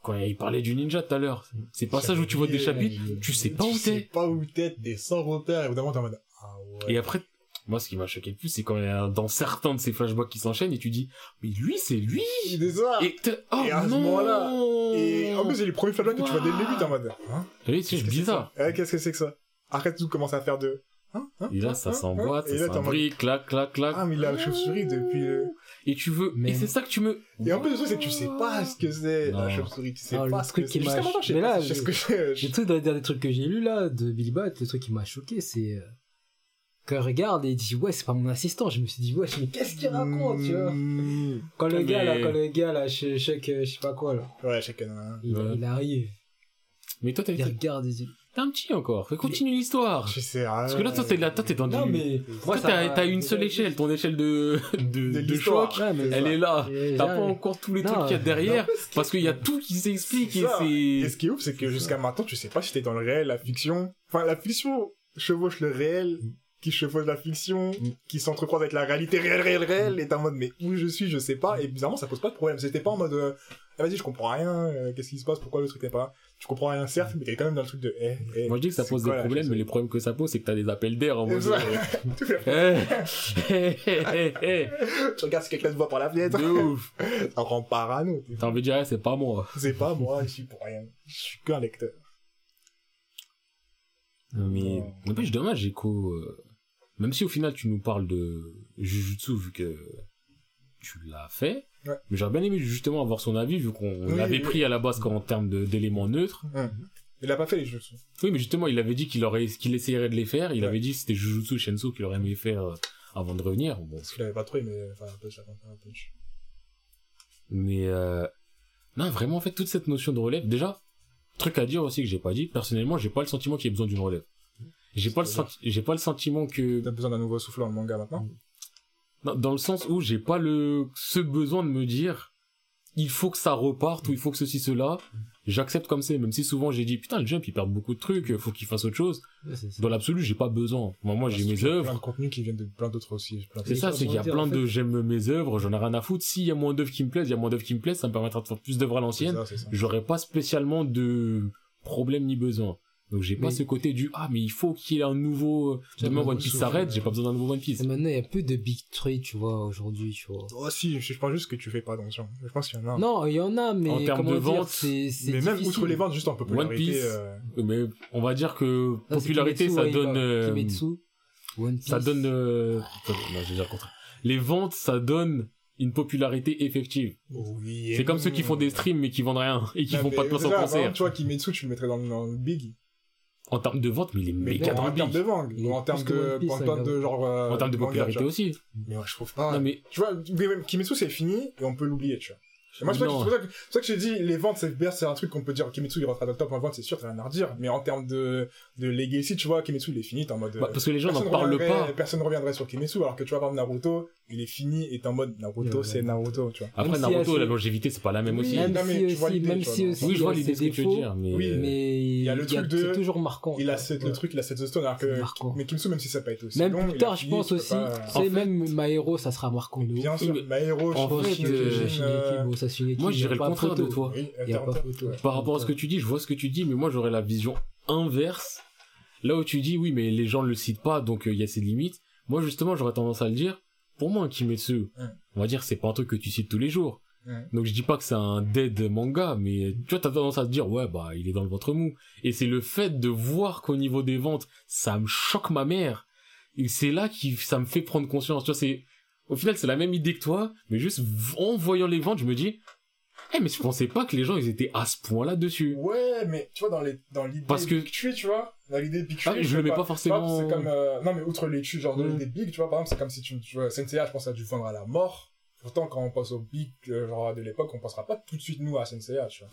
quand il parlait du ninja tout à l'heure, c'est passage où tu vois des chapitres, tu sais pas Tu où sais t'es. pas où t'es, t'es sans repère, évidemment, t'es en mode, ah ouais. Et après, moi, ce qui m'a choqué le plus, c'est quand il y a dans certains de ces flashbacks qui s'enchaînent et tu dis, mais lui, c'est lui! Et oh Et à ce non! moment-là, Et en plus, c'est les premiers flashbacks que tu vois dès le début, t'es en mode, hein? Oui, c'est bizarre. Ouais, qu'est-ce que c'est que ça? Après, tout commence à faire de, hein? Hein? Et là, Hein? ça Hein? s'emboîte, Et là, ça s'imbrique, clac, clac, clac. Ah, mais il a la chauve-souris depuis. Et tu veux, Mais- et c'est ça que tu me, Et en plus, le truc, c'est que tu sais pas ce que c'est, la chauve-souris. Tu sais Ah, pas ce que c'est. Jusqu'à maintenant, je sais Mais pas là, sais ce que c'est. Le truc dans les derniers trucs que j'ai lu là de Billy Bat, le truc qui m'a choqué, c'est euh, quand il regarde et il dit ouais c'est pas mon assistant. Je me suis dit ouais mais qu'est-ce qu'il raconte tu vois? Mmh. Quand le Mais- gars là, quand le gars là, chez chèque, je sais pas quoi là, Ouais, chacun. hein. il, Ouais. il arrive, mais toi, t'as il regarde et dit t'es un petit encore. Continue l'histoire. Je sais rien. Parce que là, toi, t'es là, toi, t'es dans non du, mais toi, ça t'as, t'as une seule échelle, ton échelle de, de, De de choc. Ouais, Elle ça. est là. T'as pas encore tous les Non, trucs qu'il y a derrière. Non, Parce qu'il y a tout qui s'explique et ce qui est ouf, c'est que jusqu'à maintenant, tu sais pas si t'es dans le réel, la fiction. Enfin, la fiction chevauche le réel, qui chevauche la fiction, Mm. qui s'entrecroise avec la réalité réelle, réelle, réelle, et t'es en mode, mais où je suis, je sais pas. Et bizarrement, ça pose pas de problème. C'était pas en mode, euh, Ah, vas-y, je comprends rien, euh, qu'est-ce qui se passe, pourquoi le truc n'est pas Tu comprends rien, certes, mais t'es quand même dans le truc de, eh, eh. moi je dis que ça pose quoi, des problèmes, mais les problèmes que ça pose, c'est que t'as des appels d'air en mode, eh, Tu regardes si quelqu'un te voit par la fenêtre. de ouf. Ça rend parano. T'as envie de dire, c'est pas moi. C'est pas moi, je suis pour rien. Je suis qu'un lecteur. Mais, Ouais. n'empêche, dommage, Echo, euh, même si au final tu nous parles de Jujutsu vu que tu l'as fait, Ouais. mais j'aurais bien aimé justement avoir son avis vu qu'on Oui, l'avait oui. pris à la base qu'en termes d'éléments neutres. Il a pas fait les jeux. Oui, mais justement, il avait dit qu'il aurait, qu'il essayerait de les faire. Il Ouais. avait dit que c'était Jujutsu Shenso qu'il aurait aimé faire euh, avant de revenir. Bon, Parce qu'il avait pas trop aimé, enfin, un peu, chacun un mais euh... non, vraiment, en fait, toute cette notion de relève. Déjà, truc à dire aussi que j'ai pas dit. Personnellement, j'ai pas le sentiment qu'il y ait besoin d'une relève. J'ai pas le j'ai pas le sentiment que T'as besoin d'un nouveau souffle le manga maintenant? Non, dans le sens où j'ai pas le ce besoin de me dire il faut que ça reparte ou il faut que ceci cela. J'accepte comme c'est même si souvent j'ai dit putain le jump il perd beaucoup de trucs faut qu'il fasse autre chose. Ouais, dans l'absolu j'ai pas besoin. Moi, moi j'ai mes qu'il y a œuvres. Plein de contenus qui viennent de plein d'autres aussi. c'est ça c'est qu'il y a dire, plein en de j'aime mes œuvres j'en ai rien à foutre. S'il y a moins d'œuvres qui me plaisent il y a moins d'œuvres qui me plaisent ça me permettra de faire plus d'œuvres à l'ancienne. j'aurais pas spécialement de problème ni besoin donc j'ai pas Mais- ce côté du ah mais il faut qu'il y ait un nouveau demain One Piece s'arrête euh, j'ai pas besoin d'un nouveau One Piece Et maintenant, il y a plus de Big Three, tu vois, aujourd'hui, tu vois. Oh, si, je pense juste que tu fais pas attention. Je pense qu'il y en a. Non, il y en a, mais En termes de dire, vente, c'est c'est mais même outre les ventes, juste en popularité. Piece, euh, mais on va dire que popularité Kimetsu, ça ouais, donne va. euh, Kimetsu, One Piece. ça donne euh, attends, non, je vais dire le contraire. les ventes ça donne une popularité effective oui, c'est comme ceux qui font des streams mais qui vendent rien et qui Non, font pas de place en ça, concert Tu vois, Kimetsu, tu le mettrais dans le big. En termes de vente mais il est Mais méga bon, dans en le termes de vente, en termes de, Piece, en termes de genre, euh, en termes de popularité aussi Mais ouais, je trouve pas. non mais Tu vois, Kimetsu c'est fini et on peut l'oublier, tu vois. Et moi, c'est pour ça que- c'est ça que je te dis, les ventes, c'est c'est un truc qu'on peut dire, Kimetsu, il rentrera dans le top en vente, c'est sûr, t'as rien à redire. Mais en termes de, de legacy, tu vois, Kimetsu, il est fini, t'es en mode, bah, euh, parce que les gens n'en personne parlent pas Personne ne reviendrait sur Kimetsu, alors que tu vois, par exemple, Naruto, il est fini et t'es en mode, Naruto, Ouais, c'est ouais. Naruto, tu vois. après Même Naruto la longévité c'est pas la même Oui, aussi Même Non, mais si tu vois aussi, même si aussi, oui je vois a l'idée ce que tu veux défauts, dire mais Oui, euh, mais Il y a le truc de- c'est toujours marquant. Il a le truc, il a cette stone, alors que, mais Kimetsu, même si ça n'a pas été aussi Même plus tard, je pense aussi, fait- même Maero, ça sera marquant de ouf. Bien sûr, Maero, en fait, Euh, euh, moi dirais le contraire de toi oui, Il y a pas Hunter, photo. ouais. par rapport à ce que tu dis je vois ce que tu dis mais moi j'aurais la vision inverse là où tu dis oui mais les gens le citent pas donc euh, il y a ses limites moi justement j'aurais tendance à le dire pour moi un Kimetsu Mm. on va dire c'est pas un truc que tu cites tous les jours Mm. donc je dis pas que c'est un dead manga mais tu vois t'as tendance à te dire ouais bah il est dans le ventre mou et c'est le fait de voir qu'au niveau des ventes ça me choque ma mère et c'est là qui ça me fait prendre conscience tu vois c'est au final c'est la même idée que toi mais juste en voyant les ventes je me dis Eh, mais je pensais pas que les gens, ils étaient à ce point-là dessus. Ouais, mais tu vois, dans les, dans l'idée Parce que- Big Tree, tu vois, dans l'idée de Big Tree. Ah, je sais le mets pas forcément- exemple, C'est comme, euh, non, mais outre les tues, genre, dans Mm. l'idée de Big, tu vois, par exemple, c'est comme si tu, tu vois, SNCA, je pense, a dû vendre à la mort. Pourtant, quand on pense au Big, euh, genre, de l'époque, on pensera pas tout de suite, nous, à SNCA, tu vois.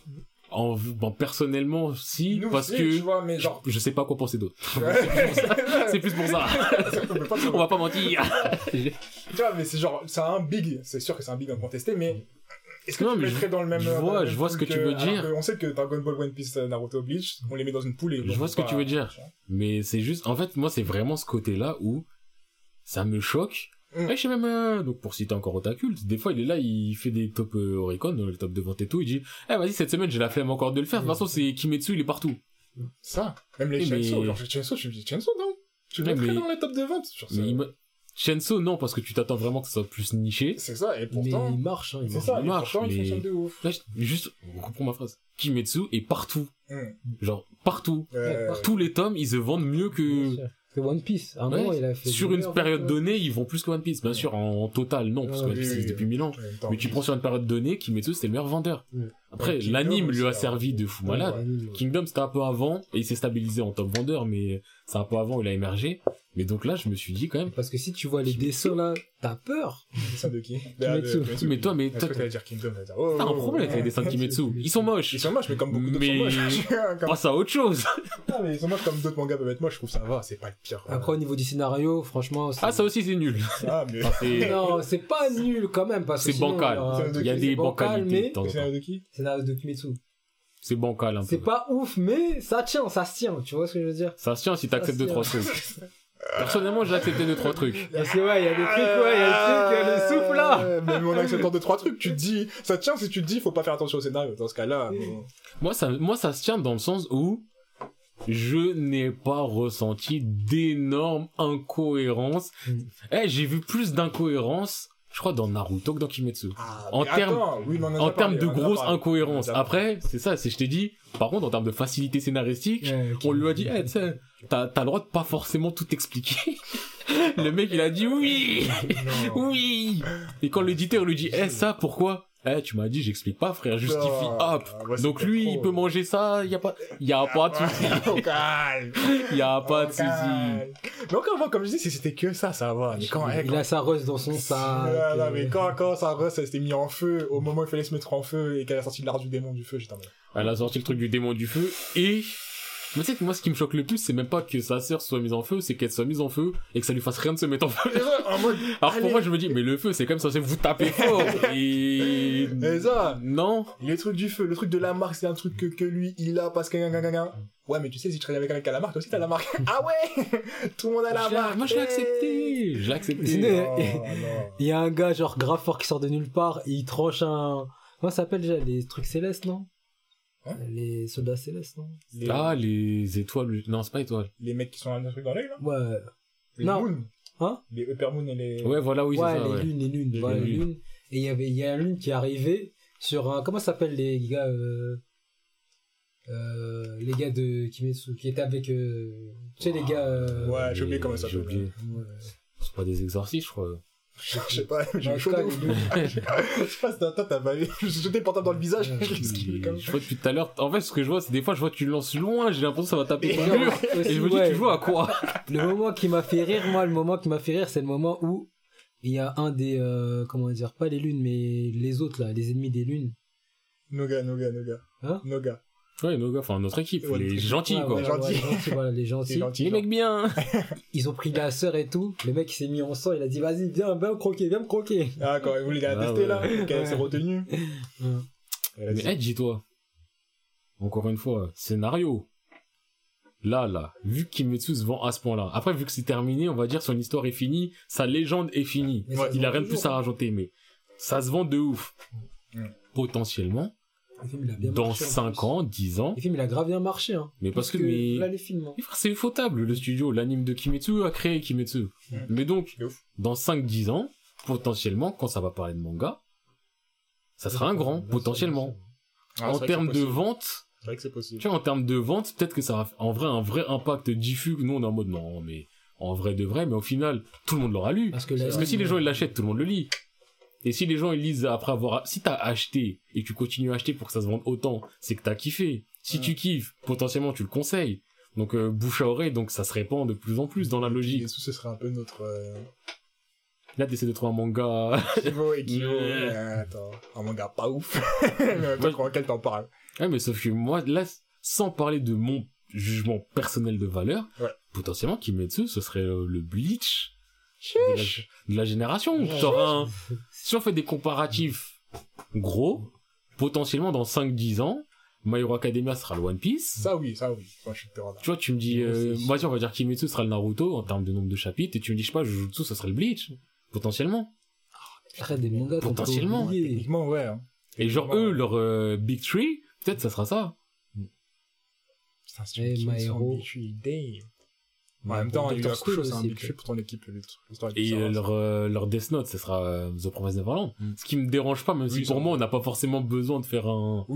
En, bon, personnellement, si, Nous, parce que tu vois, mais genre. je sais pas quoi penser d'autre. C'est plus pour ça. On va pas mentir. Tu vois, mais c'est genre, c'est un big, c'est sûr que c'est un big incontesté, mais est-ce que Non, tu mais mettrais je- dans le même. je dans vois- le même je vois ce que tu veux dire. On sait que Dragon Ball, One Piece, Naruto, Bleach, on les met dans une poule et. Je vois ce que tu veux dire. Mais c'est juste, en fait, moi, c'est vraiment ce côté-là où ça me choque. Mm. Et je sais même, euh, donc pour citer encore Otakult, des fois il est là, il fait des top euh, Oricon, dans le top de vente et tout, il dit, eh vas-y, cette semaine j'ai la flemme encore de le faire, de toute façon c'est Kimetsu, il est partout. Ça, même les Oui, mais- genre Chainsaw, tu me dis Chainsaw, non? Tu le mettrais mais- dans les top de vente Mais Shenso, non, parce que tu t'attends vraiment que ça soit plus niché. C'est ça, et Mais pourtant. il marche, hein, il C'est marche. ça, il marche, pourtant, il mais- fonctionne de ouf. Là, je- juste, reprends ma phrase. Kimetsu est partout. Mm. Genre, partout. Euh. Tous les tomes, ils se vendent mieux Bien que, sûr. Que One Piece, un Ouais, moment, il a fait. sur une période donnée, ils vont plus que One Piece. Bien sûr, en, en total, non, parce que One Piece oui, existe oui, depuis mille ans. Mais tu prends sur une période donnée, Kimetsu, c'était le meilleur vendeur. Après, Ouais, Kingdom l'anime lui a servi de fou ouais. malade. Ouais, ouais. Kingdom, c'était un peu avant, et il s'est stabilisé en top vendeur, mais c'est un peu avant, il a émergé. Mais donc là, je me suis dit quand même, Parce que si tu vois les dessins là, t'as peur. Dessin de qui Kimetsu. Mais toi, mais toi, t'allais dire Kingdom t'allais dire, oh, t'as un oh, problème avec oh. les dessins de Kimetsu. Ils sont moches. Ils sont moches, mais comme beaucoup d'autres Mais- sont moches. Passe à autre chose. Ah, mais ils sont moches comme d'autres mangas peuvent être moches, je trouve ça va, c'est pas le pire. Après, au niveau du scénario, franchement. Ah, ça aussi, c'est nul. Ah, mais. Non, c'est pas nul quand même. parce que c'est bancal. C'est Il y a des bancal, bancalités mais- de qui Scénario de Kimetsu. C'est bancal un peu. C'est pas ouf, mais ça tient, ça se tient. Tu vois ce que je veux dire? Ça se tient si t'acceptes deux, trois trucs. Personnellement, j'ai accepté deux, trois trucs. Parce que ouais, il y a des trucs, ouais, il y a des trucs, euh, le souffle là. Même on accepte deux, trois trucs, tu te dis, ça tient si tu te dis, faut pas faire attention au scénario. Dans ce cas-là, bon. Moi, ça, moi, ça se tient dans le sens où je n'ai pas ressenti d'énormes incohérences. Mm. Eh, j'ai vu plus d'incohérences, je crois, dans Naruto que dans Kimetsu. Ah, En termes- oui, en termes de a déjà Après, c'est ça, c'est je t'ai dit. Par contre, en termes de facilité scénaristique, on lui a dit, eh, tu sais, t'as, t'as le droit de pas forcément tout expliquer. le mec, il a dit oui, oui. Et quand l'éditeur lui dit, eh, ça, pourquoi? Eh, tu m'as dit, j'explique pas, frère, justifie, hop. Ah, ouais, Donc lui, trop. il peut manger ça, y a pas, y a pas de souci. Calme. Y a pas de souci. calme. Mais encore une fois, comme je dis, si c'était que ça, ça va. Mais quand, eh, Il quand- a sa rose dans son sac. Ah, non, euh, mais quand, quand ça reste, elle s'était mis en feu, au moment où il fallait se mettre en feu et qu'elle a sorti l'art du démon du feu, j'étais en mode. Elle a sorti le truc du démon du feu et mais tu sais que moi ce qui me choque le plus c'est même pas que sa sœur soit mise en feu c'est qu'elle soit mise en feu et que ça lui fasse rien de se mettre en feu en mode, alors pour moi je me dis mais le feu c'est quand même censé vous taper fort et Et ça, non les trucs du feu, le truc de la marque, c'est un truc que, que lui, il a parce que. Ouais, mais tu sais, si tu travailles avec quelqu'un qui a la marque, toi aussi t'as la marque. ah ouais! Tout le monde a la marque. moi je l'ai accepté je l'ai accepté non. Il y a un gars genre grave fort qui sort de nulle part et il tranche un. Comment ça s'appelle déjà Les trucs célestes, non? Hein Les soldats célestes, non Les, ah les étoiles non c'est pas étoiles les mecs qui sont un truc dans l'œil, là? Ouais. Les Non. Moon. Hein Les Upper Moon et les. ouais voilà oui ouais, c'est ça les ouais. lunes, les lunes. Les voilà, les lunes. lunes. Et il y avait, il y a une lune qui est arrivée sur un. Comment ça s'appelle les gars euh, euh, Les gars de Kimetsu qui étaient avec. euh, tu sais, les gars. euh, Ouais, j'ai oublié comment ça s'appelle. ouais. c'est pas des exorcistes je crois Je sais pas, j'ai chaud de ouf. Je sais pas si t'as, toi, t'as pas vu. Je me suis jeté le portable dans le visage. Je vois depuis tout à l'heure en fait ce que je vois c'est des fois je vois que tu le lances loin j'ai l'impression que ça va taper le mur et je me dis tu joues à quoi Le moment qui m'a fait rire, moi, le moment qui m'a fait rire, c'est le moment où il y a un des, euh, comment dire, pas les lunes, mais les autres là, les ennemis des lunes. Noga, Noga, Noga. Hein? Noga. Ouais, nos gars, enfin notre équipe, Ouais, les gentils Ouais, quoi. ouais, Les gentils. ouais, les gentils, les gentils. mecs bien. Ils ont pris la sœur et tout. Le mec il s'est mis en sang, il a dit vas-y, viens, viens me croquer, viens me croquer. Ah, quand vous les gars Ah, testé ouais. là, qu'elle Ouais. s'est retenue. Elle Mais hey, dis-toi, encore une fois, scénario. Là, là, vu que Kimetsu se vend à ce point-là, après vu que c'est terminé, on va dire son histoire est finie, sa légende est finie. Il a rien de plus à rajouter, mais ça se vend de ouf. Mm. Potentiellement, Le film dans marché. en 5 plus. ans, 10 ans, Le film il a grave bien marché. Hein. mais parce que, mais... là les films. hein. C'est ufotable, le studio, l'anime de Kimetsu a créé Kimetsu. Mais donc, dans 5-10 ans, potentiellement, quand ça va parler de manga, ça sera un grand, potentiellement. Ah, en que termes de vente, C'est vrai que c'est possible. tu vois, en termes de vente, peut-être que ça va en vrai un vrai impact diffus. Nous, on est en mode non, mais en vrai de vrai, mais au final, tout le monde l'aura lu. Parce que, là, Parce que si les gens ils l'achètent, tout le monde le lit. Et si les gens ils lisent après avoir, si t'as acheté et tu continues à acheter pour que ça se vende autant, c'est que t'as kiffé. Si Ouais. tu kiffes, potentiellement tu le conseilles. Donc euh, bouche à oreille, donc ça se répand de plus en plus dans la logique. Et ce serait un peu notre. Euh... Là t'essaies de trouver un manga. Kivo et Kivo. Euh, attends, un manga pas ouf. Mais temps, Ouais. t'en parles. ouais, mais sauf que moi là, sans parler de mon jugement personnel de valeur, Ouais. potentiellement Kimetsu ce serait euh, le Bleach de la, de la génération. Ouais. Un- si on fait des comparatifs gros, potentiellement dans 5-10 ans, My Hero Academia sera le One Piece. Ça, oui, ça, oui. Moi, je suis d'accord. Tu vois, tu me dis, euh, c'est vas-y, on va dire Kimetsu sera le Naruto en termes de nombre de chapitres, et tu me dis, je sais pas, Jujutsu, ça serait le Bleach, potentiellement. Après, des mangas Potentiellement. Techniquement, ouais. hein. Et genre, Ouais. eux, leur euh, Big Three, peut-être ça sera ça. Putain, si Eh, My Hero. Big Tree, damn. En même temps, il y a Stone Kusho, c'est un aussi, big pour ton équipe. est Et euh, leur, euh, leur Death Note, ce sera euh, The Promised Neverland. Mm. Ce qui me dérange pas, même si pour moi, on n'a pas forcément besoin de faire un...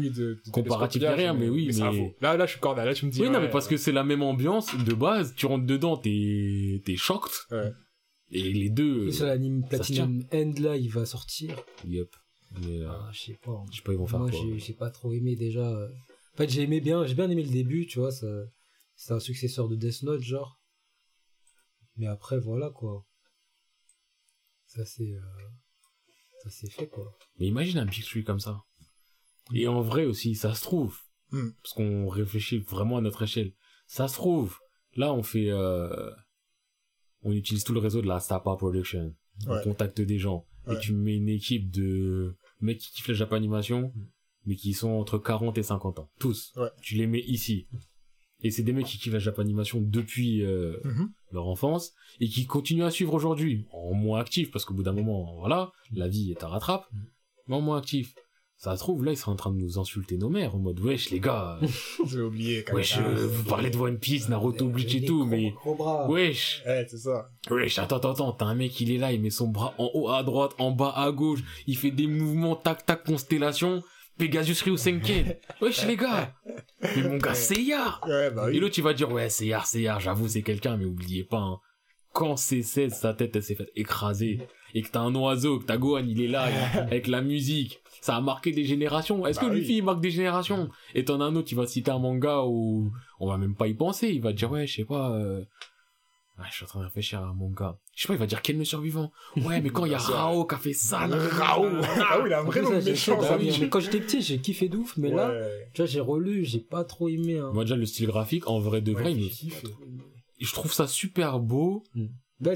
Comparatif derrière, mais oui, mais-. Là, là, je suis cordial. Là, tu me dis. Oui, non, mais parce que c'est la même ambiance de base, tu rentres dedans, t'es, t'es shocked. Ouais. Et les deux, Plus l'anime Platinum End là, il va sortir. yep. Mais, euh, Ah, je sais pas. hein. je sais pas, ils vont faire Moi, quoi. j'ai j'ai pas trop aimé déjà. euh. En fait, j'ai aimé bien, j'ai bien aimé le début, tu vois. ça- C'est un successeur de Death Note, genre. Mais après, voilà quoi. Ça c'est, euh, ça c'est fait quoi. Mais imagine un Big Tree comme ça. Et en vrai aussi, ça se trouve. Hmm. Parce qu'on réfléchit vraiment à notre échelle. Ça se trouve. Là, on fait, euh, on utilise tout le réseau de la Stapa Production. On contacte des gens. Ouais. Et tu mets une équipe de mecs qui kiffent la Japanimation, mais qui sont entre 40 et 50 ans. Tous. Ouais. Tu les mets ici. Et c'est des mecs qui kiffent la Japanimation depuis euh, Mhm. Leur enfance et qui continuent à suivre aujourd'hui en moins actif parce qu'au bout d'un moment voilà la vie est à rattrape mais en moins actif ça se trouve là ils seraient en train de nous insulter nos mères en mode wesh les gars J'ai oublié. quand wesh euh, vous parlez de One Piece Naruto Bleach et tout mais wesh. Ouais, c'est ça. wesh attends attends attends t'as un mec il est là il met son bras en haut à droite en bas à gauche il fait des mouvements tac tac constellation Pegasus Ryusenken wesh les gars mais mon gars Seiya Ouais, bah oui. et l'autre, il va dire, ouais, c'est Yar, c'est Yar, j'avoue, c'est quelqu'un, mais oubliez pas, hein, quand c'est 16, sa tête, elle s'est faite écraser, et que t'as un oiseau, que t'as Gohan, il est là, avec la musique, ça a marqué des générations. Est-ce Bah que oui. Luffy, il marque des générations? Et t'en as un autre, qui va citer un manga où on va même pas y penser, il va dire, ouais, je sais pas, euh... ouais, je suis en train de réfléchir à un manga. Je sais pas, il va dire, quel le survivant? Ouais, mais quand il y a sûr. Rao qui a fait ça, là, Rao. Ah oui, il a un En vrai plus, nom ça, méchant, bah ça. oui, mais quand j'étais petit, j'ai kiffé de ouf, mais là, tu vois, j'ai relu, j'ai pas trop aimé. Hein. Moi, déjà, le style graphique, en vrai de vrai, Ouais, il kiffé. je trouve ça super beau,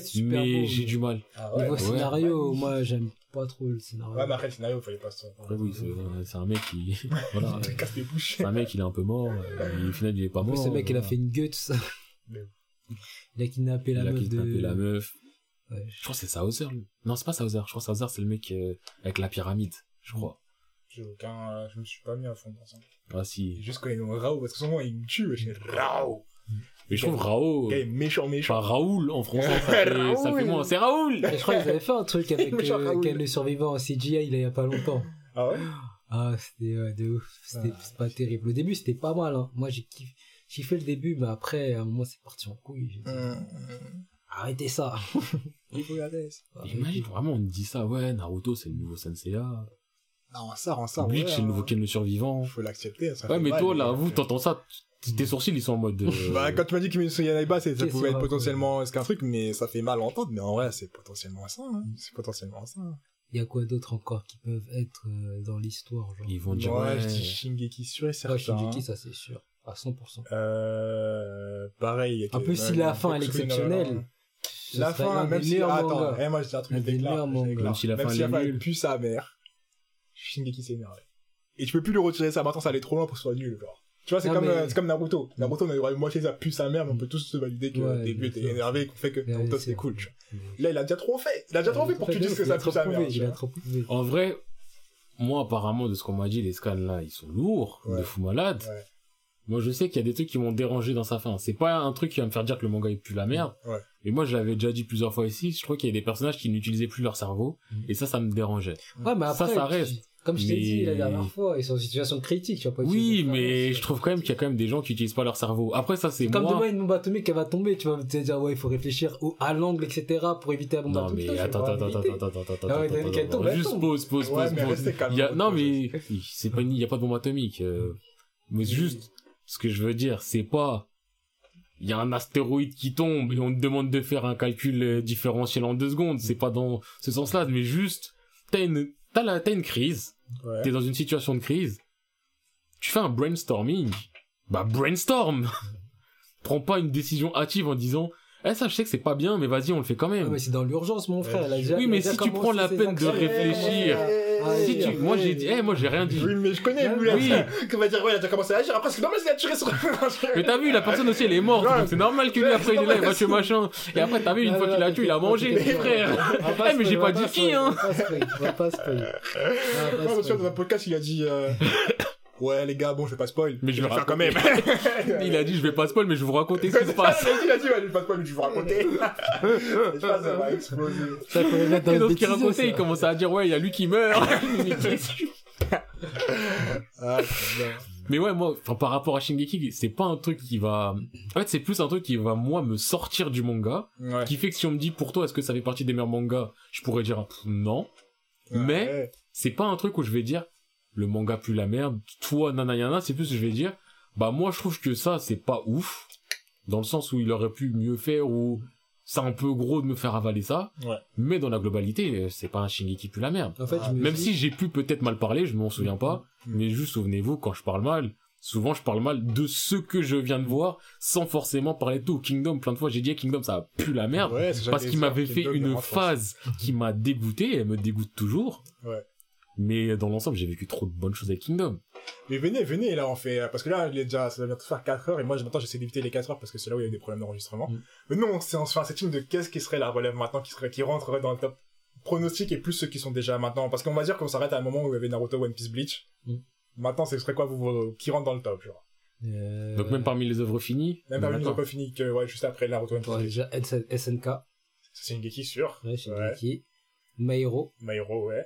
super mais beau, j'ai du mal. Ah ouais. Niveau ouais. scénario, moi, j'aime pas trop le scénario. Ouais, mais après, le scénario, fallait pas se. Après, oui, c'est c'est un mec qui, voilà, Il c'est un mec, il est un peu mort, et au final, il est pas mort. ce mec, il a fait une guts. Mais- Il a kidnappé il la a meuf kidnappé de... la meuf. Ouais, Je crois que c'est Sauzer, lui. Non, c'est pas Sauzer. Je crois que Sauzer, c'est le mec euh, avec la pyramide, je crois. J'ai aucun. euh, Je me suis pas mis à fond dans ça. Ah, si. juste connu le Rao, parce que souvent, il me tue, je dis Rao. Mais je trouve Rao, Le gars est méchant, méchant. pas Raoul en français, ça fait, ça fait Raoul. moins. C'est Raoul! Je crois qu'ils avaient fait un truc avec euh. Ken le survivant en CGI il y a pas longtemps. Ah ouais? Ah, c'était ouais, de ouf. C'était Ah. pas terrible. Le début, c'était pas mal. Hein. Moi, j'ai kiffé, j'ai fait le début, mais après, à un moment, c'est parti en couille. Hum, Arrêtez ça. Ça. Arrêtez. Imagine, vraiment, on dit ça, ouais, Naruto, c'est le nouveau Senseiya. Non, ça rend ça. Bleach, ouais, c'est le nouveau hein. Ken le survivant. Faut l'accepter. ça Ouais, mais mal, toi, là, mais- vous, t'entends ça, tes sourcils, ils sont en mode, euh, Bah, quand tu m'as dit qu'il y Yaiba, c'est- ça pouvait qu'il être potentiellement est-ce qu'un truc, mais ça fait mal à entendre, mais en vrai, c'est potentiellement ça, hein. C'est potentiellement ça. Il y a quoi d'autre encore qui peuvent être euh, dans l'histoire genre? Ils vont dire, ouais, ouais, je dis Shingeki sûr et certain. Ouais, Shinjeki, ça c'est sûr. À 100%. Euh, pareil. En que- plus, si ouais, la fin, elle est que ce exceptionnelle. Ce La fin, même si, attends, eh, moi, je dis un truc je des déclare. Même si la fin, si elle la est fin, elle nulle. pue sa mère, Shingeki s'est énervé. Et tu peux plus le retirer ça maintenant, ça allait trop loin pour que ce soit nul, genre. Tu vois, c'est comme, mais- euh, c'est comme Naruto. Naruto, on a eu moitié ça pue sa mère, mais on peut tous se valider que Ouais, le début sûr. énervé, qu'on fait que Naruto c'est cool, tu vois. Là, il a déjà trop fait. Il a déjà trop fait pour que tu dises que ça pue sa mère. En vrai, moi, apparemment, de ce qu'on m'a dit, les scans là, ils sont lourds, Ouais. de fou malade. Ouais. Moi, je sais qu'il y a des trucs qui m'ont dérangé dans sa fin. C'est pas un truc qui va me faire dire que le manga est plus la merde. Ouais. Mais moi, je l'avais déjà dit plusieurs fois ici. Je crois qu'il y a des personnages qui n'utilisaient plus leur cerveau. Mm. Et ça, ça me dérangeait. Ouais, mais Ça, après, ça tu- reste. Comme je t'ai Mais- dit la dernière fois, ils sont en situation critique, tu pas Oui, ça, mais je trouve quand même qu'il y a quand même des gens qui utilisent pas leur cerveau. Après, ça, c'est Comme moi. demain une bombe atomique elle va tomber, tu vas te dire ouais il faut réfléchir au, à l'angle etc pour éviter la bombe Non, atomique. mais Tu attends, attends, attends, éviter. attends, attends, attends, Ah ouais, attends, t'as dit attends, qu'elle attends, tombe, elle Juste tombe. pause, pause, Ouais, pause, mais pause. restez calme. Il y a, non, mais, c'est pas, il y a pas de bombe atomique. euh, Mais juste, ce que je veux dire, c'est pas, il y a un astéroïde qui tombe et on te demande de faire un calcul euh, différentiel en deux secondes. C'est pas dans ce sens-là, mais juste, t'as une, t'as la, t'as une crise. Ouais. T'es dans une situation de crise. Tu fais un brainstorming. Bah, brainstorm! Prends pas une décision hâtive en disant, eh, ça, je sais que c'est pas bien, mais vas-y, on le fait quand même. mais c'est dans l'urgence mon frère. Oui, mais déjà si tu prends la peine de réfléchir, Si tu, moi j'ai dit, eh, moi j'ai rien dit. Oui, mais je connais Non, Muller. oui. Qui va dire, ouais, il a déjà commencé à agir. Après, c'est normal, il a tiré sur. Mais t'as vu, la personne aussi elle est morte, Ouais. donc c'est normal que lui Ouais, après il est là, il va tuer machin. Et après t'as vu, une Ah, fois qu'il a tué, il a mangé, frère. on va pas Eh, mais j'ai pas on va dit qui, hein. on va pas va pas spoil. On va pas dans un podcast, il a dit, euh, ouais, les gars, bon, je vais pas spoil. Mais je vais le faire quand même. Il a dit, je vais pas spoil, mais je vais vous raconter ce qui se passe. Il a dit, il a dit, ouais, je vais pas spoil, mais je vais vous raconter. Je pense ça va exploser. Ça, mettre dans Et donc, bêtisier, racontait, il commençait à dire, ouais, il y a lui qui meurt. Mais Ah, bien. Mais ouais, moi, enfin, par rapport à Shingeki, c'est pas un truc qui va, en fait, c'est plus un truc qui va, moi, me sortir du manga, Ouais. qui fait que si on me dit, pour toi, est-ce que ça fait partie des meilleurs mangas, je pourrais dire, ah, non. Mais- Ouais. c'est pas un truc où je vais dire le manga pue la merde, toi nanayana, c'est plus que je vais dire bah moi je trouve que ça c'est pas ouf dans le sens où il aurait pu mieux faire ou c'est un peu gros de me faire avaler ça. Ouais. Mais dans la globalité, c'est pas un Shingeki pue la merde. En fait, Même si j'ai pu peut-être mal parler, je m'en souviens pas, Mhm. mais juste souvenez-vous quand je parle mal, souvent je parle mal de ce que je viens de voir sans forcément parler de tout. Kingdom, plein de fois j'ai dit Kingdom ça pue la merde Ouais, parce qu'il m'avait fait une phase qui m'a dégoûté et elle me dégoûte toujours. Ouais. Mais dans l'ensemble, j'ai vécu trop de bonnes choses avec Kingdom. Mais venez, venez, là, on fait, parce que là, il est déjà, ça va bientôt faire 4 heures, et moi, maintenant, j'essaie d'éviter les 4 heures parce que c'est là où il y a eu des problèmes d'enregistrement. Mm. Mais nous, on, se- fait un setting de qu'est-ce qui serait la relève maintenant, qui serait, qui rentrerait dans le top pronostic et plus ceux qui sont déjà maintenant. Parce qu'on va dire qu'on s'arrête à un moment où il y avait Naruto, One Piece, Bleach. Mm. Maintenant, ce serait quoi, vous, vous- qui rentre dans le top, genre? Euh, Donc même parmi les œuvres finies? Même parmi nous, on d'accord. pas fini que, ouais, juste après Naruto, One Piece. ouais, déjà SN- SNK, C'est Shingeki, sûr. ouais, Shingeki, Mairo. My Hero, ouais.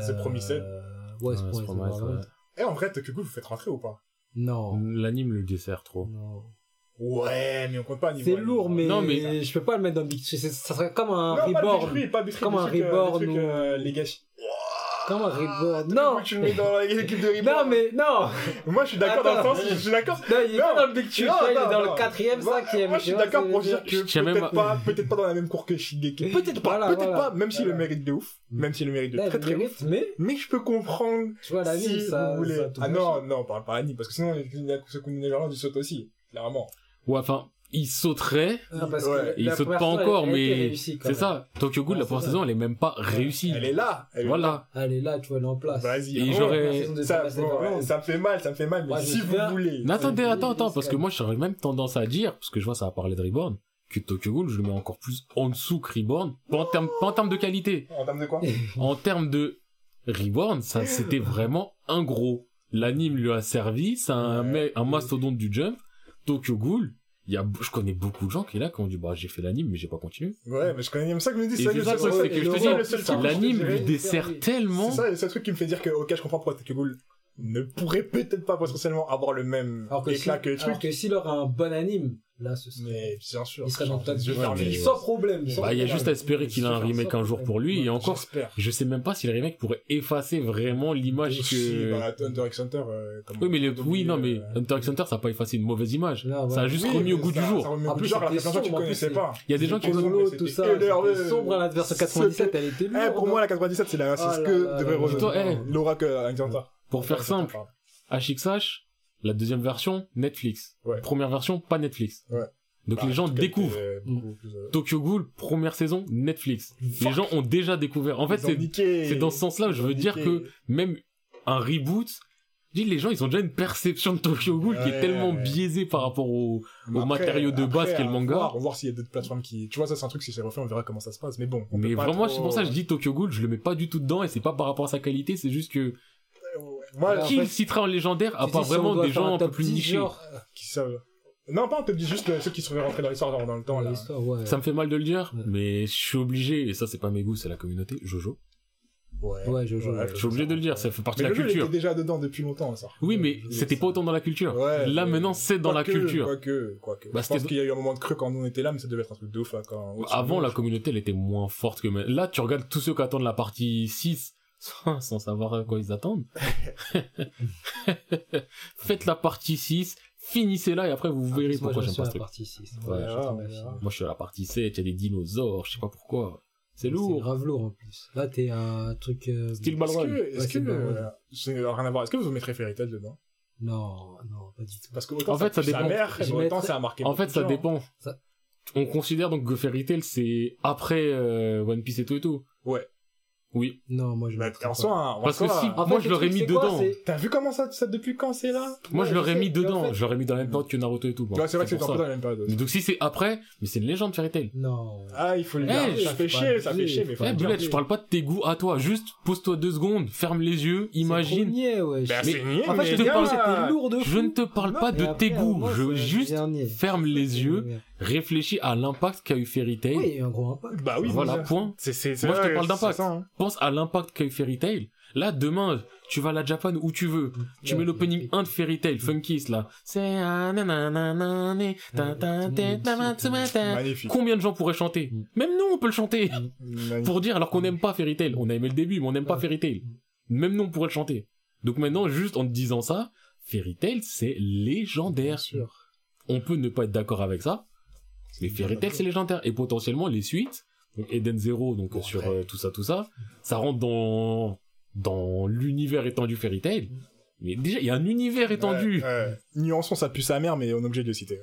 C'est Promised. Euh, Ouais, c'est Ouais, c'est Promised, Promised. Et en vrai, Tokyo Ghoul, vous faites rentrer ou pas? Non. L'anime le dessert trop. Non. Ouais, mais on compte pas à niveau. C'est lourd, mais, Non, mais- je peux pas le mettre dans le Big Ça serait comme un Non, pas. Big pas Big Comme un euh, des reborn ou- euh, Legacy. Comme un reborn. Tokyo Non. Tu le mets dans l'équipe de Reborn. Non, mais non. Moi, je suis d'accord dans le sens, je suis d'accord. Non, il est Non. pas dans le Big il est dans le quatrième, Moi- cinquième. Moi, je suis d'accord pour dire que peut-être à- pas, peut-être pas dans la même cour que Shingeki. Peut-être pas, Voilà, peut-être voilà. pas, même s'il le Voilà. mérite de ouf. Même s'il le mérite de Là, très très ouf. mais Mais je peux comprendre tu vois, la si vie, ça. Ah non, non, on parle pas Annie, parce que sinon, ce qu'on est ils sautent aussi. Clairement. Ouais, enfin, il sauterait. Ah, parce Ouais. que Et il saute pas encore, mais c'est ça. Tokyo Ghoul, Ouais, la première saison, elle est même pas réussie. Elle est là. elle est Voilà. Elle est là, tu vois, elle est en place. Vas-y. Et Oh, j'aurais- Ça, bon, me fait mal, ça me fait mal, mais si vous voulez. Mais attendez, attends, attends, parce que moi, j'aurais même tendance à dire, parce que je vois, ça va parler de Reborn, que Tokyo Ghoul, je le mets encore plus en dessous que Reborn. Pas en termes, pas en termes de qualité. En termes de quoi? En termes de Reborn, ça, c'était vraiment un gros. L'anime lui a servi, c'est un, un mastodonte du jump. Tokyo Ghoul, il y a, je connais beaucoup de gens qui, là, qui ont dit, bah, j'ai fait l'anime, mais j'ai pas continué. Ouais, mais je connais même ça que je me dis, c'est ça, truc, que je te dis, L'anime lui dessert tellement. C'est ça, le seul truc qui me fait dire que, ok, je comprends pourquoi Tokyo Ghoul ne pourrait peut-être pas potentiellement avoir le même Alors que, si, éclat que le alors truc. que s'il aurait un bon anime, là, ce serait. Mais bien sûr. il serait dans le vais Ouais, fermer mais-. Sans problème. sans Bah, il y a juste à espérer qu'il a un remake un jour pour lui, et encore, je sais même pas si le remake pourrait effacer vraiment l'image que... bah, Thunder x Hunter, euh, comme Oui, mais le- oui, non, mais euh, Hunter x Hunter, ça a pas effacé une mauvaise image. Non, Ça a ouais. juste oui, remis au mais goût du ça- jour. Ça remet En plus, du jour, alors que de connaissaient plus, pas. Il y a des gens qui Solo, c'était tout ça. Sombre à la version C'était- 97, elle était lourde. Eh, pour moi, la 97, c'est Oh ce là que là devrait là. Laura que Hunter. Pour faire simple, HXH, la deuxième version, Netflix. Ouais. Première version, pas Netflix. Ouais. Donc Bah, les gens découvrent. beaucoup plus, euh, Tokyo Ghoul, première saison, Netflix. Fuck. Les gens ont déjà découvert. En fait, c'est dans ce sens-là je veux dire niqué. que même un reboot, je dis les gens, ils ont déjà une perception de Tokyo Ghoul qui est Ouais. tellement biaisée par rapport au, au matériau de base qu'est le à manga. voir, On va voir s'il y a d'autres plateformes qui. Tu vois, ça, c'est un truc, si c'est refait, on verra comment ça se passe. Mais bon. on Mais peut pas vraiment, trop- c'est pour ça que je dis Tokyo Ghoul, je le mets pas du tout dedans et c'est pas par rapport à sa qualité, c'est juste que Moi, qui le fait, citera en légendaire à part vraiment des gens un peu plus 10, nichés. qui savent. Non, pas, on te dit juste euh, ceux qui seraient rentrés dans l'histoire dans le temps, là. l'histoire, ouais. Ça me fait mal de le dire, Ouais. mais je suis obligé, et ça c'est pas mes goûts, c'est la communauté, Jojo. Ouais. Ouais, Jojo, ouais. Je suis obligé de le dire, ça fait partie Mais de la il culture. était déjà dedans depuis longtemps, ça. Oui, mais c'était pas autant dans la culture. Ouais, Là, mais- maintenant, c'est dans la culture. Quoique, quoique. Bah, je pense c'était- qu'il y a eu un moment de creux quand nous on était là, mais ça devait être un truc de ouf, là, quand... Avant, la communauté, elle était moins forte que maintenant. Là, tu regardes tous ceux qui attendent la partie 6 sans sans savoir à quoi ils attendent. Faites la partie 6, finissez-la et après vous Ah, verrez pourquoi je j'aime suis pas à ce la truc. partie 6. Ouais, j'ai ouais, pas ouais, fini. ouais. Moi, je suis à la partie 7, il y a des dinosaures, je sais pas pourquoi. C'est C'est lourd. grave lourd en plus. Là, t'es un truc. euh, Style Est-ce que, est-ce Ouais, que, c'est euh, c'est rien à voir. Est-ce que vous mettrez Fairy Tail dedans? Non, non, pas du tout. Parce que autant En fait, ça dépend. mère, et autant ça a marqué En fait, ça dépend. Ça- On considère donc que Fairy Tail, c'est après euh, One Piece et tout et tout. Ouais. Oui. Non, moi je. Mais mettrais en soi, en Parce que soi, si- En Moi, fait, je l'aurais mis dedans. T'as vu comment ça, ça depuis quand c'est là? Moi, Ouais, je l'aurais mis en dedans. fait- Je l'aurais mis dans la même période que Naruto et tout. moi. Ouais, c'est vrai que c'est un peu dans la même période. Mais donc, si c'est après, mais c'est une légende Fairy Tail. Non. Ah, il faut le Eh, garder. je Ça fait chier, ça fait chier, mais faut Eh, le Boulette, je parle pas de tes goûts à toi. Juste, pose-toi deux secondes, ferme les yeux, imagine. C'est ouais. Bah, Mais- c'est niais, En fait, je te parle- parle, c'était lourd de fou. Je ne te parle pas de tes goûts. Je juste ferme les yeux, réfléchis à l'impact qu'a eu Fairy Tail. Oui, il y a eu un gros impact. Bah oui, voilà, point. C'est, c'est, c'est Moi, je te parle d'impact. hein. Pense à l'impact qu'a eu Fairy Tail. Là, demain, tu vas à la Japan où tu veux. Tu mets l'opening ouais. 1 de Fairy Tail, Funkies, là. C'est. Magnifique. Combien de gens pourraient chanter? Mm. Même nous, on peut le chanter. Pour dire, alors qu'on n'aime pas Fairy Tail. On a aimé le début, mais on n'aime pas. Fairy Tail. Même nous, on pourrait le chanter. Donc maintenant, juste en te disant ça, Fairy Tail, c'est Bien légendaire. sûr. On peut ne pas être d'accord avec ça, mais Fairy Tail, c'est légendaire. Et potentiellement, les suites, donc Eden Zero, donc Bon, sur euh, tout ça, tout ça, ça rentre dans, dans l'univers étendu Fairy Tail. Mais déjà, il y a un univers étendu. Ouais, ouais. Nuançons, ça pue sa mère, mais on est obligé de le citer.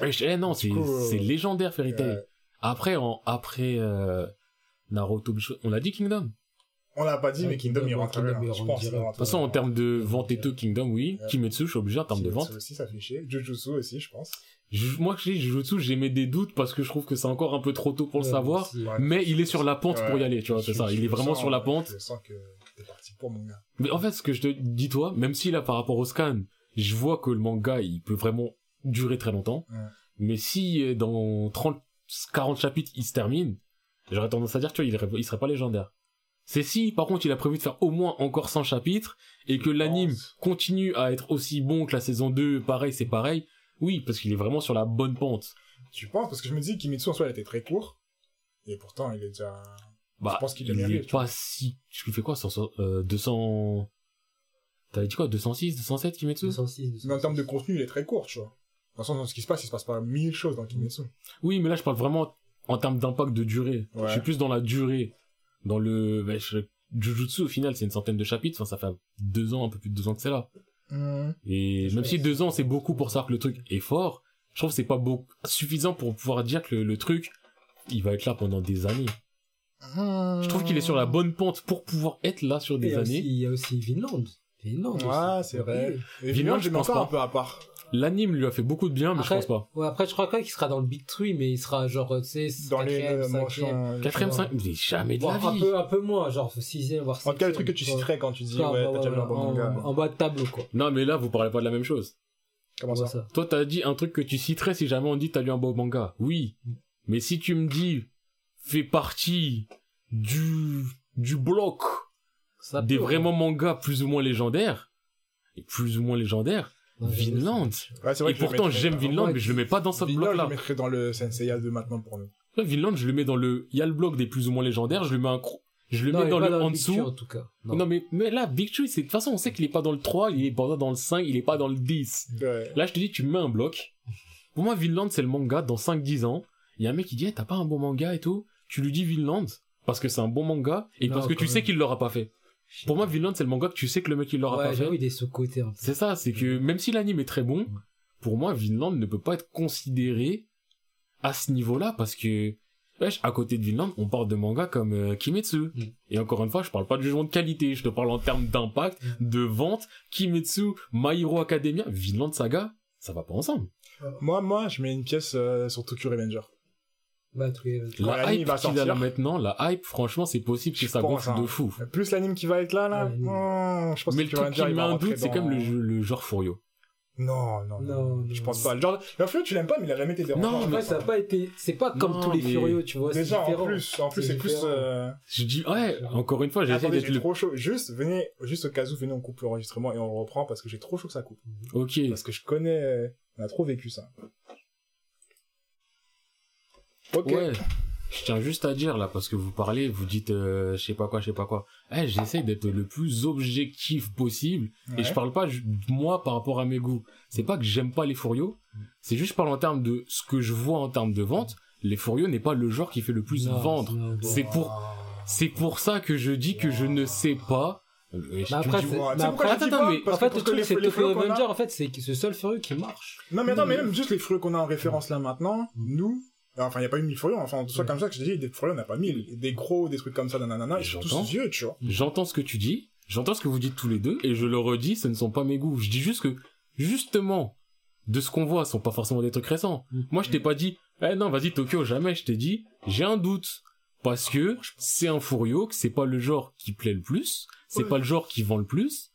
Ouais, eh non, c'est euh, c'est légendaire Fairy Tail. Ouais. Après, en, après euh, Naruto, on a dit Kingdom. On l'a pas dit, Ouais, mais Kingdom, il rentre Kingdom, là. il Je pense De toute façon, en termes de vente et tout, Kingdom, oui. Kimetsu, je suis obligé en termes de vente. Kimetsu aussi, ça fait chier. Jujutsu aussi, je pense. Je- moi, je Jujutsu, j'ai mis des doutes parce que je trouve que c'est encore un peu trop tôt pour le savoir. Ouais. Mais il est sur la pente Ouais. pour y aller, tu vois, c'est ça. Il est vraiment sens, sur la pente. Je sens que t'es parti pour mon gars. Mais en fait, ce que je te dis, toi, même si là, par rapport au scan, je vois que le manga, il peut vraiment durer très longtemps. Mais si euh, dans 30, 40 chapitres, il se termine, j'aurais tendance à dire, tu vois, il, irait- il serait pas légendaire. C'est si, par contre, il a prévu de faire au moins encore 100 chapitres, et que l'anime continue à être aussi bon que la saison 2, pareil, c'est pareil. Oui, parce qu'il est vraiment sur la bonne pente. Tu penses Parce que je me dis que Kimetsu en soi, il était très court. Et pourtant, il est déjà. Bah, Je pense qu'il il est tu pas si, je lui fais quoi, 100, euh, 200, t'avais dit quoi, 206, 207, Kimetsu? 206, 206. Mais en termes de contenu, il est très court, tu vois. De toute façon, dans ce qui se passe, il se passe pas mille choses dans Kimetsu. Oui, mais là, je parle vraiment en termes d'impact de durée. Ouais. Je suis plus dans la durée. Dans le, bah, je- Jujutsu, au final, c'est une centaine de chapitres. Enfin, ça fait deux ans, un peu plus de deux ans que c'est là. Et même si deux ans, c'est beaucoup pour savoir que le truc est fort, je trouve que c'est pas beaucoup, suffisant pour pouvoir dire que le, le truc, il va être là pendant des années. Je trouve qu'il est sur la bonne pente pour pouvoir être là sur des aussi- années. Il y a aussi Vinland. Vinland. Ouais, aussi. c'est vrai. Et Vinland, Vinland, je pense encore pas. un peu à part. L'anime lui a fait beaucoup de bien, mais Après- je pense pas. Ouais, après, je crois pas qu'il sera dans le Big Tree, mais il sera genre, tu sais, Dans les quatrième, euh, mais jamais de Bon, la un vie. peu, un peu moins, genre sixième, voire En tout cas, le truc que tu citerais quand tu dis, ouais, Ah, bah, t'as déjà vu un bon en, manga. en bas de tableau, quoi. Non, mais là, vous parlez pas de la même chose. Comment ça ça. Toi, t'as dit un truc que tu citerais si jamais on dit t'as lu un beau manga. Oui. Mais si tu me dis, fais partie du, du bloc Ça des peut, vraiment mangas plus ou moins légendaires, et plus ou moins légendaires. Vinland. Ouais, c'est vrai Et pourtant, j'aime Vinland, mais je le mets pas dans ce Vinland, je bloc-là. le mettrais dans le Senseiya de maintenant pour nous. Ouais, Vinland, je le mets dans le, il y a le bloc des plus ou moins légendaires, je le mets un cro- je le Non, mets dans le en dessous. en tout cas. Non. mais, mais là, Big Tree, c'est, de toute façon, on sait qu'il est pas dans le 3, il est pas dans le 5, il est pas dans le 10. Ouais. Là, je te dis, tu me mets un bloc. Pour moi, Vinland, c'est le manga dans 5-10 ans. Il y a un mec qui dit, Eh, t'as pas un bon manga et tout. Tu lui dis Vinland, parce que c'est un bon manga, et Non, parce que tu sais qu'il l'aura pas fait. Pour moi, Vinland, c'est le manga que tu sais que le mec, il l'aura Ouais, pas fait. il est sous-côté. C'est ça, c'est que même si l'anime est très bon, pour moi, Vinland ne peut pas être considéré à ce niveau-là, parce que, wesh, à côté de Vinland, on parle de mangas comme euh, Kimetsu. Mm. Et encore une fois, je parle pas de jugement de qualité, je te parle en termes d'impact, Mm. de vente, Kimetsu, My Hero Academia, Vinland Saga, ça va pas ensemble. Moi, moi, je mets une pièce euh, sur Tokyo Revenger. Bah, Quand La hype va qu'il a sortir. là maintenant, la hype, franchement, c'est possible que Je ça gonfle hein. de fou. Plus l'anime qui va être là, là, hmm, je pense Mais que le truc qui met un doute, c'est même le, le genre Furio. Non, non, non. Non, Je pense pas. Genre, le Furio, tu l'aimes pas, mais il a jamais été dérangeant. Non, En mais- fait, ça a pas été, c'est pas comme Non, tous les mais- furieux, tu vois, c'est Déjà, en plus, en plus, c'est plus, euh... Je dis, ouais, encore une fois, j'essaie Attendez, d'être j'ai le... trop chaud. Juste, venez, juste au cas où, venez, on coupe l'enregistrement et on reprend parce que j'ai trop chaud que ça coupe. Ok. Parce que je connais, euh, on a trop vécu ça. Ok. Ouais. Je tiens juste à dire là parce que vous parlez, vous dites euh, je sais pas quoi, je sais pas quoi. Eh, j'essaie d'être le plus objectif possible Ouais. et je parle pas moi par rapport à mes goûts. C'est pas que j'aime pas les furios, c'est juste je parle en termes de ce que je vois en termes de vente. Les furios n'est pas le genre qui fait le plus Non, vendre. C'est pour c'est pour ça que je dis que je ne sais pas. Euh, je Mais après, dis- c'est- en fait, que- le truc, c'est que les en fait, c'est ce seul furieux qui marche. Non, mais attends, Mm. mais même juste les furieux qu'on a en référence là maintenant, Mm. nous, enfin, il n'y a pas eu mille furieux, enfin, soit Mm. comme ça que je te dis, des furieux, on n'a pas mille. Des gros, des trucs comme ça, nanana, ils sont J'entends. tous vieux, tu vois. J'entends ce que tu dis, j'entends ce que vous dites tous les deux, et je le redis, ce ne sont pas mes goûts. Je dis juste que, justement, de ce qu'on voit, ce sont pas forcément des trucs récents. Mm. Moi, je t'ai pas dit, eh non, vas-y, Tokyo, jamais, je t'ai dit, j'ai un doute. Parce que c'est un Furio, que c'est pas le genre qui plaît le plus, c'est Ouais. pas le genre qui vend le plus.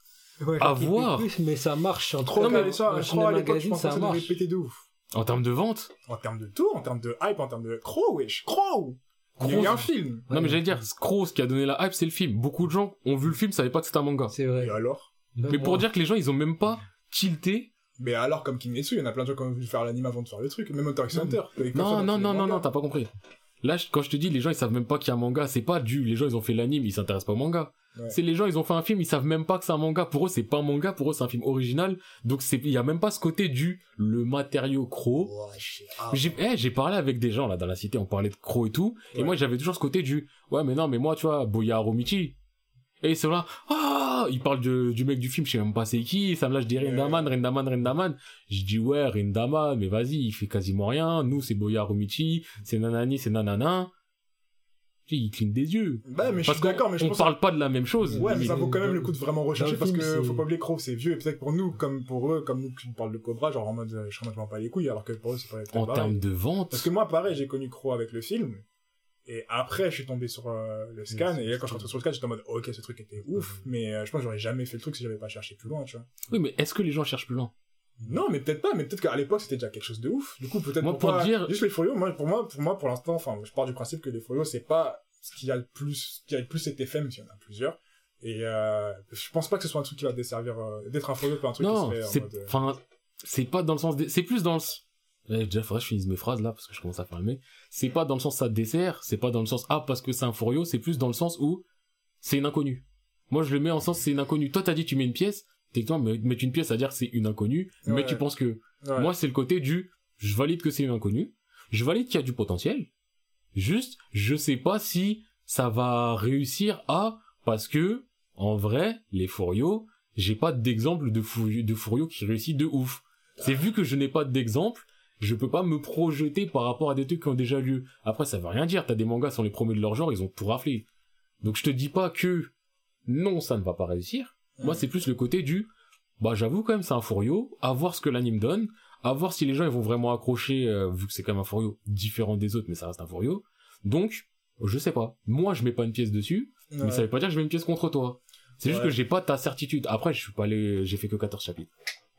Ouais. À voir. plus, mais ça marche en Trop Non, mais- ça, je crois à l'époque, je que ça ça devait marche. péter de ouf. En termes de vente. En termes de tout, en termes de hype, en termes de crow, wesh, crow! Il y a eu Crow. un film. Non, mais j'allais dire, Scro, ce qui a donné la hype, c'est le film. Beaucoup de gens ont vu le film, savaient pas que c'était un manga. C'est vrai. Et alors? Mais pour dire que les gens, ils ont même pas tilté. Mais alors, comme Kimetsu, il y en a plein de gens qui ont voulu faire l'anime avant de faire le truc, même Hunter x Hunter. Non, non, non, non, non, t'as pas compris. Là, quand je te dis, les gens, ils savent même pas qu'il y a un manga, c'est pas du, les gens, ils ont fait l'anime, ils s'intéressent pas au manga. Ouais. C'est les gens, ils ont fait un film, ils savent même pas que c'est un manga. Pour eux, c'est pas un manga, pour eux, c'est un film original. Donc, c'est, il y a même pas ce côté du, le matériau croc. J'ai, eh, j'ai parlé avec des gens, là, dans la cité, on parlait de croc et tout. Et Ouais. moi, j'avais toujours ce côté du, ouais, mais non, mais moi, tu vois, Boya Harumichi. Et ils sont là, ah, ils parlent de- du mec du film, je sais même pas c'est qui, ça me lâche des Rindaman, Rindaman, Rindaman. Je dis, ouais, Rindaman, mais vas-y, il fait quasiment rien. Nous, c'est Boya Harumichi, c'est nanani, c'est nanana. Il cligne des yeux. Bah, mais je suis d'accord, mais je qu'on pense parle pas de la même chose. Ouais, mais ça vaut quand même le coup de vraiment rechercher parce film, que faut pas oublier Crow, c'est vieux et peut-être pour nous, comme pour eux, comme nous qui parlent de Cobra, genre en mode, euh, je m'en bats les couilles, alors que pour eux, c'est pas En termes de vente. Parce que moi, pareil, j'ai connu Crow avec le film. Et après, je suis tombé sur euh, le scan. Et là, quand je suis rentré sur le scan, j'étais en mode, ok, ce truc était ouf. Mais euh, je pense que j'aurais jamais fait le truc si j'avais pas cherché plus loin, tu vois. Oui, mais est-ce que les gens cherchent plus loin? Non, mais peut-être pas. Mais peut-être qu'à l'époque, c'était déjà quelque chose de ouf. Du coup, peut-être Moi, pour, dire- juste les folios, moi, pour moi, pour moi, pour l'instant, enfin, je pars du principe que les folios, c'est pas ce qui a le plus, ce qui a le plus cet effet, même s'il y en a plusieurs. Et euh, je pense pas que ce soit un truc qui va desservir, euh, d'être un folio, pas un truc non, qui serait en c'est, mode, euh, enfin, c'est pas dans le sens, c'est plus dans le, Eh, déjà, faudrait que je finisse mes phrases là, parce que je commence à mec. C'est pas dans le sens ça dessert, c'est pas dans le sens, ah, parce que c'est un Furio, c'est plus dans le sens où c'est une inconnue. Moi, je le mets en sens c'est une inconnue. Toi, t'as dit tu mets une pièce, techniquement, me- mettre une pièce, c'est-à-dire que c'est une inconnue, mais tu penses que, ouais. moi, c'est le côté du, je valide que c'est une inconnue, je valide qu'il y a du potentiel, juste, je sais pas si ça va réussir à, parce que, en vrai, les Furio, j'ai pas d'exemple de, Furio, de Furio qui réussit de ouf. C'est vu que je n'ai pas d'exemple, je peux pas me projeter par rapport à des trucs qui ont déjà lieu. Après, ça veut rien dire, t'as des mangas qui sont les premiers de leur genre, ils ont tout raflé. Donc je te dis pas que, non, ça ne va pas réussir. Moi, c'est plus le côté du, bah j'avoue quand même, c'est un Furio, à voir ce que l'anime donne, à voir si les gens ils vont vraiment accrocher, euh, vu que c'est quand même un Furio différent des autres, mais ça reste un Furio. Donc, je sais pas. Moi, je mets pas une pièce dessus, mais ça veut pas dire que je mets une pièce contre toi. C'est juste que j'ai pas ta certitude. Après, je suis pas allé, j'ai fait que 14 chapitres.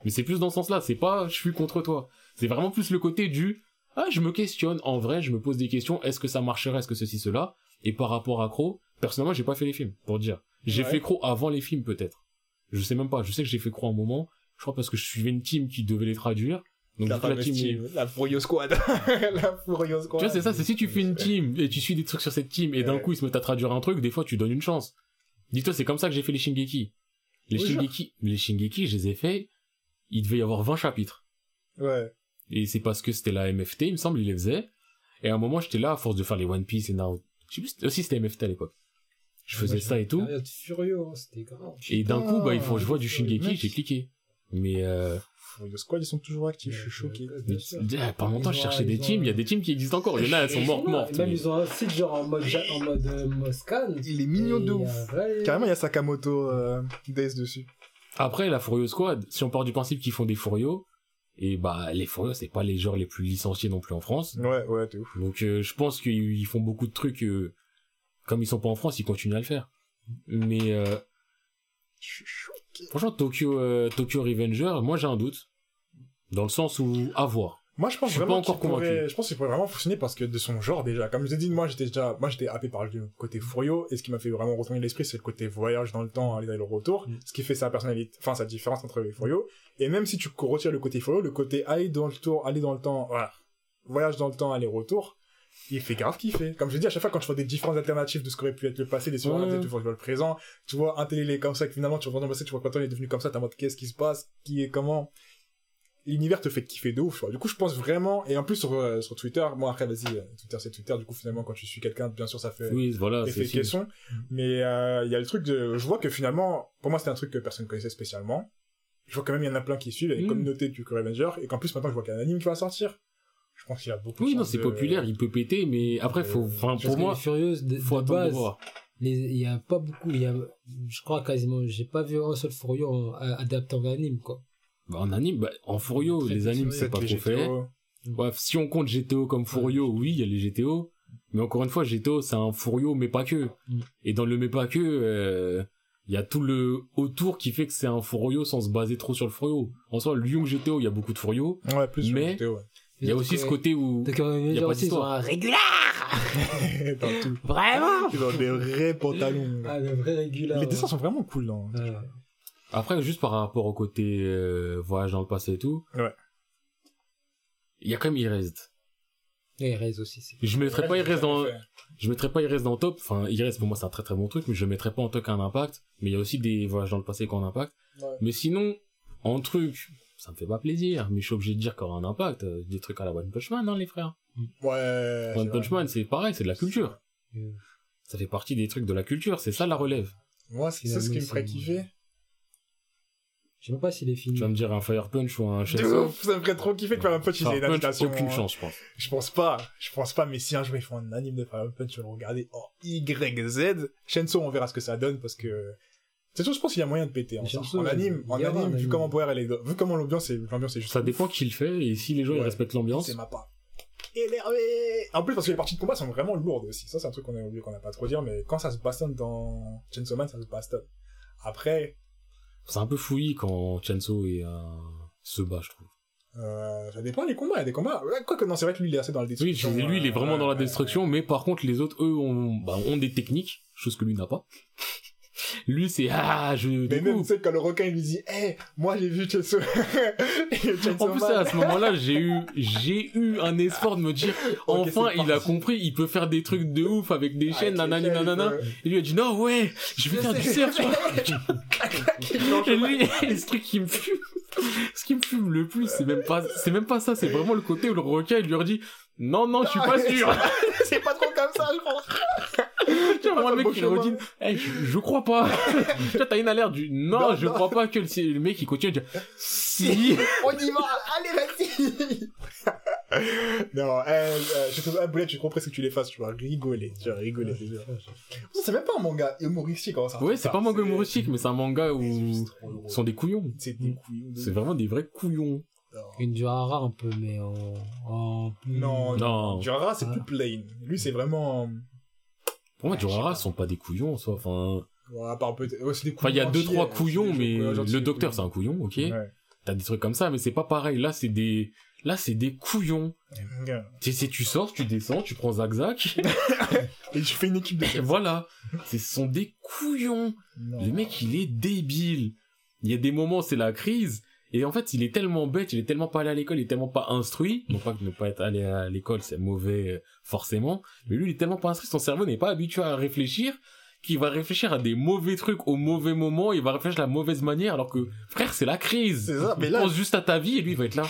Mais c'est plus dans ce sens-là, c'est pas je suis contre toi. C'est vraiment plus le côté du ah, je me questionne, en vrai, je me pose des questions, est-ce que ça marcherait, est-ce que ceci, cela? Et par rapport à Crow, personnellement, j'ai pas fait les films, pour dire. J'ai Ouais. fait Crow avant les films, peut-être. Je sais même pas, je sais que j'ai fait Crow un moment, je crois parce que je suivais une team qui devait les traduire. Donc la la team, la Furio Squad. la Furio Squad. tu vois, c'est ça, c'est si tu fais une team et tu suis des trucs sur cette team et d'un coup ils se mettent à traduire un truc, des fois tu donnes une chance. Dis-toi, c'est comme ça que j'ai fait les Shingeki. Les Oui, Shingeki, les Shingeki, je les ai fait, il devait y avoir 20 chapitres. Ouais. Et c'est parce que c'était la MFT, il me semble, il les faisait. Et à un moment, j'étais là, à force de faire les One Piece et Naruto. Je sais plus, aussi c'était MFT à l'époque. Je faisais ça et tout. Hein, c'était grave. Et d'un coup, bah, il faut, je vois du Putain, Shingeki, j'ai cliqué. Mais, euh, Furio Squad, ils sont toujours actifs, je suis choqué. mais, pendant longtemps, je cherchais des teams, il y a des teams qui existent encore. Il y en a, elles sont mortes, mortes. Même ils ont un site genre en mode, en mode euh, Moscan. Il est mignon de ouf. euh, Carrément, il y a Sakamoto euh, Days dessus. Après, la Furio Squad, si on part du principe qu'ils font des Furio, et bah, les Furio, c'est pas les genres les plus licenciés non plus en France. Ouais, ouais, t'es ouf. Donc, euh, je pense qu'ils ils font beaucoup de trucs, euh, comme ils sont pas en France, ils continuent à le faire. Mais, euh, Je suis choqué. franchement, Tokyo, euh, Tokyo Revenger, moi j'ai un doute. Dans le sens où, à voir. Moi, je pense Je suis vraiment pas encore pourrait- convaincu. je pense qu'il pourrait vraiment fonctionner parce que de son genre déjà. Comme je t'ai dit, moi j'étais déjà, moi j'étais happé par le côté Furio et ce qui m'a fait vraiment retourner l'esprit, c'est le côté voyage dans le temps, aller dans le retour, Mm. ce qui fait sa personnalité, enfin sa différence entre les Furio. Et même si tu retires le côté Furio, le côté aller dans le tour, aller dans le temps, voilà, voyage dans le temps, aller retour, il fait grave kiffer. Comme je dis à chaque fois quand je vois des différentes alternatives de ce qu'aurait pu être le passé, des Ouais. tu vois le présent, tu vois un télé comme ça que finalement tu vois dans le passé, tu vois quand on est devenu comme ça, t'as en mode qu'est-ce qui se passe, qui est comment? L'univers te fait kiffer de ouf, tu vois. Du coup, je pense vraiment, et en plus sur, euh, sur Twitter, moi après, vas-y, euh, Twitter c'est Twitter, du coup, finalement, quand tu suis quelqu'un, bien sûr, ça fait Oui, voilà, effet fini. caisson. Mais euh, il y a le truc de, je vois que finalement, pour moi, c'était un truc que personne connaissait spécialement. Je vois quand même, il y en a plein qui suivent, il y a une Mm. communauté du Revenger, et qu'en plus, maintenant, je vois qu'il y a un anime qui va sortir. Je pense qu'il y a beaucoup de Oui, non, c'est de- populaire, il peut péter, mais après, faut, enfin, Parce pour moi, les Furieuses, de, faut de attendre de base, voir. il y a pas beaucoup, il y a, je crois quasiment, j'ai pas vu un seul Furio en- a- adapté en anime, quoi. Bah, en anime, bah, en Furio, les animes, c'est pas trop fait. Bref, si on compte GTO comme Furio, oui, il y a les GTO. Mais encore une fois, GTO, c'est un Furio, mais pas que. Mm. Et dans le mais pas que, euh, il y a tout le autour qui fait que c'est un Furio sans se baser trop sur le Furio. En soi, le Young GTO, il y a beaucoup de Furio. Ouais, plus sur Mais- GTO, ouais. Il y a aussi ce côté où... Donc, euh, y a pas d'histoire. un régular! Dans tout. Vraiment! Ont des vrais pantalons. Ah, le vrai régular. les dessins sont vraiment cool, non? Ouais. Après, juste par rapport au côté euh, voyage dans le passé et tout. Ouais. Il y a quand même Erased. Et Erase aussi, c'est. Je mettrais pas Erased dans... Je mettrais pas Erased dans le top. Enfin, Erased, pour moi, c'est un très très bon truc, mais je mettrais pas en tant qu'un impact. Mais il y a aussi des voyages dans le passé qui ont un impact. Ouais. Mais sinon, en truc, ça me fait pas plaisir. Mais je suis obligé de dire qu'il y aura un impact. euh, Des trucs à la One Punch Man, hein, les frères. Ouais. One Punch vrai. Man, c'est pareil, c'est de la culture. Ça fait partie des trucs de la culture, c'est ça la relève. Moi, c'est ça ce qui me ferait kiffer. Je sais même pas s'il est fini. Tu vas me dire un Fire Punch ou un ouf, ça me ferait trop kiffer que Fire Punch, aient Fire une adaptation. aucune chance, je pense. Je pense pas, je pense pas, mais si un jour ils font un anime de Fire Punch, je vais le regarder en YZ. Shenso, on verra ce que ça donne parce que. C'est sûr, je pense qu'il y a moyen de péter en, ça. Shenso, en anime. En anime, vu comment Boer elle est, vu comment l'ambiance est, l'ambiance est juste. Ça dépend qui le fait, et si les gens ils respectent l'ambiance. C'est ma part. Énervé! En plus, parce que les parties de combat sont vraiment lourdes aussi. Ça, c'est un truc qu'on a oublié qu'on n'a pas trop dire, mais quand ça se bastonne dans Chainsaw Man, ça se bastonne. Après, C'est un peu fouillis quand Chenso est un... se bat, je trouve. euh, ça dépend des combats. Il y a des combats. Ouais, Quoique, non, c'est vrai que lui, il est assez dans la Oui, destruction. lui, il est euh, vraiment dans la destruction, mais par contre, les autres, eux, ont, bah, ont des techniques, chose que lui n'a pas. Lui, c'est, ah, je Mais même, tu sais, quand le requin il lui dit, hé, moi j'ai vu Chainsaw, En plus, à ce moment-là, j'ai eu, j'ai eu un espoir de me dire, enfin, il a compris, il peut faire des trucs de ouf avec des chaînes, Avec les nanani, chaînes, nanana. Et lui a dit, non, ouais, je vais Je faire du sais. surf, tu vois. Et lui, ce truc qui me fume, ce qui me fume le plus, c'est même pas, c'est même pas ça, c'est vraiment le côté où le requin, il lui a dit, non, non, je suis pas sûr. c'est pas trop comme ça, je crois. Tu vois, moi, le mec, redit, chemin. Eh, je, je crois pas. tu vois, t'as une alerte du, non, Non, je non. crois pas que le, le mec, il continue à dire, si. On y va, allez, vas-y. non, euh, euh, je te ah, Boulette, je comprends ce que tu les fasses, tu vas rigoler, tu vas rigoler, c'est même pas un manga humoristique, hein, ça. Ouais, c'est pas un manga humoristique, mais c'est un manga où sont des couillons. C'est des couillons. C'est vraiment des vrais couillons. Une Durara un peu, mais en. en plus- Non, Non. Durara, c'est Ah. plus plain. Lui, c'est vraiment. Pour moi, Ah, Durara pas. sont pas des couillons, en soi. Enfin, Ouais, à part peut-être. Ouais, des enfin, il y a deux, trois couillons, mais le docteur, c'est un couillon, ok. Ouais. T'as des trucs comme ça, mais c'est pas pareil. Là, c'est des, là, c'est des couillons. Tu sais, tu sors, tu descends, tu prends Zag Zag. Et je fais une équipe de. et voilà. Ce sont des couillons. Non. Le mec, il est débile. Il y a des moments, c'est la crise. Et en fait, il est tellement bête, il est tellement pas allé à l'école, il est tellement pas instruit. Non pas que ne pas être allé à l'école, c'est mauvais, euh, forcément. Mais lui, il est tellement pas instruit, son cerveau n'est pas habitué à réfléchir, qu'il va réfléchir à des mauvais trucs au mauvais moment, il va réfléchir de la mauvaise manière, alors que, frère, c'est la crise. C'est ça, mais là. pense juste à ta vie, et lui, il va être là.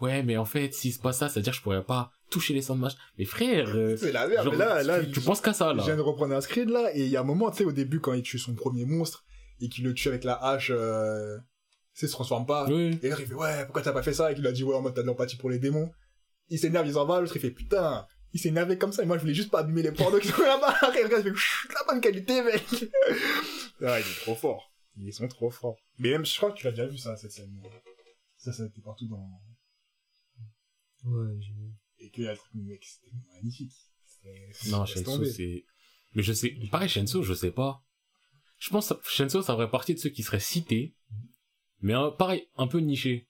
Ouais, mais en fait, s'il se passe ça, c'est-à-dire que je pourrais pas toucher les match. Mais frère, euh, C'est la merde, genre, mais là, là. tu, tu penses qu'à ça, là. Je viens de reprendre un screen là, et il y a un moment, tu sais, au début, quand il tue son premier monstre, et qu'il le tue avec la hache, euh... sais, se transforme pas. Oui. Et là, il fait, ouais, pourquoi t'as pas fait ça? Et qu'il a dit, ouais, en mode, t'as de l'empathie pour les démons. Il s'énerve, il s'en va, l'autre, il fait, putain, il s'est énervé comme ça, et moi, je voulais juste pas abîmer les pornos qui sont là-bas. Et le gars, il fait, Chut, la bonne qualité, mec. ah, il est trop fort. Ils sont trop forts. Mais même, je crois que tu l'as déjà vu, ça, cette scène. Ça, ça a été partout dans, Ouais, j'ai- et qu'il y a le truc, mec, c'était magnifique. Non, tomber. c'est... Mais je sais... Pareil, Shenso, je sais pas. Je pense que Shenso, ça ferait partie de ceux qui seraient cités, mais un- pareil, un peu niché.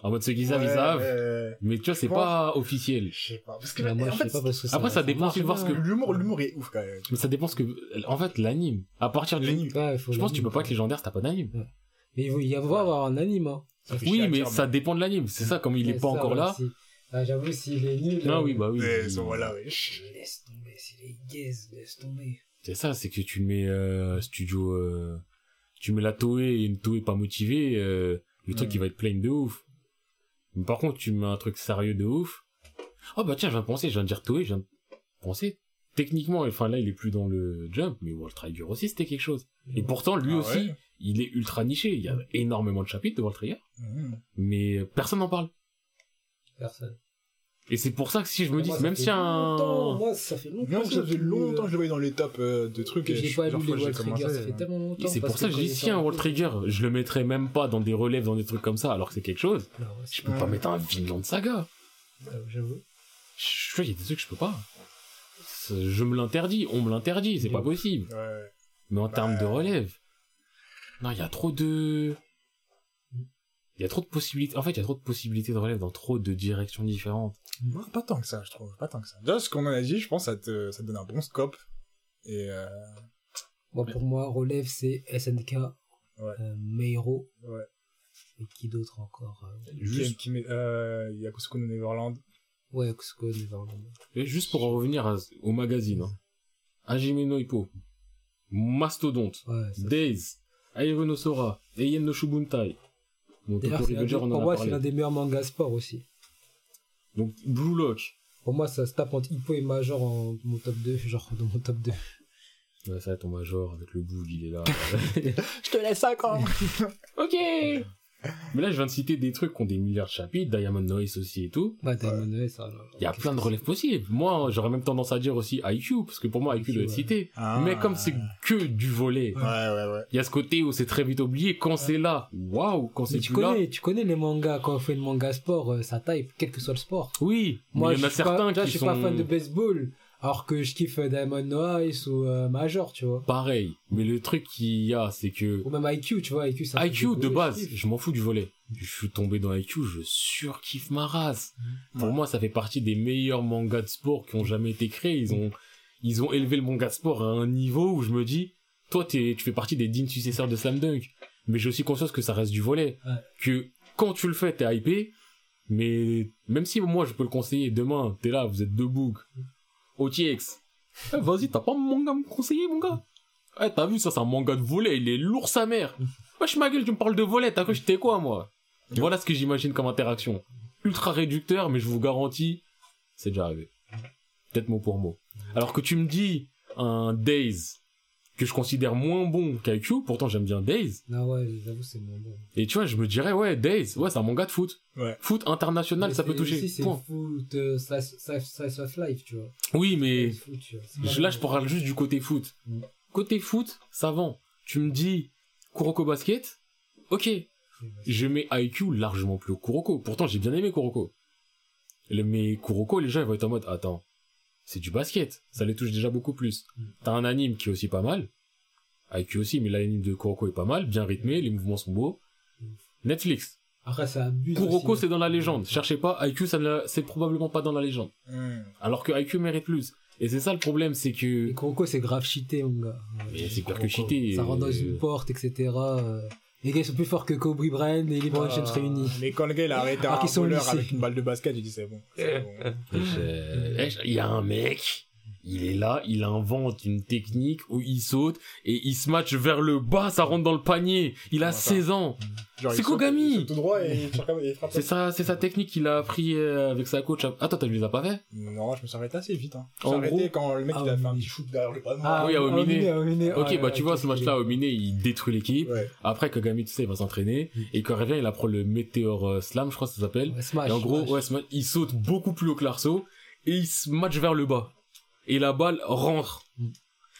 En mode ceux qui savent, ils savent. ouais. Mais tu vois, c'est pas officiel. Je sais pas. Parce que, moi, en je fait, sais pas parce que Après, ça dépend de voir ce que- l'humour, l'humour est ouf quand même. Mais ça dépend ce que, en fait, l'anime. À partir du, L'anime. Ouais, je pense que tu peux pas être légendaire si t'as pas d'anime. Mais il faut y avoir un anime, hein. Ça Oui, mais dire, ça dépend de l'anime. C'est ça, comme il est pas ça, encore là. si- Ah, j'avoue, s'il est nul. Non, euh, oui, bah oui. Ça, voilà. Laisse tomber, s'il est gaze, laisse tomber. C'est ça, c'est que tu mets euh, studio, euh, tu mets la Toei et une Toei pas motivée, euh, le truc il va être plein de ouf. Mais par contre, tu mets un truc sérieux de ouf. Oh bah tiens, je viens de penser, je viens de dire Toei, je viens de penser. Techniquement, enfin là, il est plus dans le jump, mais World Trigger aussi, c'était quelque chose. Et pourtant, lui Ah aussi, ouais il est ultra niché. Il y a énormément de chapitres de World Trigger, Mhm. mais personne n'en parle. Personne. Et c'est pour ça que si je me dis, Moi, même si un... Moi, ça fait longtemps Moi, que ça j'ai fait longtemps que je le voyais dans tops euh, de trucs. et j'ai je- pas lu les j'ai World Trigger, commencé, ça fait tellement longtemps. C'est pour ça que dis, il si un peu- Trigger, je le mettrais même pas dans des relèves, dans des trucs comme ça, alors que c'est quelque chose. Non, ouais, Je peux pas mettre un vilain de saga. euh, J'avoue. Je il y a des trucs que je peux pas. Je me l'interdis, on me l'interdit, c'est pas possible. Ouais. Mais en Bah, termes de relève, non, il y a trop de, il y a trop de possibilités. En fait, il y a trop de possibilités de relève dans trop de directions différentes. Moi, pas tant que ça, je trouve. Pas tant que ça. Déjà, ce qu'on en a dit, je pense, ça te, ça te donne un bon scope. Et, euh, Moi, pour moi, relève, c'est SNK, Ouais. euh, Meiro, ouais. et qui d'autre encore euh, Juste, Qui, met, euh, Yakusuko no Neverland. Ouais, Kusuko, Neverland. et juste pour en revenir à- au magazine, hein. Hajime no Hippo, Mastodonte, Ouais, Days, Aerono Sora, Eien no Shubuntai. D'ailleurs, c'est on pour en moi, c'est l'un des meilleurs mangas sport aussi. Donc, Blue Lock. Pour moi, ça se tape entre Hippo et Major en mon top 2, genre dans mon top 2. Ouais, ça, ton major avec le boug, il est là. Je te laisse 5 ans! ok! Mais là, je viens de citer des trucs qui ont des milliards de chapitres, Diamond Noise aussi et tout. Ouais, Diamond ça. Il y a plein de relèves possibles. Moi, j'aurais même tendance à dire aussi IQ, parce que pour moi, IQ doit être cité. Ah. Mais comme c'est que du volet, Ouais, ouais, ouais. il y a ce côté où c'est très vite oublié. Quand c'est là, waouh, quand c'est tu connais, tu connais les mangas, quand on fait le manga sport, euh, ça type, quel que soit le sport. Oui, Moi, mais il y en a je suis pas- certains déjà, qui je suis sont pas fan de baseball, alors que je kiffe Diamond Noise ou euh, Major, tu vois. pareils. Mais le truc qu'il y a, c'est que Ou même IQ, tu vois, IQ, ça IQ de base, je m'en fous du volet. Je suis tombé dans IQ, je surkiffe ma race. Pour moi, ça fait partie des meilleurs mangas de sport qui ont jamais été créés. Ils ont, ils ont élevé le manga de sport à un niveau où je me dis, toi, t'es, tu fais partie des dignes successeurs de Slam Dunk. Mais j'ai aussi conscience que ça reste du volet. Ouais. Que quand tu le fais, t'es hypé. Mais même si moi, je peux le conseiller demain, t'es là, vous êtes deux bougs. OTX. Eh, vas-y, t'as pas un manga à me conseiller, mon gars? Eh, t'as vu, ça, c'est un manga de volet, il est lourd sa mère. Wesh, ma gueule, tu me parles de volet, t'as cru que j'étais quoi, moi? Voilà ce que j'imagine comme interaction. Ultra réducteur, mais je vous garantis, c'est déjà arrivé. Peut-être mot pour mot. Alors que tu me dis un Days que je considère moins bon qu'IQ, pourtant j'aime bien Days. Ah ouais, j'avoue, c'est mon bon. Et tu vois, je me dirais, ouais, Days, ouais, c'est un manga de foot. Ouais. Foot international, Mais ça peut toucher. aussi, c'est Point. foot, euh, slice, slice, slice of life, tu vois. Oui, mais Foot, vois, là, je parle juste du côté foot. Mm. Côté foot, ça vend. Tu me dis Kuroko Basket, ok. Oui, Je mets IQ largement plus haut que Kuroko. Pourtant, j'ai bien aimé Kuroko. Mais Kuroko, les gens, ils vont être en mode, attends, c'est du basket. Ça les touche déjà beaucoup plus. Mm. T'as un anime qui est aussi pas mal. IQ aussi, mais l'anime de Kuroko est pas mal, bien rythmé, les mouvements sont beaux. Mm. Netflix. Après, ça abuse. Kuroko, aussi, c'est dans la hein. légende. Cherchez pas, IQ, ça ne c'est probablement pas dans la légende. Alors que IQ mérite plus. Et c'est ça le problème, c'est que... Et Kuroko, c'est grave cheaté, mon gars. Mais c'est pire que cheaté, Ça rentre dans euh, une porte, etc. euh, Les gars, ils sont plus forts que Kobe Bryant et LeBron James Ah, réunis. Mais quand le gars il a arrêté un voleur avec une balle de basket, j'ai dit c'est bon. c'est bon. Euh, Il y a un mec, il est là, il invente une technique où il saute et il se match vers le bas, ça rentre dans le panier. Il a Comment ça 16 ans. C'est Kogami. C'est ça, c'est sa technique qu'il a appris euh, avec sa coach. Attends, tu les as pas fait? Non, je me suis arrêté assez vite. Hein. Je En me suis arrêté gros- quand le mec Ah, il a fait un petit shoot derrière le panneau. Ah, oui, à Ominé. Ominé, Ok, bah tu vois, ce match-là. Ominé, il détruit l'équipe. Ouais. Après, Kagami, tu sais, il va s'entraîner. Et quand il revient, il apprend le Météor euh, Slam, je crois que ça s'appelle. Et en gros, il saute beaucoup plus haut que l'arceau et il se match vers le bas. Et la balle rentre. Mm.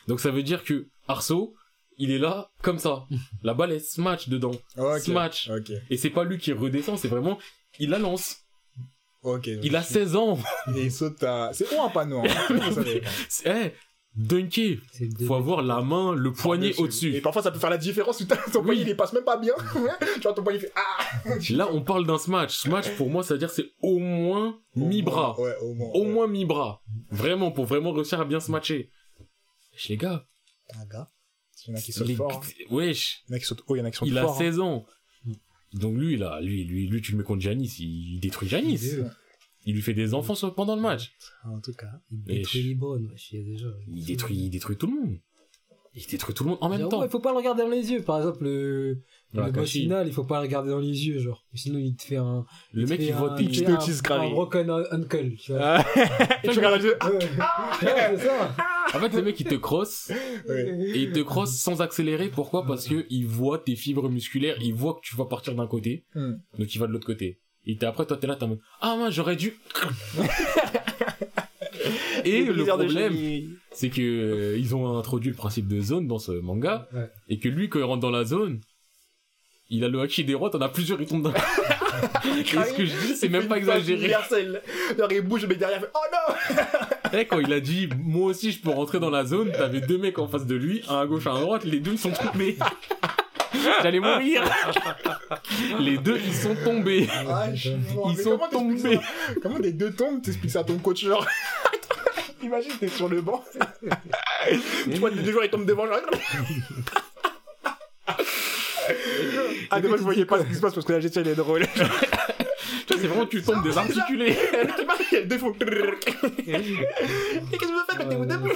Donc ça veut dire que Arceau, il est là comme ça. La balle est smash dedans. Ok. Smash. Et c'est pas lui qui redescend, c'est vraiment il la lance. Ok. Il a 16 ans. Et il saute à. C'est où un panneau hein? dunker. Faut avoir la main, le poignet Par-dessus. au-dessus. Et parfois, ça peut faire la différence. Putain, ton Oui. poignet, il passe même pas bien. tu vois, ton poignet, il fait Ah Là, on parle d'un smash. Smash, pour moi, ça veut dire c'est au moins mi-bras. Ouais, au moins. Au ouais. moins mi-bras. Vraiment, pour vraiment réussir à bien se matcher. Wesh, les gars. Un gars. Il y en a qui sautent les- fort. hein. Wesh. Il y en a qui sautent haut, il y en a qui sautent Il a fort. hein. 16 ans. Donc lui, là, lui, lui, lui, tu le mets contre Janis, il détruit Janis. Il lui fait des enfants sur- pendant le match. En tout cas, il détruit je- Libron, wesh, il déjà. Détruit, il détruit tout le monde. Il détruit tout le monde en même Genre, temps. ouais, il faut pas le regarder dans les yeux. Par exemple, le, Ouais, le Akashi. final, il faut pas le regarder dans les yeux, genre. Sinon, il te fait un. Le mec, fait il voit un- Peach il te de cheese un, curry. un broken uncle, tu vois. Ah. Et tu regardes les yeux. Ouais. Ouais, c'est ça. En fait, le mec, il te crosse Ouais. et il te crosse sans accélérer. Pourquoi? Parce que il voit tes fibres musculaires, il voit que tu vas partir d'un côté, Hmm. donc il va de l'autre côté. Et t'es après, toi, t'es là, t'es en mode Ah, moi, j'aurais dû. et le problème, c'est que euh, ils ont introduit le principe de zone dans ce manga Ouais. et que lui, quand il rentre dans la zone, il a le haki des rois, t'en as plusieurs, il tombe d'un. et ce que je dis, c'est même pas exagéré. Genre, il bouge, mais derrière, il fait Oh non Eh, quand il a dit, moi aussi je peux rentrer dans la zone, t'avais deux mecs en face de lui, un à gauche, un à droite, les deux ils sont tombés. J'allais mourir. les deux ils sont tombés. Ah, Ils mais sont comment tombés. ça Comment des deux tombes, t'expliques ça à ton coach, genre Imagine, t'es sur le banc. tu vois, les deux joueurs, ils tombent devant, genre. ah, dommage, je voyais pas ce qui se passe parce que la gestion, elle est drôle. Tu vois, c'est vraiment tu tombes désarticulé. Il y a deux faux. Et qu'est-ce que vous faites Mettez-vous debout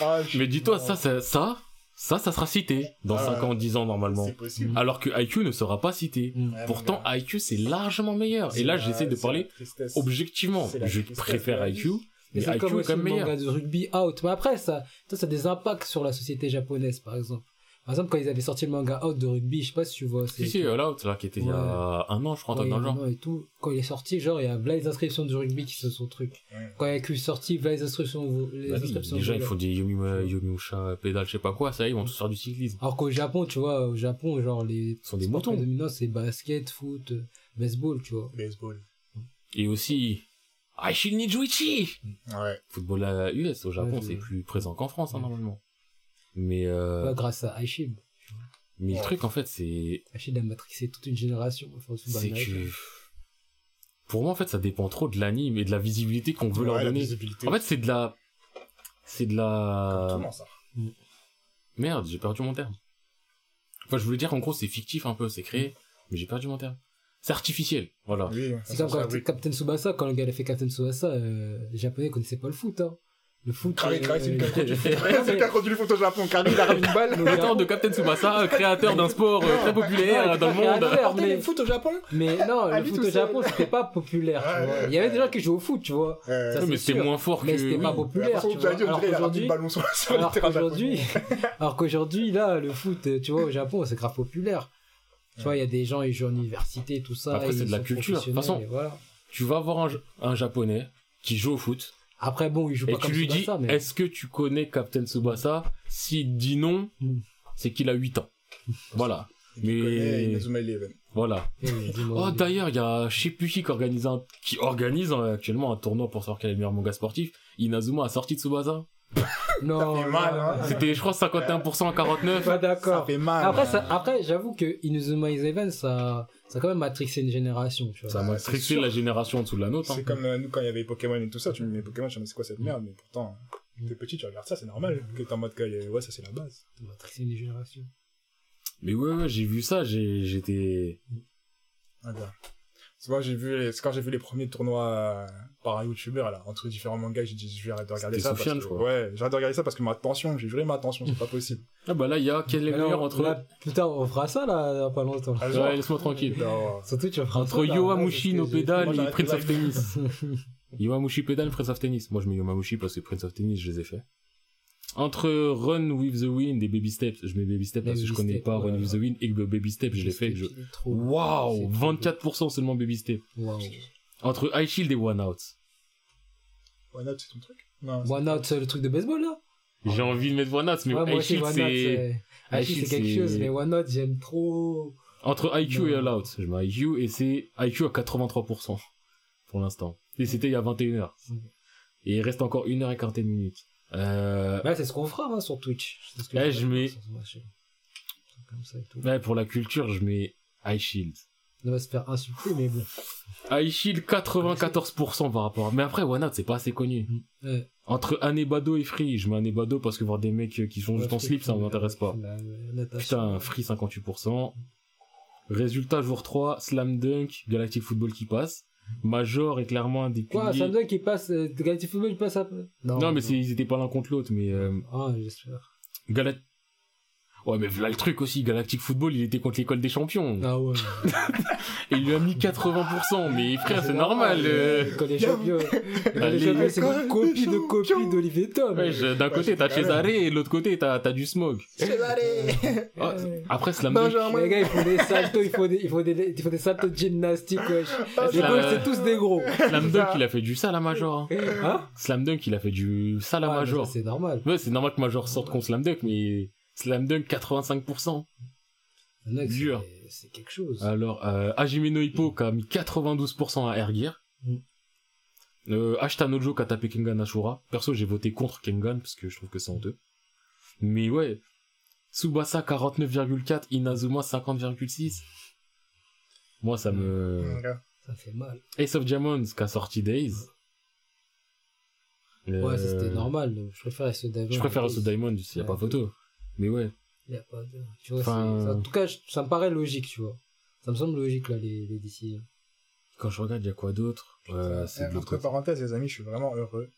Ah, je- Mais dis-toi, ça, ça, ça, ça, ça sera cité dans Ah 5 ans, 10 ans normalement. C'est possible. Alors que IQ ne sera pas cité. Ouais, Pourtant, mon gars. IQ c'est largement meilleur. Et là, j'essaie de parler objectivement. Je préfère IQ, mais c'est IQ comme est quand le même meilleur. manga de rugby out. Mais après, ça, ça, ça a des impacts sur la société japonaise, par exemple. Par exemple, quand ils avaient sorti le manga out de rugby, je sais pas si tu vois. c'est- Si, si, euh, là, c'est là qui était il y a un an, je crois, un Ouais, truc dans le genre. et tout. Quand il est sorti, genre, il y a là les inscriptions du rugby qui se sont trucs. Ouais. Quand il y a que sorti, là les inscriptions, les inscriptions. déjà, il voilà. faut des Yomi, Yomiusha, pédale, je sais pas quoi, ça y est, ils vont tous faire du cyclisme. Alors qu'au Japon, tu vois, au Japon, genre, les Ce sont des moutons. c'est basket, foot, euh, baseball, tu vois. Baseball. Et aussi, Aishin Nijuichi! Ouais. Football à US, au Japon, c'est plus présent qu'en France, hein, normalement. Mais, euh, Ouais, grâce à Aishib. mais le truc, en fait, c'est, Aishib a matrixé toute une génération. Enfin, c'est que, pour moi, en fait, ça dépend trop de l'anime et de la visibilité qu'on veut Ouais, leur donner. En fait, c'est de la, c'est de la, Comment ça merde, j'ai perdu mon terme. Enfin, je voulais dire, en gros, c'est fictif un peu, c'est créé, mais j'ai perdu mon terme. C'est artificiel, voilà. Oui, C'est comme ça, quand oui. Captain Tsubasa, quand le gars a fait Captain Tsubasa, euh, les Japonais connaissaient pas le foot, hein. Le foot. Carré, euh, carré, c'est le euh, C'est le mais- cas quand tu le foot au Japon. Carré, il a ramené une balle. L'auteur de Captain Tsubasa, euh, créateur d'un sport euh, très populaire dans le monde. mais- le foot au Japon Mais non, À le foot au Japon, c'était pas populaire, Il y avait des gens qui jouaient au foot, tu vois. Euh, mais c'est c'était moins fort Mais que. c'était pas populaire, Alors dirait, il a ramené qu'aujourd'hui, le le là, le foot, tu vois, au Japon, c'est grave populaire. Tu vois, il y a des gens, ils jouent en université, tout ça. Après, c'est de la culture. De toute façon. Tu vas voir un, un japonais qui joue au foot Après, bon, ils jouent et pas tu comme lui dis mais... Est-ce que tu connais Captain Tsubasa S'il dit non, Mm. c'est qu'il a 8 ans. Voilà. Il Mais. Inazuma Eleven. Voilà. Eh oui, Oh, d'ailleurs, il y a je sais plus qui qui organise, un... qui organise euh, actuellement un tournoi pour savoir quel est le meilleur manga sportif. Inazuma a sorti Tsubasa. Non, Ça fait mal, non, hein. C'était, je crois, 51% à 49. Pas Ça d'accord. fait mal. Après, hein. ça, après, j'avoue que Inuzuma Eleven, ça, ça a quand même matrixé une génération, tu vois. Ça m'a Ouais, c'est stressé sûr. la génération en dessous de la nôtre. hein. C'est comme euh, nous quand il y avait Pokémon et tout ça, tu me mets Pokémon, tu me dis c'est quoi cette merde, mais pourtant, t'es petit, tu regardes ça, c'est normal. Que t'es en mode que, euh, ouais, ça c'est la base. Ça a matrixé une génération. Mais ouais, ouais, j'ai vu ça, j'ai, j'étais, Ah. C'est moi, j'ai vu, les- quand j'ai vu les premiers tournois euh, par un youtubeur, là, entre différents mangas, j'ai dit, je vais arrêter de regarder ça. Sofiane, parce je que, crois. ouais, j'ai arrêté de regarder ça parce que ma attention, j'ai juré ma attention, c'est pas possible. ah bah là, il y a, quel est le meilleur entre, là, putain, on fera ça, là, dans pas longtemps. Ah, ouais, laisse-moi tranquille. Non. Surtout, tu feras Entre Là, no Moi, et j'arrête Prince of Tennis. Yowamushi pédale, Prince of Tennis. Moi, je mets Yowamushi parce que Prince of Tennis, je les ai fait. Entre Run with the Wind et Baby Steps, je mets Baby Steps parce que je connais pas ouais, Run with the ouais. Wind et que Baby Steps, je l'ai fait. je... Waouh! c'est trop 24% seulement Baby Steps. Waouh. Entre High Shield et One Out. One Out, c'est ton truc Non. One Out, c'est le truc de baseball, là? J'ai envie de mettre One Out, mais Ouais, moi High Shield, c'est... c'est... Aichi, Aichi, c'est quelque c'est- chose, mais One Out, j'aime trop. Entre IQ et Non. All Out. Je mets IQ et c'est IQ à 83% pour l'instant. Et c'était il y a 21h. Mm. Et il reste encore 1h et 41 minutes. Euh, Ouais, c'est ce qu'on fera hein, sur Twitch. C'est ce que Ouais, j'ai je mets- Comme ça et tout. ouais, pour la culture, je mets High Shield. On va se faire insulter, mais bon. High Shield 94% par rapport. à- Mais après, One Out, c'est pas assez connu. Ouais. Entre Anebado et Free, je mets Anebado parce que voir des mecs euh, qui sont juste en slip, ça m'intéresse pas. La- la natation. Putain, Free 58%. Résultat jour 3, Slam Dunk, Galactic Football qui passe. Major est clairement un des Quoi, piliers. Samsung qui passe, euh, Galactic Football il passe après? Non, mais ils étaient pas l'un contre l'autre, mais euh, Ah, j'espère. Galact... Ouais, mais là le truc aussi, Galactic Football, il était contre l'école des champions. Ah ouais. Et il lui a mis 80%, mais frère, c'est normal. euh. Quand les champions, les champions, c'est une copie des de copie d'Olivier Tom. D'un côté t'as Cesare et de l'autre côté t'as t'as du Smog. Ah, après Slam Dunk. Les gars, il faut des saltos, il faut des, il faut des, il faut des saltos de gymnastique, wesh. Les Slam- coachs, c'est tous des gros. Slam Dunk, il a fait du sale à Major. hein. Hein? Slam Dunk, il a fait du sale à Ouais, mais Major. ça, C'est normal. Ouais, c'est normal que Major sorte contre Slam Dunk, mais Slam Dunk 85%. Mec, c'est- Dur. C'est quelque chose. Alors, euh, Hajime no Hippo qui a mis 92% à Air Gear. Mm. Euh, Ashita Nojo qui a tapé Kengan Ashura. Perso, j'ai voté contre Kengan parce que je trouve que c'est honteux. Mais ouais. Tsubasa 49,4, Inazuma 50,6. Moi, ça me... Ça fait mal. Ace of Diamonds qui a sorti Days. Euh, Ouais, c'était normal. Je préfère ce Diamond. Je préfère Ace of Diamonds, s'il n'y a Ouais. pas photo. Mais ouais. Il y a pas de... Tu vois, Enfin- c'est- en tout cas, je- ça me paraît logique, tu vois. Ça me semble logique, là, les, les décisions. Quand je regarde, il y a quoi d'autre? Euh, Entre parenthèses, les amis, je suis vraiment heureux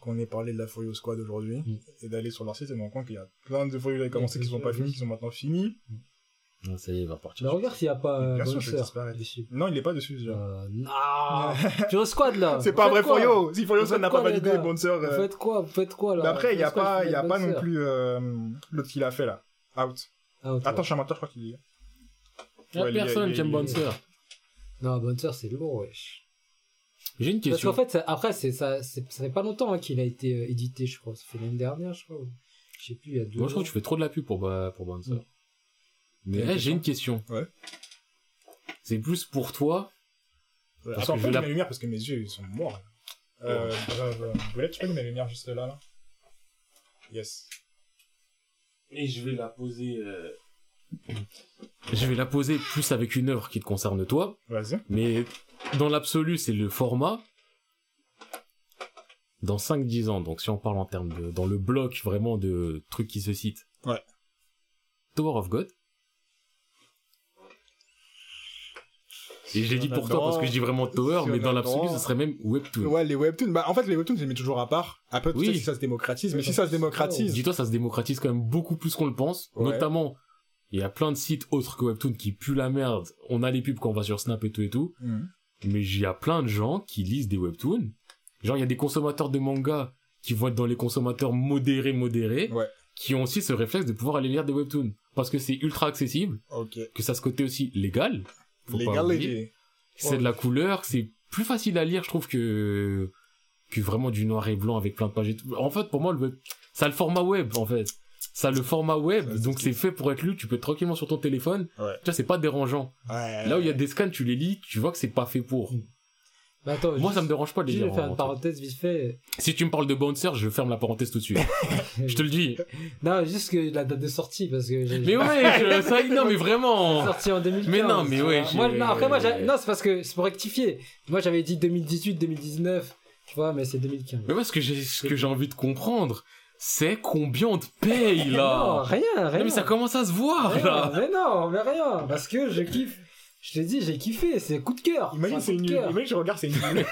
qu'on ait parlé de la Folio Squad aujourd'hui Mm. et d'aller sur leur site et de me rendre compte qu'il y a plein de Folio qui avaient commencé qui sont pas finis, qui sont maintenant finis. Ah, ça y est, il va partir. Mais regarde s'il n'y a pas Bien euh, sûr, bonne je vais sœur disparaître. dessus. Non, il est pas dessus déjà. Euh, non Tu squad là C'est pas vrai Folio Si Vous Squad n'a pas validé Bonser. Vous faites quoi Vous faites quoi là Mais après, il y a pas, y a pas non plus euh, l'autre qu'il a fait là. Out. Attends, je suis un menteur, je crois qu'il y est. Il y a Ouais, il y a- personne qui aime Bouncer. Non, bonne sœur, c'est lourd, wesh. J'ai une Parce question. qu'en fait, ça- après, c'est, ça, fait pas longtemps hein, qu'il a été euh, édité, je crois. Ça fait l'année dernière, je crois. Je sais plus, il y a deux Moi, je trouve ans. que tu fais trop de la pub pour, Ba- pour Bouncer. Mais eh, j'ai une question. Ouais. C'est plus pour toi. Ouais, Parce Attends, que je la- mes lumières parce que mes yeux ils sont morts. Euh, bref, euh, vous voulez, tu peux mettre mes lumières juste là, là Yes. Et je vais la poser. Je vais la poser plus avec une œuvre qui te concerne toi. Vas-y. Mais dans l'absolu, c'est le format. Dans 5-10 ans, donc si on parle en termes de. Dans le bloc vraiment de trucs qui se citent. Ouais. Tower of God. Et je l'ai dit pour toi parce que je dis vraiment Tower, Si mais dans a l'absolu, ce serait même Webtoon. Ouais, les webtoons. Bah, en fait, les webtoons, je les mets toujours à part. Après, Oui. si ça se démocratise, mais si ça se démocratise. Dis-toi, ça se démocratise quand même beaucoup plus qu'on le pense. Ouais. Notamment, il y a plein de sites autres que Webtoon qui puent la merde. On a les pubs quand on va sur Snap et tout et tout. Mhm. Mais il y a plein de gens qui lisent des Webtoons. Genre, il y a des consommateurs de manga qui vont être dans les consommateurs modérés, modérés. Ouais. Qui ont aussi ce réflexe de pouvoir aller lire des Webtoons. Parce que c'est ultra accessible. Ok. Que ça a ce côté aussi légal. Faut. C'est de la couleur, c'est plus facile à lire, je trouve, que, que vraiment du noir et blanc avec plein de pages et tout. En fait, pour moi, le web, ça a le format web, en fait. Ça a le format web, Ça, donc ce c'est fait pour être lu, tu peux être tranquillement sur ton téléphone. Ouais. Tu vois, c'est pas dérangeant. Ouais. Là où il y a des scans, tu les lis, tu vois que c'est pas fait pour. Mais attends, Moi, juste- ça me dérange pas de les lire. Je vais faire une parenthèse vite fait. Si tu me parles de Bouncer, je ferme la parenthèse tout de suite. je te le dis. Non, juste que la date de sortie, parce que j'ai. Mais ouais, je- ça, non, mais vraiment. sorti en 2015. Mais non, mais ouais, Moi, non, après, moi, j'ai- non, c'est parce que c'est pour rectifier. Moi, j'avais dit 2018, 2019, tu vois, mais c'est 2015. Mais moi, ce que j'ai, ce que j'ai envie de comprendre, c'est combien on te paye, Non, là. rien, rien. Non, mais ça commence à se voir, Rien, là. mais non, mais rien, parce que je kiffe. Je te dis, j'ai kiffé, c'est coup de cœur. Imagine, c'est un coup de nul. cœur. Imagine, je regarde, c'est nul. Mais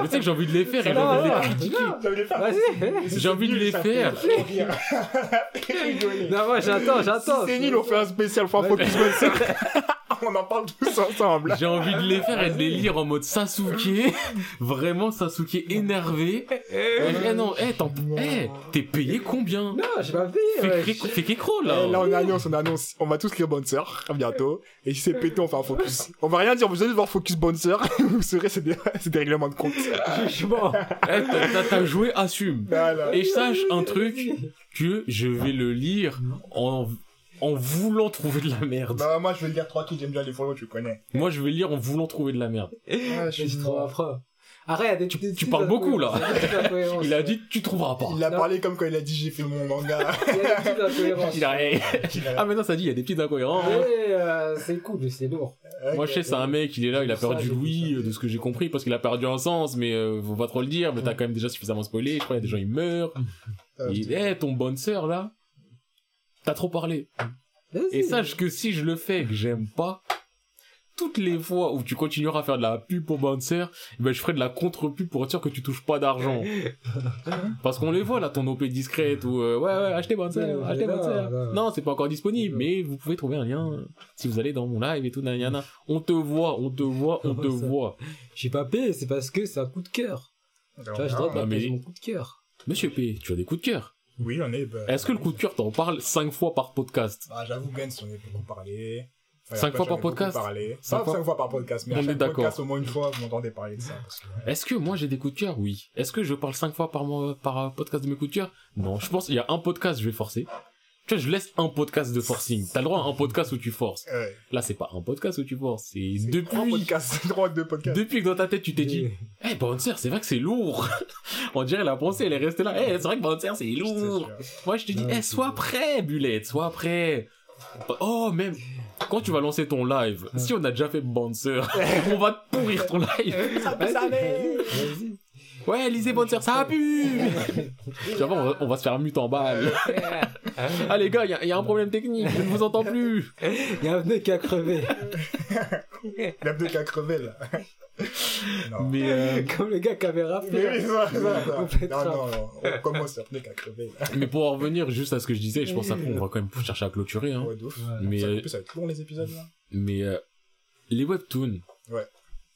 tu sais que j'ai envie de les faire et j'ai Non, envie de les faire. Vas-y. J'ai envie de les faire. Non, moi, j'attends, j'attends. C'est nul, on fait un spécial fois Ouais. Focus Monster. On en parle tous ensemble. J'ai envie de les faire et de les lire en mode Sasuke. Vraiment Sasuke énervé. Eh non, eh, t'en- eh, t'es payé combien? Non, j'ai pas payé, Fais Fais qu'écro, Eh, Là, là. on annonce, on annonce. On va tous lire Bouncer bientôt. Et si c'est pété, on fait un focus. On va rien dire, vous allez voir Focus Bouncer. Vous saurez, c'est des, c'est des règlements de compte. Jugement. Eh, t'as- t'as- T'as joué, assume. Voilà. Et sache un truc, que je vais le lire en, en voulant trouver de la merde. Bah, moi, je vais le dire tranquille, j'aime bien les follow, tu connais. Moi, je vais le lire en voulant trouver de la merde. Ah, je Mais tu trouveras après. Arrête, Tu- des tu petites parles beaucoup, là. il a dit, tu trouveras pas. Il a Non. parlé comme quand il a dit j'ai fait mon manga. Il y a des petites incohérences. Il a... Ah, maintenant, ça dit, il y a des petites incohérences. Mais, euh, c'est cool, c'est lourd. Moi, je sais, c'est un mec, il est là, il a perdu Louis, euh, de ce que j'ai compris, parce qu'il a perdu un sens, mais euh, faut pas trop le dire, mais t'as quand même déjà suffisamment spoilé, je crois, il y a des gens, ils meurent. Il eh, ton bonne sœur, là, t'as trop parlé. Et sache que si je le fais et que j'aime pas, toutes les fois où tu continueras à faire de la pub pour sœur, eh ben, je ferai de la contre-pub pour être sûr que tu touches pas d'argent. Parce qu'on les voit, là, ton OP discrète, ou, euh, ouais, ouais, achetez Ouais, achetez sœur. non. Non, c'est pas encore disponible, mais vous pouvez trouver un lien euh, si vous allez dans mon live et tout, nanana. On te voit, on te voit, on te voit. J'ai pas payé, c'est parce que c'est un coup de cœur. Tu vois, je dois Ah, partager mais- mon coup de cœur. Monsieur P, tu as des coups de cœur. Oui, on est. bah, Est-ce que le coup de cœur, t'en parles cinq fois par podcast? Bah, j'avoue, Gans, on est beaucoup parlé. Enfin, Cinq après, fois j'en par podcast? Parlé. Cinq Pas fois- cinq fois par podcast, mais On à est chaque podcast, au moins une fois, vous m'entendez parler de ça. Que. Est-ce que moi j'ai des coups de cœur? Oui. Est-ce que je parle cinq fois par mois, par euh, podcast de mes coups de cœur? Non, je pense qu'il y a un podcast, je vais forcer. Tu vois, je laisse un podcast de forcing. T'as le droit à un podcast où tu forces. Ouais. Là, c'est pas un podcast où tu forces. C'est depuis. trois podcasts, c'est trois deux podcasts. Depuis que dans ta tête tu t'es dit, eh, Bouncer, c'est vrai que c'est lourd. On dirait la pensée, elle est restée là. Eh, c'est vrai que Bouncer, c'est lourd. Moi, je te dis, eh, sois prêt, Bullet, sois prêt. Oh, même, quand tu vas lancer ton live, si on a déjà fait Bouncer, on va te pourrir ton live. Vas-y, vas-y. Ouais, lisez Bouncer, ça a pu. Voir, on va, on va se faire mute en balle. Ah, les gars, il y, a- y a un problème technique, je ne vous entends plus. Il y a un pneu qui a crevé. Il y a deux qui a crevé, là. non. Mais, euh, Comme le gars qui avait rappelé. Mais oui, ça, ça. Non, non, non. On commence à pneu qui a crevé, là. mais pour en revenir juste à ce que je disais, je pense qu'après, on va quand même chercher à clôturer, hein. Ouais. Mais, Ça, euh, en plus, ça va être long, les épisodes, là. Mais euh, les webtoons.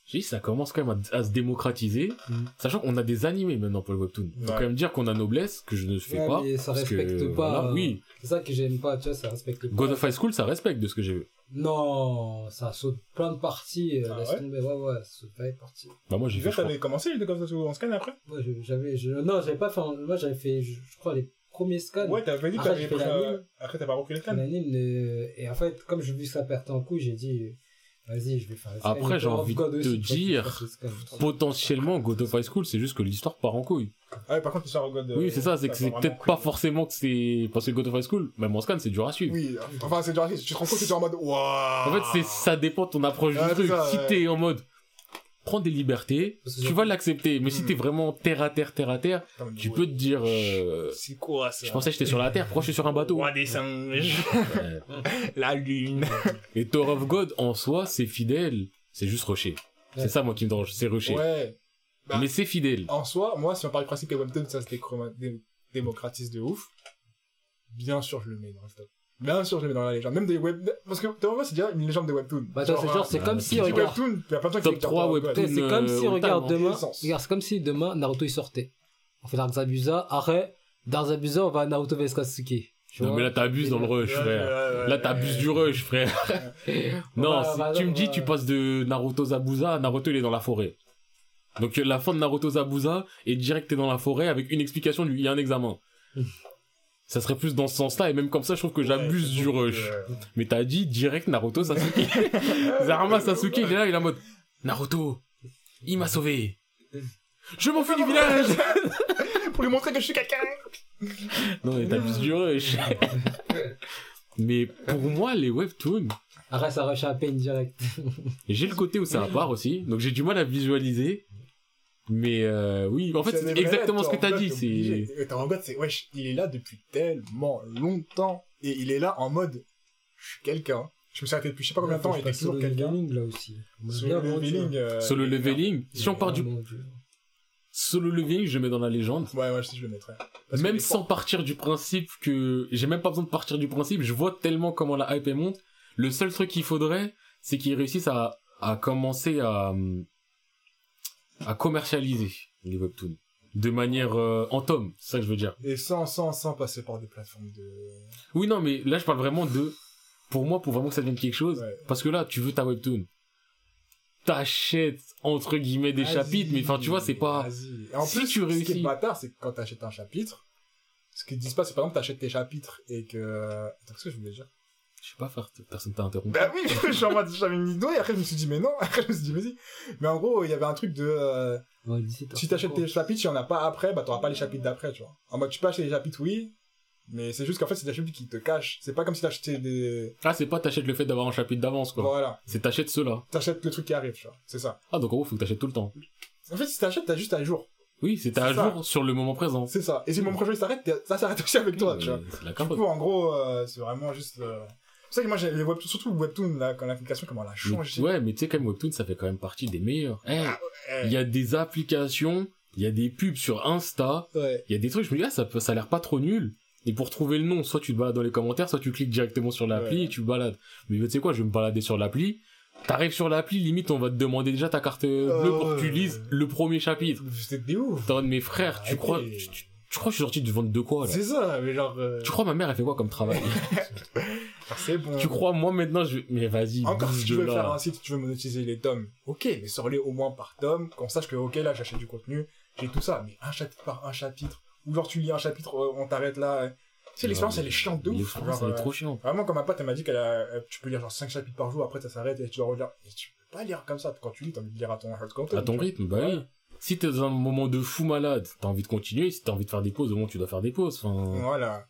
J'ai dit, ça commence quand même à, à se démocratiser, Mm. sachant qu'on a des animés maintenant pour les webtoons. Faut Ouais. quand même dire qu'on a noblesse, que je ne fais Ouais, pas. mais ça parce que, respecte pas, voilà, euh, oui, C'est ça que j'aime pas, tu vois, ça respecte pas. God of High School, ça respecte de ce que j'ai vu. Non, ça saute plein de parties. euh, Ah laisse ouais tomber. Ouais, ouais, ça saute plein de parties. Bah moi j'ai Tu fait, t'avais commencé les deux comme ça en scan après? Moi, je- j'avais, je, non, j'avais pas fait, moi, j'avais fait, je, je crois, les premiers scans. Ouais, t'avais dit que t'avais fait. Après, t'as pas repris les un scans anime, euh, et en fait, comme j'ai vu que ça perdait en couille, j'ai dit, vas-y, je vais faire un scan. Après, j'ai envie God de te dire. Potentiellement, God of High School, c'est juste que l'histoire part en couille. Ah ouais, par contre, l'histoire God. oui, c'est ça, c'est que c'est peut-être pas forcément que c'est... Parce que God of High School, même en scan, c'est dur à suivre. Oui, enfin, c'est genre, tu te rends compte que tu es en mode, waouh En fait, c'est ça dépend de ton approche du truc. ça, si ouais. t'es en mode prends des libertés, tu vas l'accepter. Mais si Hmm. t'es vraiment terre à terre, terre à terre, tu peux te dire euh, C'est quoi ça? je pensais que j'étais sur la terre, pourquoi je suis sur un bateau? Roi des singes, la lune. Et Tower of God en soi, c'est fidèle, c'est juste. Ouais. C'est ça moi qui me dérange, c'est rushé. Ouais. Bah, Mais c'est fidèle. En soi, moi, si on parle du principe que Webtoon, ça se dé- démocratise de ouf, bien sûr, je le mets dans le top. Bien sûr, je le mets dans la légende. Même des web... Parce que, God, c'est déjà une légende de Webtoon. Bah, c'est genre, c'est euh, comme tu si, regarde, Webtoon, il y a plein de gens qui Top écoutent 3 Tower of God. Webtoon. c'est comme si, euh, regarde, demain, regarde, c'est comme si demain, Naruto, il sortait. On fait Darzabuza, arrêt, Darzabuza, on va à Naruto vs Non mais là t'abuses dans le rush, frère. Là t'abuses du rush, frère. non, va- tu me dis tu passes de Naruto Zabuza, Naruto il est dans la forêt. Donc euh, la fin de Naruto Zabuza est direct t'es dans la forêt avec une explication, il y a un examen. Ça serait plus dans ce sens-là et même comme ça je trouve que j'abuse Ouais, du rush. euh, Mais t'as dit direct Naruto Sasuke. Zarama Sasuke il est là il est en mode Naruto, il m'a sauvé. Je m'enfuis du village. Pour lui montrer que je suis quelqu'un non mais t'abuses du rush. mais pour moi les webtoons Arrête, ça rush à peine direct. J'ai le côté où c'est à part aussi, donc j'ai du mal à visualiser. Mais euh, oui, en fait, c'est exactement ce que t'as en dit. mode C'est of God, c'est, wesh, il est là depuis tellement longtemps. Et il est là en mode, je suis quelqu'un. Je me suis arrêté depuis je sais pas combien de temps, il était toujours quelqu'un. leveling, là aussi. Vendu, leveling, hein. euh, solo est leveling. Si on part du vendu. solo leveling, je mets dans la légende. Ouais, ouais, je sais, je le mettrais. Parce même qu'il est sans fort. partir du principe que j'ai même pas besoin de partir du principe. Je vois tellement comment la hype elle monte. Le seul truc qu'il faudrait, c'est qu'ils réussissent à à commencer à à commercialiser les webtoons de manière euh, en tome. C'est ça que je veux dire. Et sans, sans, sans passer par des plateformes de... Oui, non, mais là, je parle vraiment de, pour moi, pour vraiment que ça devienne quelque chose, Ouais. parce que là, tu veux ta webtoon. T'achètes, entre guillemets, des chapitres, mais enfin, tu vois, c'est pas, vas-y. Et en Si plus, tu ce qui réussis- est bâtard, c'est que quand t'achètes un chapitre, ce qu'ils disent pas, c'est par exemple, t'achètes tes chapitres et que... Attends, qu'est-ce que je voulais dire? Je sais pas faire, personne t'a interrompu. Bah oui, je suis en mode, j'avais une idée, et après je me suis dit, mais non, après je me suis dit, vas-y. Mais en gros, il y avait un truc de, euh, Ouais, 17 heures. Si t'achètes tes chapitres, si en a pas après, bah t'auras pas les chapitres d'après, tu vois. En mode, tu peux acheter les chapitres, oui, mais c'est juste qu'en fait, c'est des chapitres qui te cachent. C'est pas comme si t'achetais des... Ah, c'est pas t'achètes le fait d'avoir un chapitre d'avance, quoi. Voilà. C'est t'achètes ceux-là. T'achètes le truc qui arrive, tu vois. C'est ça. Ah, donc en gros, faut que t'achètes tout le temps. En fait, si t'achètes, t'as juste à jour. Oui, c'est à ça. jour sur le moment présent. C'est ça. Et si mon projet il s'arrête, ça s'arrête aussi avec toi, tu vois. Mais C'est la Du coup, en gros, euh, c'est vraiment juste... euh, C'est ça que moi, j'ai les webtoons, surtout webtoon, là, quand l'application, comment elle a changé. Ouais, mais tu sais, quand même, Webtoon, ça fait quand même partie des meilleurs. Eh, Eh, il y a des applications, il y a des pubs sur Insta, Ouais. il y a des trucs, je me dis, ah, ça, peut- ça a l'air pas trop nul. Et pour trouver le nom, soit tu te balades dans les commentaires, soit tu cliques directement sur l'appli Ouais. et tu balades. Mais tu sais quoi, je vais me balader sur l'appli. T'arrives sur l'appli, limite, on va te demander déjà ta carte bleue pour que tu lises le premier chapitre. C'était des ouf. T'es en mode, mes frères, tu Arrêtez. crois, tu, tu- tu crois que je suis sorti du ventre de quoi, là? C'est ça, mais genre... euh, Tu crois ma mère, elle fait quoi comme travail? C'est bon. tu crois, moi, maintenant, je, mais vas-y, Encore si tu veux faire un site, tu veux monétiser les tomes, ok, mais sors-les au moins par tome, qu'on sache que, ok, là, j'achète du contenu, j'ai tout ça, mais un chapitre par un chapitre, ou genre tu lis un chapitre, euh, on t'arrête là. euh. Tu sais, l'expérience, elle est chiante de ouf. Genre, elle est euh, trop chiante. Vraiment, comme ma pote, elle m'a dit qu'elle a, euh, tu peux lire genre 5 chapitres par jour, après ça s'arrête et tu dois relire. Et tu peux pas lire comme ça. Quand tu lis, t'as envie de lire à ton. À ton rythme, bah oui. Si t'es dans un moment de fou malade, t'as envie de continuer. Si t'as envie de faire des pauses, au moins tu dois faire des pauses. Enfin, Voilà.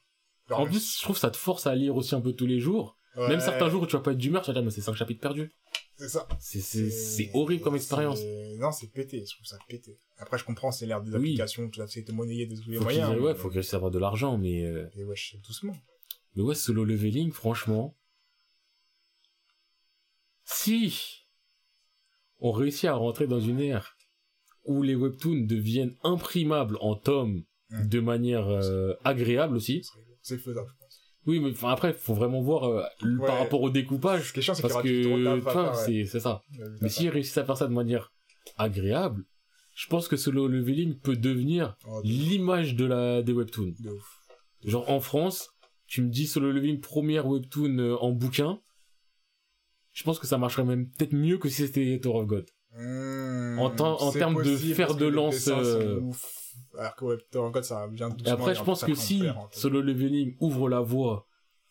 En plus, je trouve que ça te force à lire aussi un peu tous les jours. ouais, Même certains jours où tu vas pas être d'humeur, tu vas dire, mais c'est 5 chapitres perdus. C'est ça. C'est, horrible comme expérience. Non, c'est pété, je trouve ça pété. Après, je comprends, c'est l'ère des Oui. applications, tout ça, c'est de monnayer de tous les Faut moyens. ouais, mais- faut réussissent à avoir de l'argent, mais, euh, Mais ouais, je- doucement. mais ouais, solo leveling, franchement. Si on réussit à rentrer dans une ère où les webtoons deviennent imprimables en tomes de manière euh, agréable aussi. C'est faisable, je pense. Oui, mais enfin, après, faut vraiment voir euh, le- Ouais. par rapport au découpage. Y Parce que, c'est, ça. Mais s'ils réussissent à faire ça de manière agréable, je pense que solo leveling peut devenir Oh, de- l'image de la, des webtoons. de ouf. Genre, en France, tu me dis solo leveling première webtoon euh, en bouquin. Je pense que ça marcherait même peut-être mieux que si c'était Tower of God. Mmh, En termes de fer de que lance, euh. Alors que ouais, Tower of God, ça vient. Et après, il je pense que si fer, en fait. solo leveling ouvre la voie,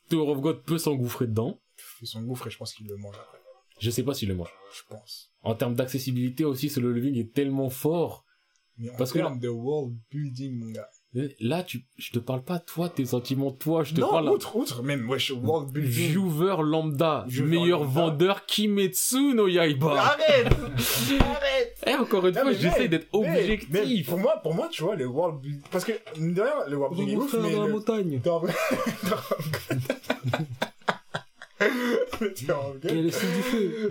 Tower of God peut s'engouffrer dedans. Ils sont gouffres et je pense qu'ils le mangent après. Je sais pas s'il le mange. Je pense. En termes d'accessibilité aussi, solo leveling est tellement fort Mais en Parce que termes de world building, mon gars. Là, tu, je te parle pas toi, tes sentiments, toi, je te non, parle outre, outre, même, wesh, world building. viewer lambda, Viewer meilleur lambda. vendeur Kimetsu no Yaiba. Arrête! Arrête! Eh, encore une Non, fois, mais j'essaie d'être mec, mec, objectif. pour moi, pour moi, tu vois, le world building, parce que, mine de rien, le world building est ouf, mais dans la montagne. Dans- Mais Et le du feu?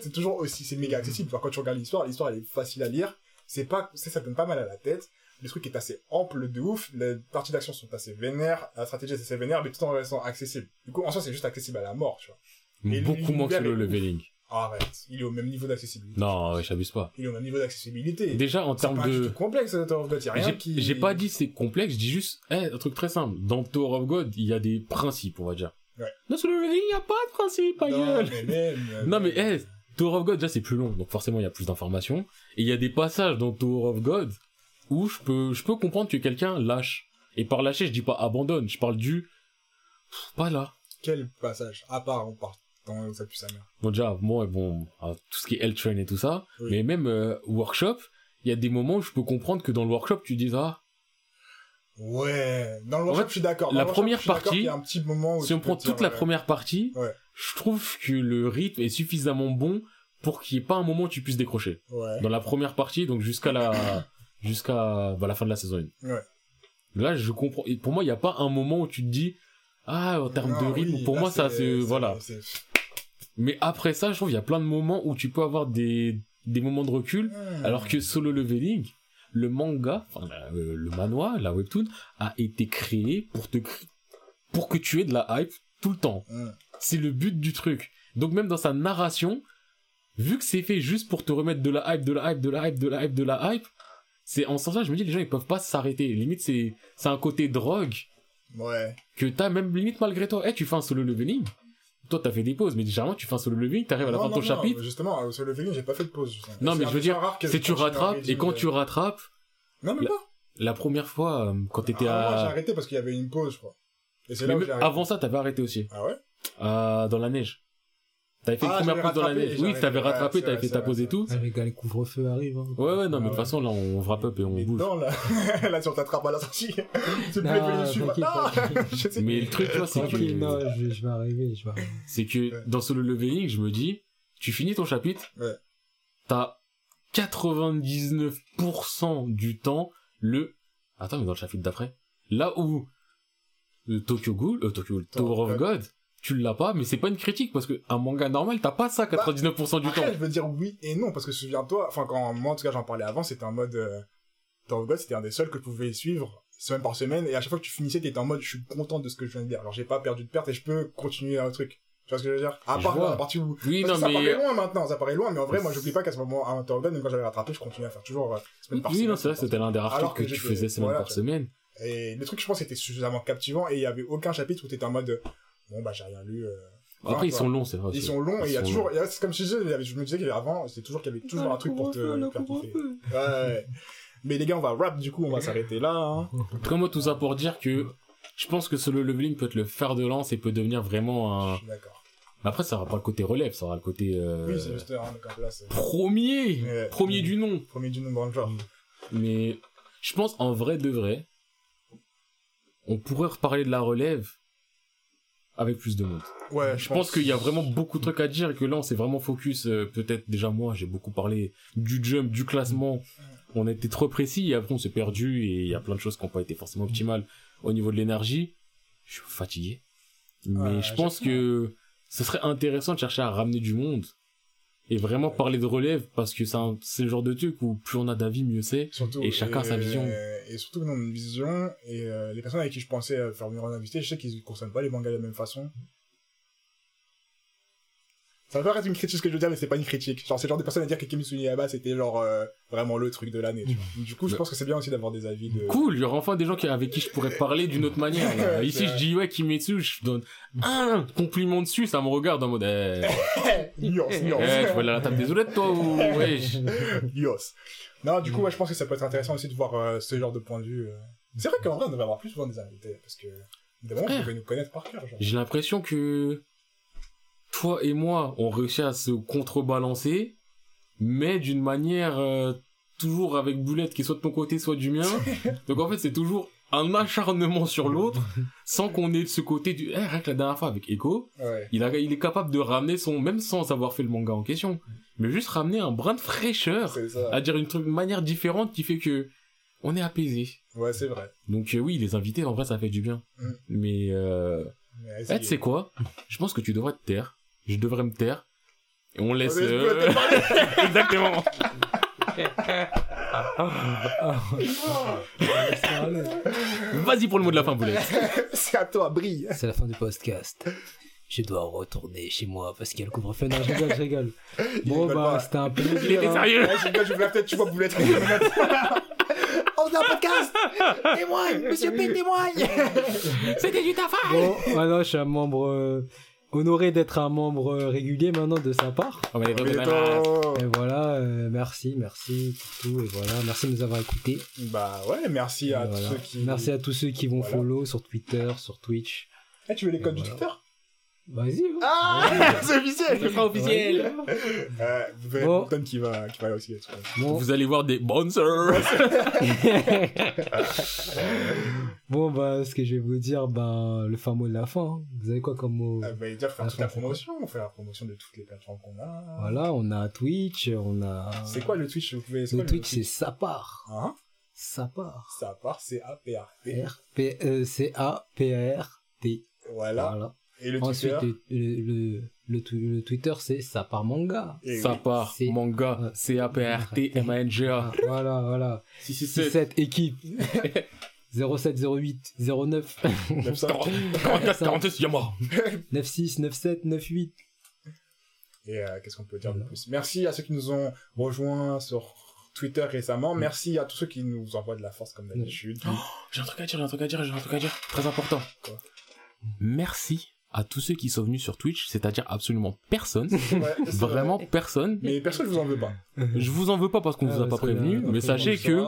C'est toujours aussi, c'est méga accessible. Enfin, quand tu regardes l'histoire, l'histoire, elle est facile à lire. C'est pas, c'est, ça donne pas mal à la tête. Le truc est assez ample de ouf. Les parties d'action sont assez vénères. La stratégie est assez vénère, mais tout en restant accessible. Du coup, en soi, c'est juste accessible à la mort, tu vois. Et Beaucoup moins que le leveling. Arrête. Il est au même niveau d'accessibilité. Non, j'abuse pas. Il est au même niveau d'accessibilité. Déjà, en termes pas de... complexe, Tower of God. Y a rien J'ai qui... j'ai pas dit c'est complexe, je dis juste, eh, un truc très simple. Dans Tower of God, il y a des principes, on va dire. Ouais. Dans solo leveling, il y a pas de principe, gueule. mais même, euh, Non, mais, eh, Tower of God, déjà, c'est plus long, donc forcément, il y a plus d'informations. Et il y a des passages dans Tower of God où je peux, je peux comprendre que quelqu'un lâche. Et par lâcher, je dis pas abandonne, je parle du, Pff, pas là. Quel passage? À part, on part dans ça pue sa mère. Bon, déjà, moi, bon, euh, tout ce qui est L-Train et tout ça, Oui. mais même euh, Workshop, il y a des moments où je peux comprendre que dans le Workshop, tu dis, ah, Ouais, dans le En workshop, fait, je suis d'accord. La workshop, première partie, qu'il y a un petit moment où si on prend dire, toute la ouais, première partie, Ouais. je trouve que le rythme est suffisamment bon pour qu'il n'y ait pas un moment où tu puisses décrocher. Ouais. Dans la première partie, donc jusqu'à la, jusqu'à bah, la fin de la saison 1. Ouais. Là, je comprends. Et pour moi, il n'y a pas un moment où tu te dis, ah, en termes de rythme, oui, pour moi, ça, c'est, voilà. Mais après ça, je trouve qu'il y a plein de moments où tu peux avoir des, des moments de recul, Hmm. alors que solo leveling, le manga, enfin, euh, le manoir, la webtoon, a été créé pour te, pour que tu aies de la hype tout le temps. Hmm. C'est le but du truc. Donc même dans sa narration, vu que c'est fait juste pour te remettre de la hype, de la hype, de la hype, de la hype, de la hype, c'est en ce sens-là, je me dis les gens ils peuvent pas s'arrêter. Limite c'est c'est un côté drogue Ouais. que t'as même limite malgré toi. Eh tu fais un solo leveling. Toi t'as fait des pauses, mais généralement tu fais un solo leveling, t'arrives à la Non, fin de ton non, chapitre. Justement, sur le vegan, j'ai pas fait de pause. justement. Non mais je veux dire, c'est tu à rattrapes et quand euh. tu rattrapes, Non, même la- pas. la première fois euh, quand t'étais Ah, moi, j'ai à arrêté parce qu'il y avait une pause, je crois. Et c'est Mais là où même j'ai arrêté. avant ça t'avais arrêté aussi. Ah ouais? Euh, dans la neige. T'avais fait Ah, une première pause dans la rattrapé, neige. j'avais- Oui, t'avais rattrapé, t'avais fait ta pause et c'est tout. Ah, les gars, les couvre-feux arrivent. Hein. Ouais, ouais, non, mais de toute Ah ouais. façon, là, on wrap up et on Mais bouge. non, là, là, si on t'attrape à la sortie, tu peux Non, les venir suivre. tranquille, Non, tranquille. je sais. Mais le truc, tu vois, c'est Tranquille, non, que, je, je vais arriver, je vais arriver. c'est que Ouais. dans Solo Leveling, je me dis, tu finis ton chapitre, Ouais. t'as 99% du temps le, attends, mais dans le chapitre d'après, là où le Tokyo Ghoul, euh, Tokyo Ghoul, Tower of God, tu l'as pas, mais c'est pas une critique, parce que un manga normal, t'as pas ça 99% du temps. Je veux dire oui et non, parce que souviens-toi, enfin, quand moi, en tout cas, j'en parlais avant, c'était en mode, euh, God, c'était un des seuls que je pouvais suivre semaine par semaine, et à chaque fois que tu finissais, t'étais en mode, je suis content de ce que je viens de dire. Alors, j'ai pas perdu de perte et je peux continuer un truc. Tu vois ce que je veux dire? À part, à partir où, Oui, parce non, que ça mais, paraît loin maintenant, ça paraît loin, mais en vrai, moi, j'oublie pas qu'à ce moment, à God, même quand j'avais rattrapé, je continuais à faire toujours, euh, semaine par oui, semaine. non, c'est vrai, c'était l'un des rares trucs que, que tu faisais semaine voilà, par tu- semaine. Et le truc, je pense, était suffisamment captivant et il y avait aucun chapitre où t'étais en mode, bon, bah, j'ai rien lu, euh, Après, ils sont longs, c'est vrai. Ils sont longs et il y a toujours, c'est comme je disais, il y avait- je me disais qu'avant, c'était toujours qu'il y avait toujours un truc pour te Le faire kiffer. le Ouais, ouais. Mais les gars, on va rap du coup, on va s'arrêter là. Hein. Moi, tout ça pour dire que je pense que solo leveling peut être le fer de lance et peut devenir vraiment Je un. suis d'accord. Mais Après, ça aura pas le côté relève, ça aura le côté euh, Oui, c'est juste en place. euh, premier, premier du nom. Premier du nombre de genre. Mais je pense en vrai de vrai, on pourrait reparler de la relève avec plus de monde. Ouais, Je pense qu'il y a vraiment beaucoup de trucs à dire et que là, on s'est vraiment focus. euh, Peut-être déjà moi, j'ai beaucoup parlé du jump, du classement. On a été trop précis et après on s'est perdu et il y a plein de choses qui n'ont pas été forcément optimales au niveau de l'énergie. Je suis fatigué. Mais Ouais, je pense que ce serait intéressant de chercher à ramener du monde et vraiment parler de relève parce que c'est le genre de truc où plus on a d'avis, mieux c'est. Et chacun sa vision. Et surtout que nous, a une vision, et euh, les personnes avec qui je pensais euh, faire venir un invité, je sais qu'ils ne consomment pas les mangas de la même façon. Ça va paraître une critique ce que je veux dire, mais c'est pas une critique. Genre, c'est le genre de personnes à dire que Kimitsu no Yaiba, c'était genre euh, vraiment le truc de l'année, tu vois. Du coup, je pense que c'est bien aussi d'avoir des avis de... Cool, aura enfin des gens qui, avec qui je pourrais parler d'une autre manière. là. Ici, je dis ouais, Kimetsu, je donne un compliment dessus, ça me regarde en mode, eh, Nuance, eh, nuance. tu vas aller à la table des oulettes, toi, ou, ouais. Yos. Non, du coup, ouais, je pense que ça peut être intéressant aussi de voir euh, ce genre de point de vue. euh. C'est vrai qu'en vrai, on devrait avoir plus souvent des invités, parce que des moments, vous Frère. pouvez nous connaître par cœur. Genre. J'ai l'impression que toi et moi, on réussit à se contrebalancer, mais d'une manière euh, toujours avec boulette qui soit de ton côté, soit du mien. Donc en fait, c'est toujours un acharnement sur l'autre, sans qu'on ait ce côté du... Eh, rien que la dernière fois avec Echo, Ouais. il, a, il est capable de ramener son... Même sans avoir fait le manga en question, mais juste ramener un brin de fraîcheur, C'est à dire une, manière différente qui fait que on est apaisé. Ouais, c'est vrai. Donc euh, oui, les invités, en vrai, ça fait du bien. Mm. Mais... Euh... Sais quoi? Je pense que tu devrais te taire. Je devrais me taire. Et on laisse... Euh. Exactement. Vas-y pour le mot de la fin, Boulette. c'est à toi, brille. C'est la fin du podcast. Je dois retourner chez moi parce qu'il y a le couvre-feu. Non, je rigole, je rigole. Bon, rigole bah, c'était un peu. Il était sérieux Ouais, je rigole, je voulais peut-être, tu vois, Boulette. On fait un podcast Témoigne Monsieur P, témoigne C'était du tafage Bon, maintenant, je suis un membre. euh, honoré d'être un membre euh, régulier maintenant de sa part. Et voilà, euh, merci, merci pour tout. Et voilà, merci de nous avoir écoutés. Bah ouais, merci à voilà. tous ceux qui... Merci à tous ceux qui vont Voilà. follow sur Twitter, sur Twitch. Eh, tu veux les codes du. Twitter? Vas-y. Ah C'est officiel Ce sera officiel. Euh, vous verrez Bon. Qui va, qui va aussi être... Bon, Vous allez voir des bouncers. bon, bah, ce que je vais vous dire, ben, le fameux mot de la fin. hein. Vous avez quoi comme mot? Euh, bah, déjà, faire Ah, toute la c'est promotion, on fait la promotion de toutes les plateformes qu'on a. Voilà, on a Twitch, on a. C'est quoi le Twitch vous pouvez... c'est Le quoi Twitch, c'est sa part. Hein Sa part. Ça part, c'est A-P-A-T. R P euh, C A P R T. Voilà. Voilà. Et le Ensuite, Twitter le, le, le, le twi- le Twitter, c'est ça part manga. Et Ça oui. part, C'est- manga, C-A-P-R-T-M-A-N-G-A. Ah, voilà, voilà. 667. 7 équipe. 07 08 09 900. 44, 46, y'a moi. 96 97 98. Et euh, qu'est-ce qu'on peut dire de Voilà. plus? Merci à ceux qui nous ont rejoints sur Twitter récemment. Merci à tous ceux qui nous envoient de la force comme d'habitude. J'ai un truc à dire, j'ai un truc à dire, j'ai un truc à dire. Très important. Quoi? Merci à tous ceux qui sont venus sur Twitch, c'est-à-dire absolument personne. Ouais, Vraiment vrai. personne. Mais personne, je vous en veux pas. Je vous en veux pas parce qu'on Ah, vous a pas prévenu, mais sachez que.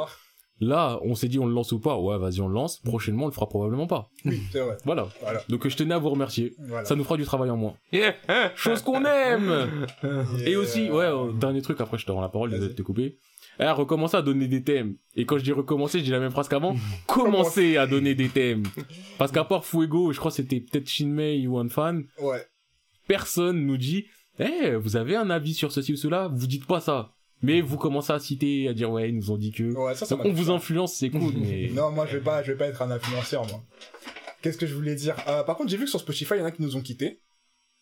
Là, on s'est dit on le lance ou pas. Ouais, vas-y, on le lance. Prochainement, on le fera probablement pas. Oui, c'est vrai. Voilà. Voilà. Donc, je tenais à vous remercier. Voilà. Ça nous fera du travail en moins. Chose qu'on aime Et aussi, ouais, euh, dernier truc, après je te rends la parole, désolé de te couper. Elle a recommencé à donner des thèmes. Et quand je dis recommencer, je dis la même phrase qu'avant. Commencer à donner des thèmes. Parce qu'à part Fuego, je crois que c'était peut-être Shinmei ou un fan, Ouais. personne nous dit, eh, vous avez un avis sur ceci ou cela, vous dites pas ça. Mais vous commencez à citer, à dire, ouais, ils nous ont dit que. Ouais, ça, ça Donc on vous influence, c'est cool, mais. Non, moi, je vais pas, je vais pas être un influenceur, moi. Qu'est-ce que je voulais dire? Euh, Par contre, j'ai vu que sur Spotify, il y en a qui nous ont quittés.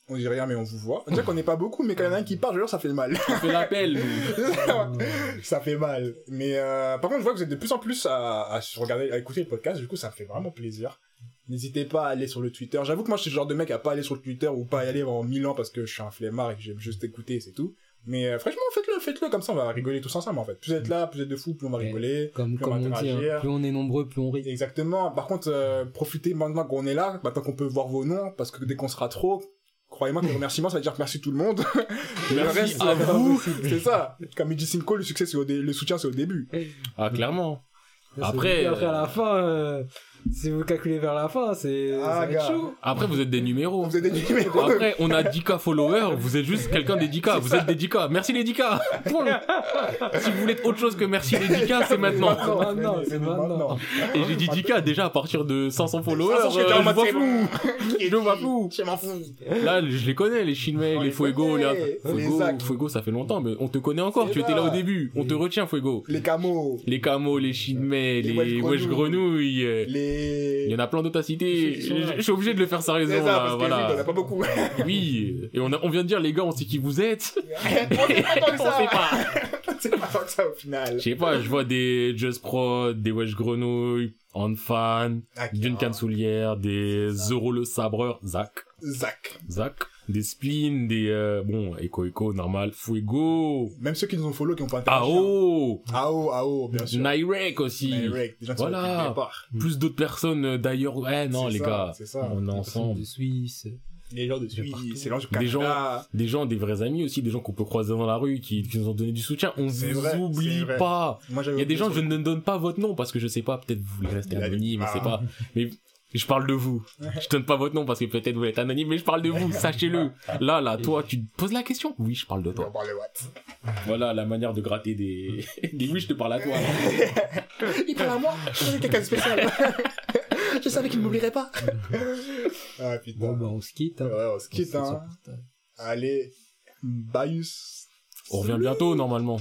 On dit rien, mais on vous voit. On dirait qu'on n'est pas beaucoup, mais quand il y en a un qui part, je jure, ça fait mal. On fait l'appel, nous. ça fait mal. Mais euh, par contre, je vois que vous êtes de plus en plus à, à regarder, à écouter le podcast. Du coup, ça me fait vraiment plaisir. N'hésitez pas à aller sur le Twitter. J'avoue que moi, je suis le genre de mec à pas aller sur le Twitter ou pas y aller en mille ans parce que je suis un flemmard et que j'aime juste écouter, c'est tout. Mais euh, franchement, faites-le, faites-le comme ça, on va rigoler tous ensemble en fait. Plus vous êtes là, plus vous êtes de fous, plus on va rigoler. Comme, Plus on va comme on dit, hein, plus on est nombreux, plus on rit. Exactement. Par contre, euh, profitez maintenant qu'on est là, maintenant qu'on peut voir vos noms, parce que dès qu'on sera trop, croyez-moi que le remerciement, ça veut dire merci tout le monde. Le Merci reste, à vous. C'est ça. Comme il dit Cinco, le succès, c'est au dé- le soutien, c'est au début. Ah, clairement. Après, et après, à euh, la fin, euh, si vous calculez vers la fin, c'est Ah, chaud. Après, vous êtes des numéros. Vous êtes des numéros. Après, on a 10K followers, vous êtes juste quelqu'un des 10K, vous êtes des 10K. Merci les 10K. Point. si vous voulez être autre chose que merci les 10K, c'est maintenant. C'est maintenant, c'est maintenant. Et j'ai dit 10K déjà à partir de 500 followers, Ah, euh, je vois flou. Je vois flou. Je m'en fous. Là, je les connais, les Shinmei, les Fuego, les... Fuego. Fuego, ça fait longtemps, mais on te connaît encore, tu étais là au début. On te retient, Fuego. Les camos. Les Camo, les Shinmei, Les Wesh Grenouilles. Il y en a plein d'autres à citer. Je suis obligé de le faire sérieusement, ça, là, que voilà. qu'on a pas beaucoup. Oui, et on, a- on vient de dire, les gars, on sait qui vous êtes. on sait pas tant que on ça. sait pas. C'est pas tant que ça au final. Je sais pas, je vois des Just Prod, des Wesh Grenouilles, Anfan, Dune Cansoulière, des Zoro le Sabreur, Zach, Zach. Zach, des Spleen, des, euh, bon, Echo Echo, normal, Fuego, Même ceux qui nous ont follow, qui ont pas. Ao, Ao, Ao, bien sûr. Nyrek aussi. Direct, des gens qui Voilà. départ. Plus d'autres personnes euh, d'ailleurs. Ouais, non, les ça, gars, c'est ça. on est De ensemble. Suisse. Les gens de. Suisse, c'est gens Des gens-. Des gens, des vrais amis aussi, des gens qu'on peut croiser dans la rue, qui, qui nous ont donné du soutien. On C'est vous oublie pas. Il y a des gens, je ne donne pas votre nom parce que je sais pas, peut-être vous voulez rester anonyme, je sais Ah. pas. Mais je parle de vous. Je donne pas votre nom parce que peut-être vous êtes anonyme, mais je parle de vous, sachez-le. Là, là, toi, tu te poses la question Oui, je parle de On va toi. Voilà la manière de gratter des... des oui, je te parle à toi. Il parle à moi? Je suis quelqu'un de spécial. je savais qu'il ne m'oublierait pas. ah putain. Bon, bah, on se quitte. hein. Ouais, on se quitte, On hein. quitte. Allez, Bayus. On revient bientôt, normalement.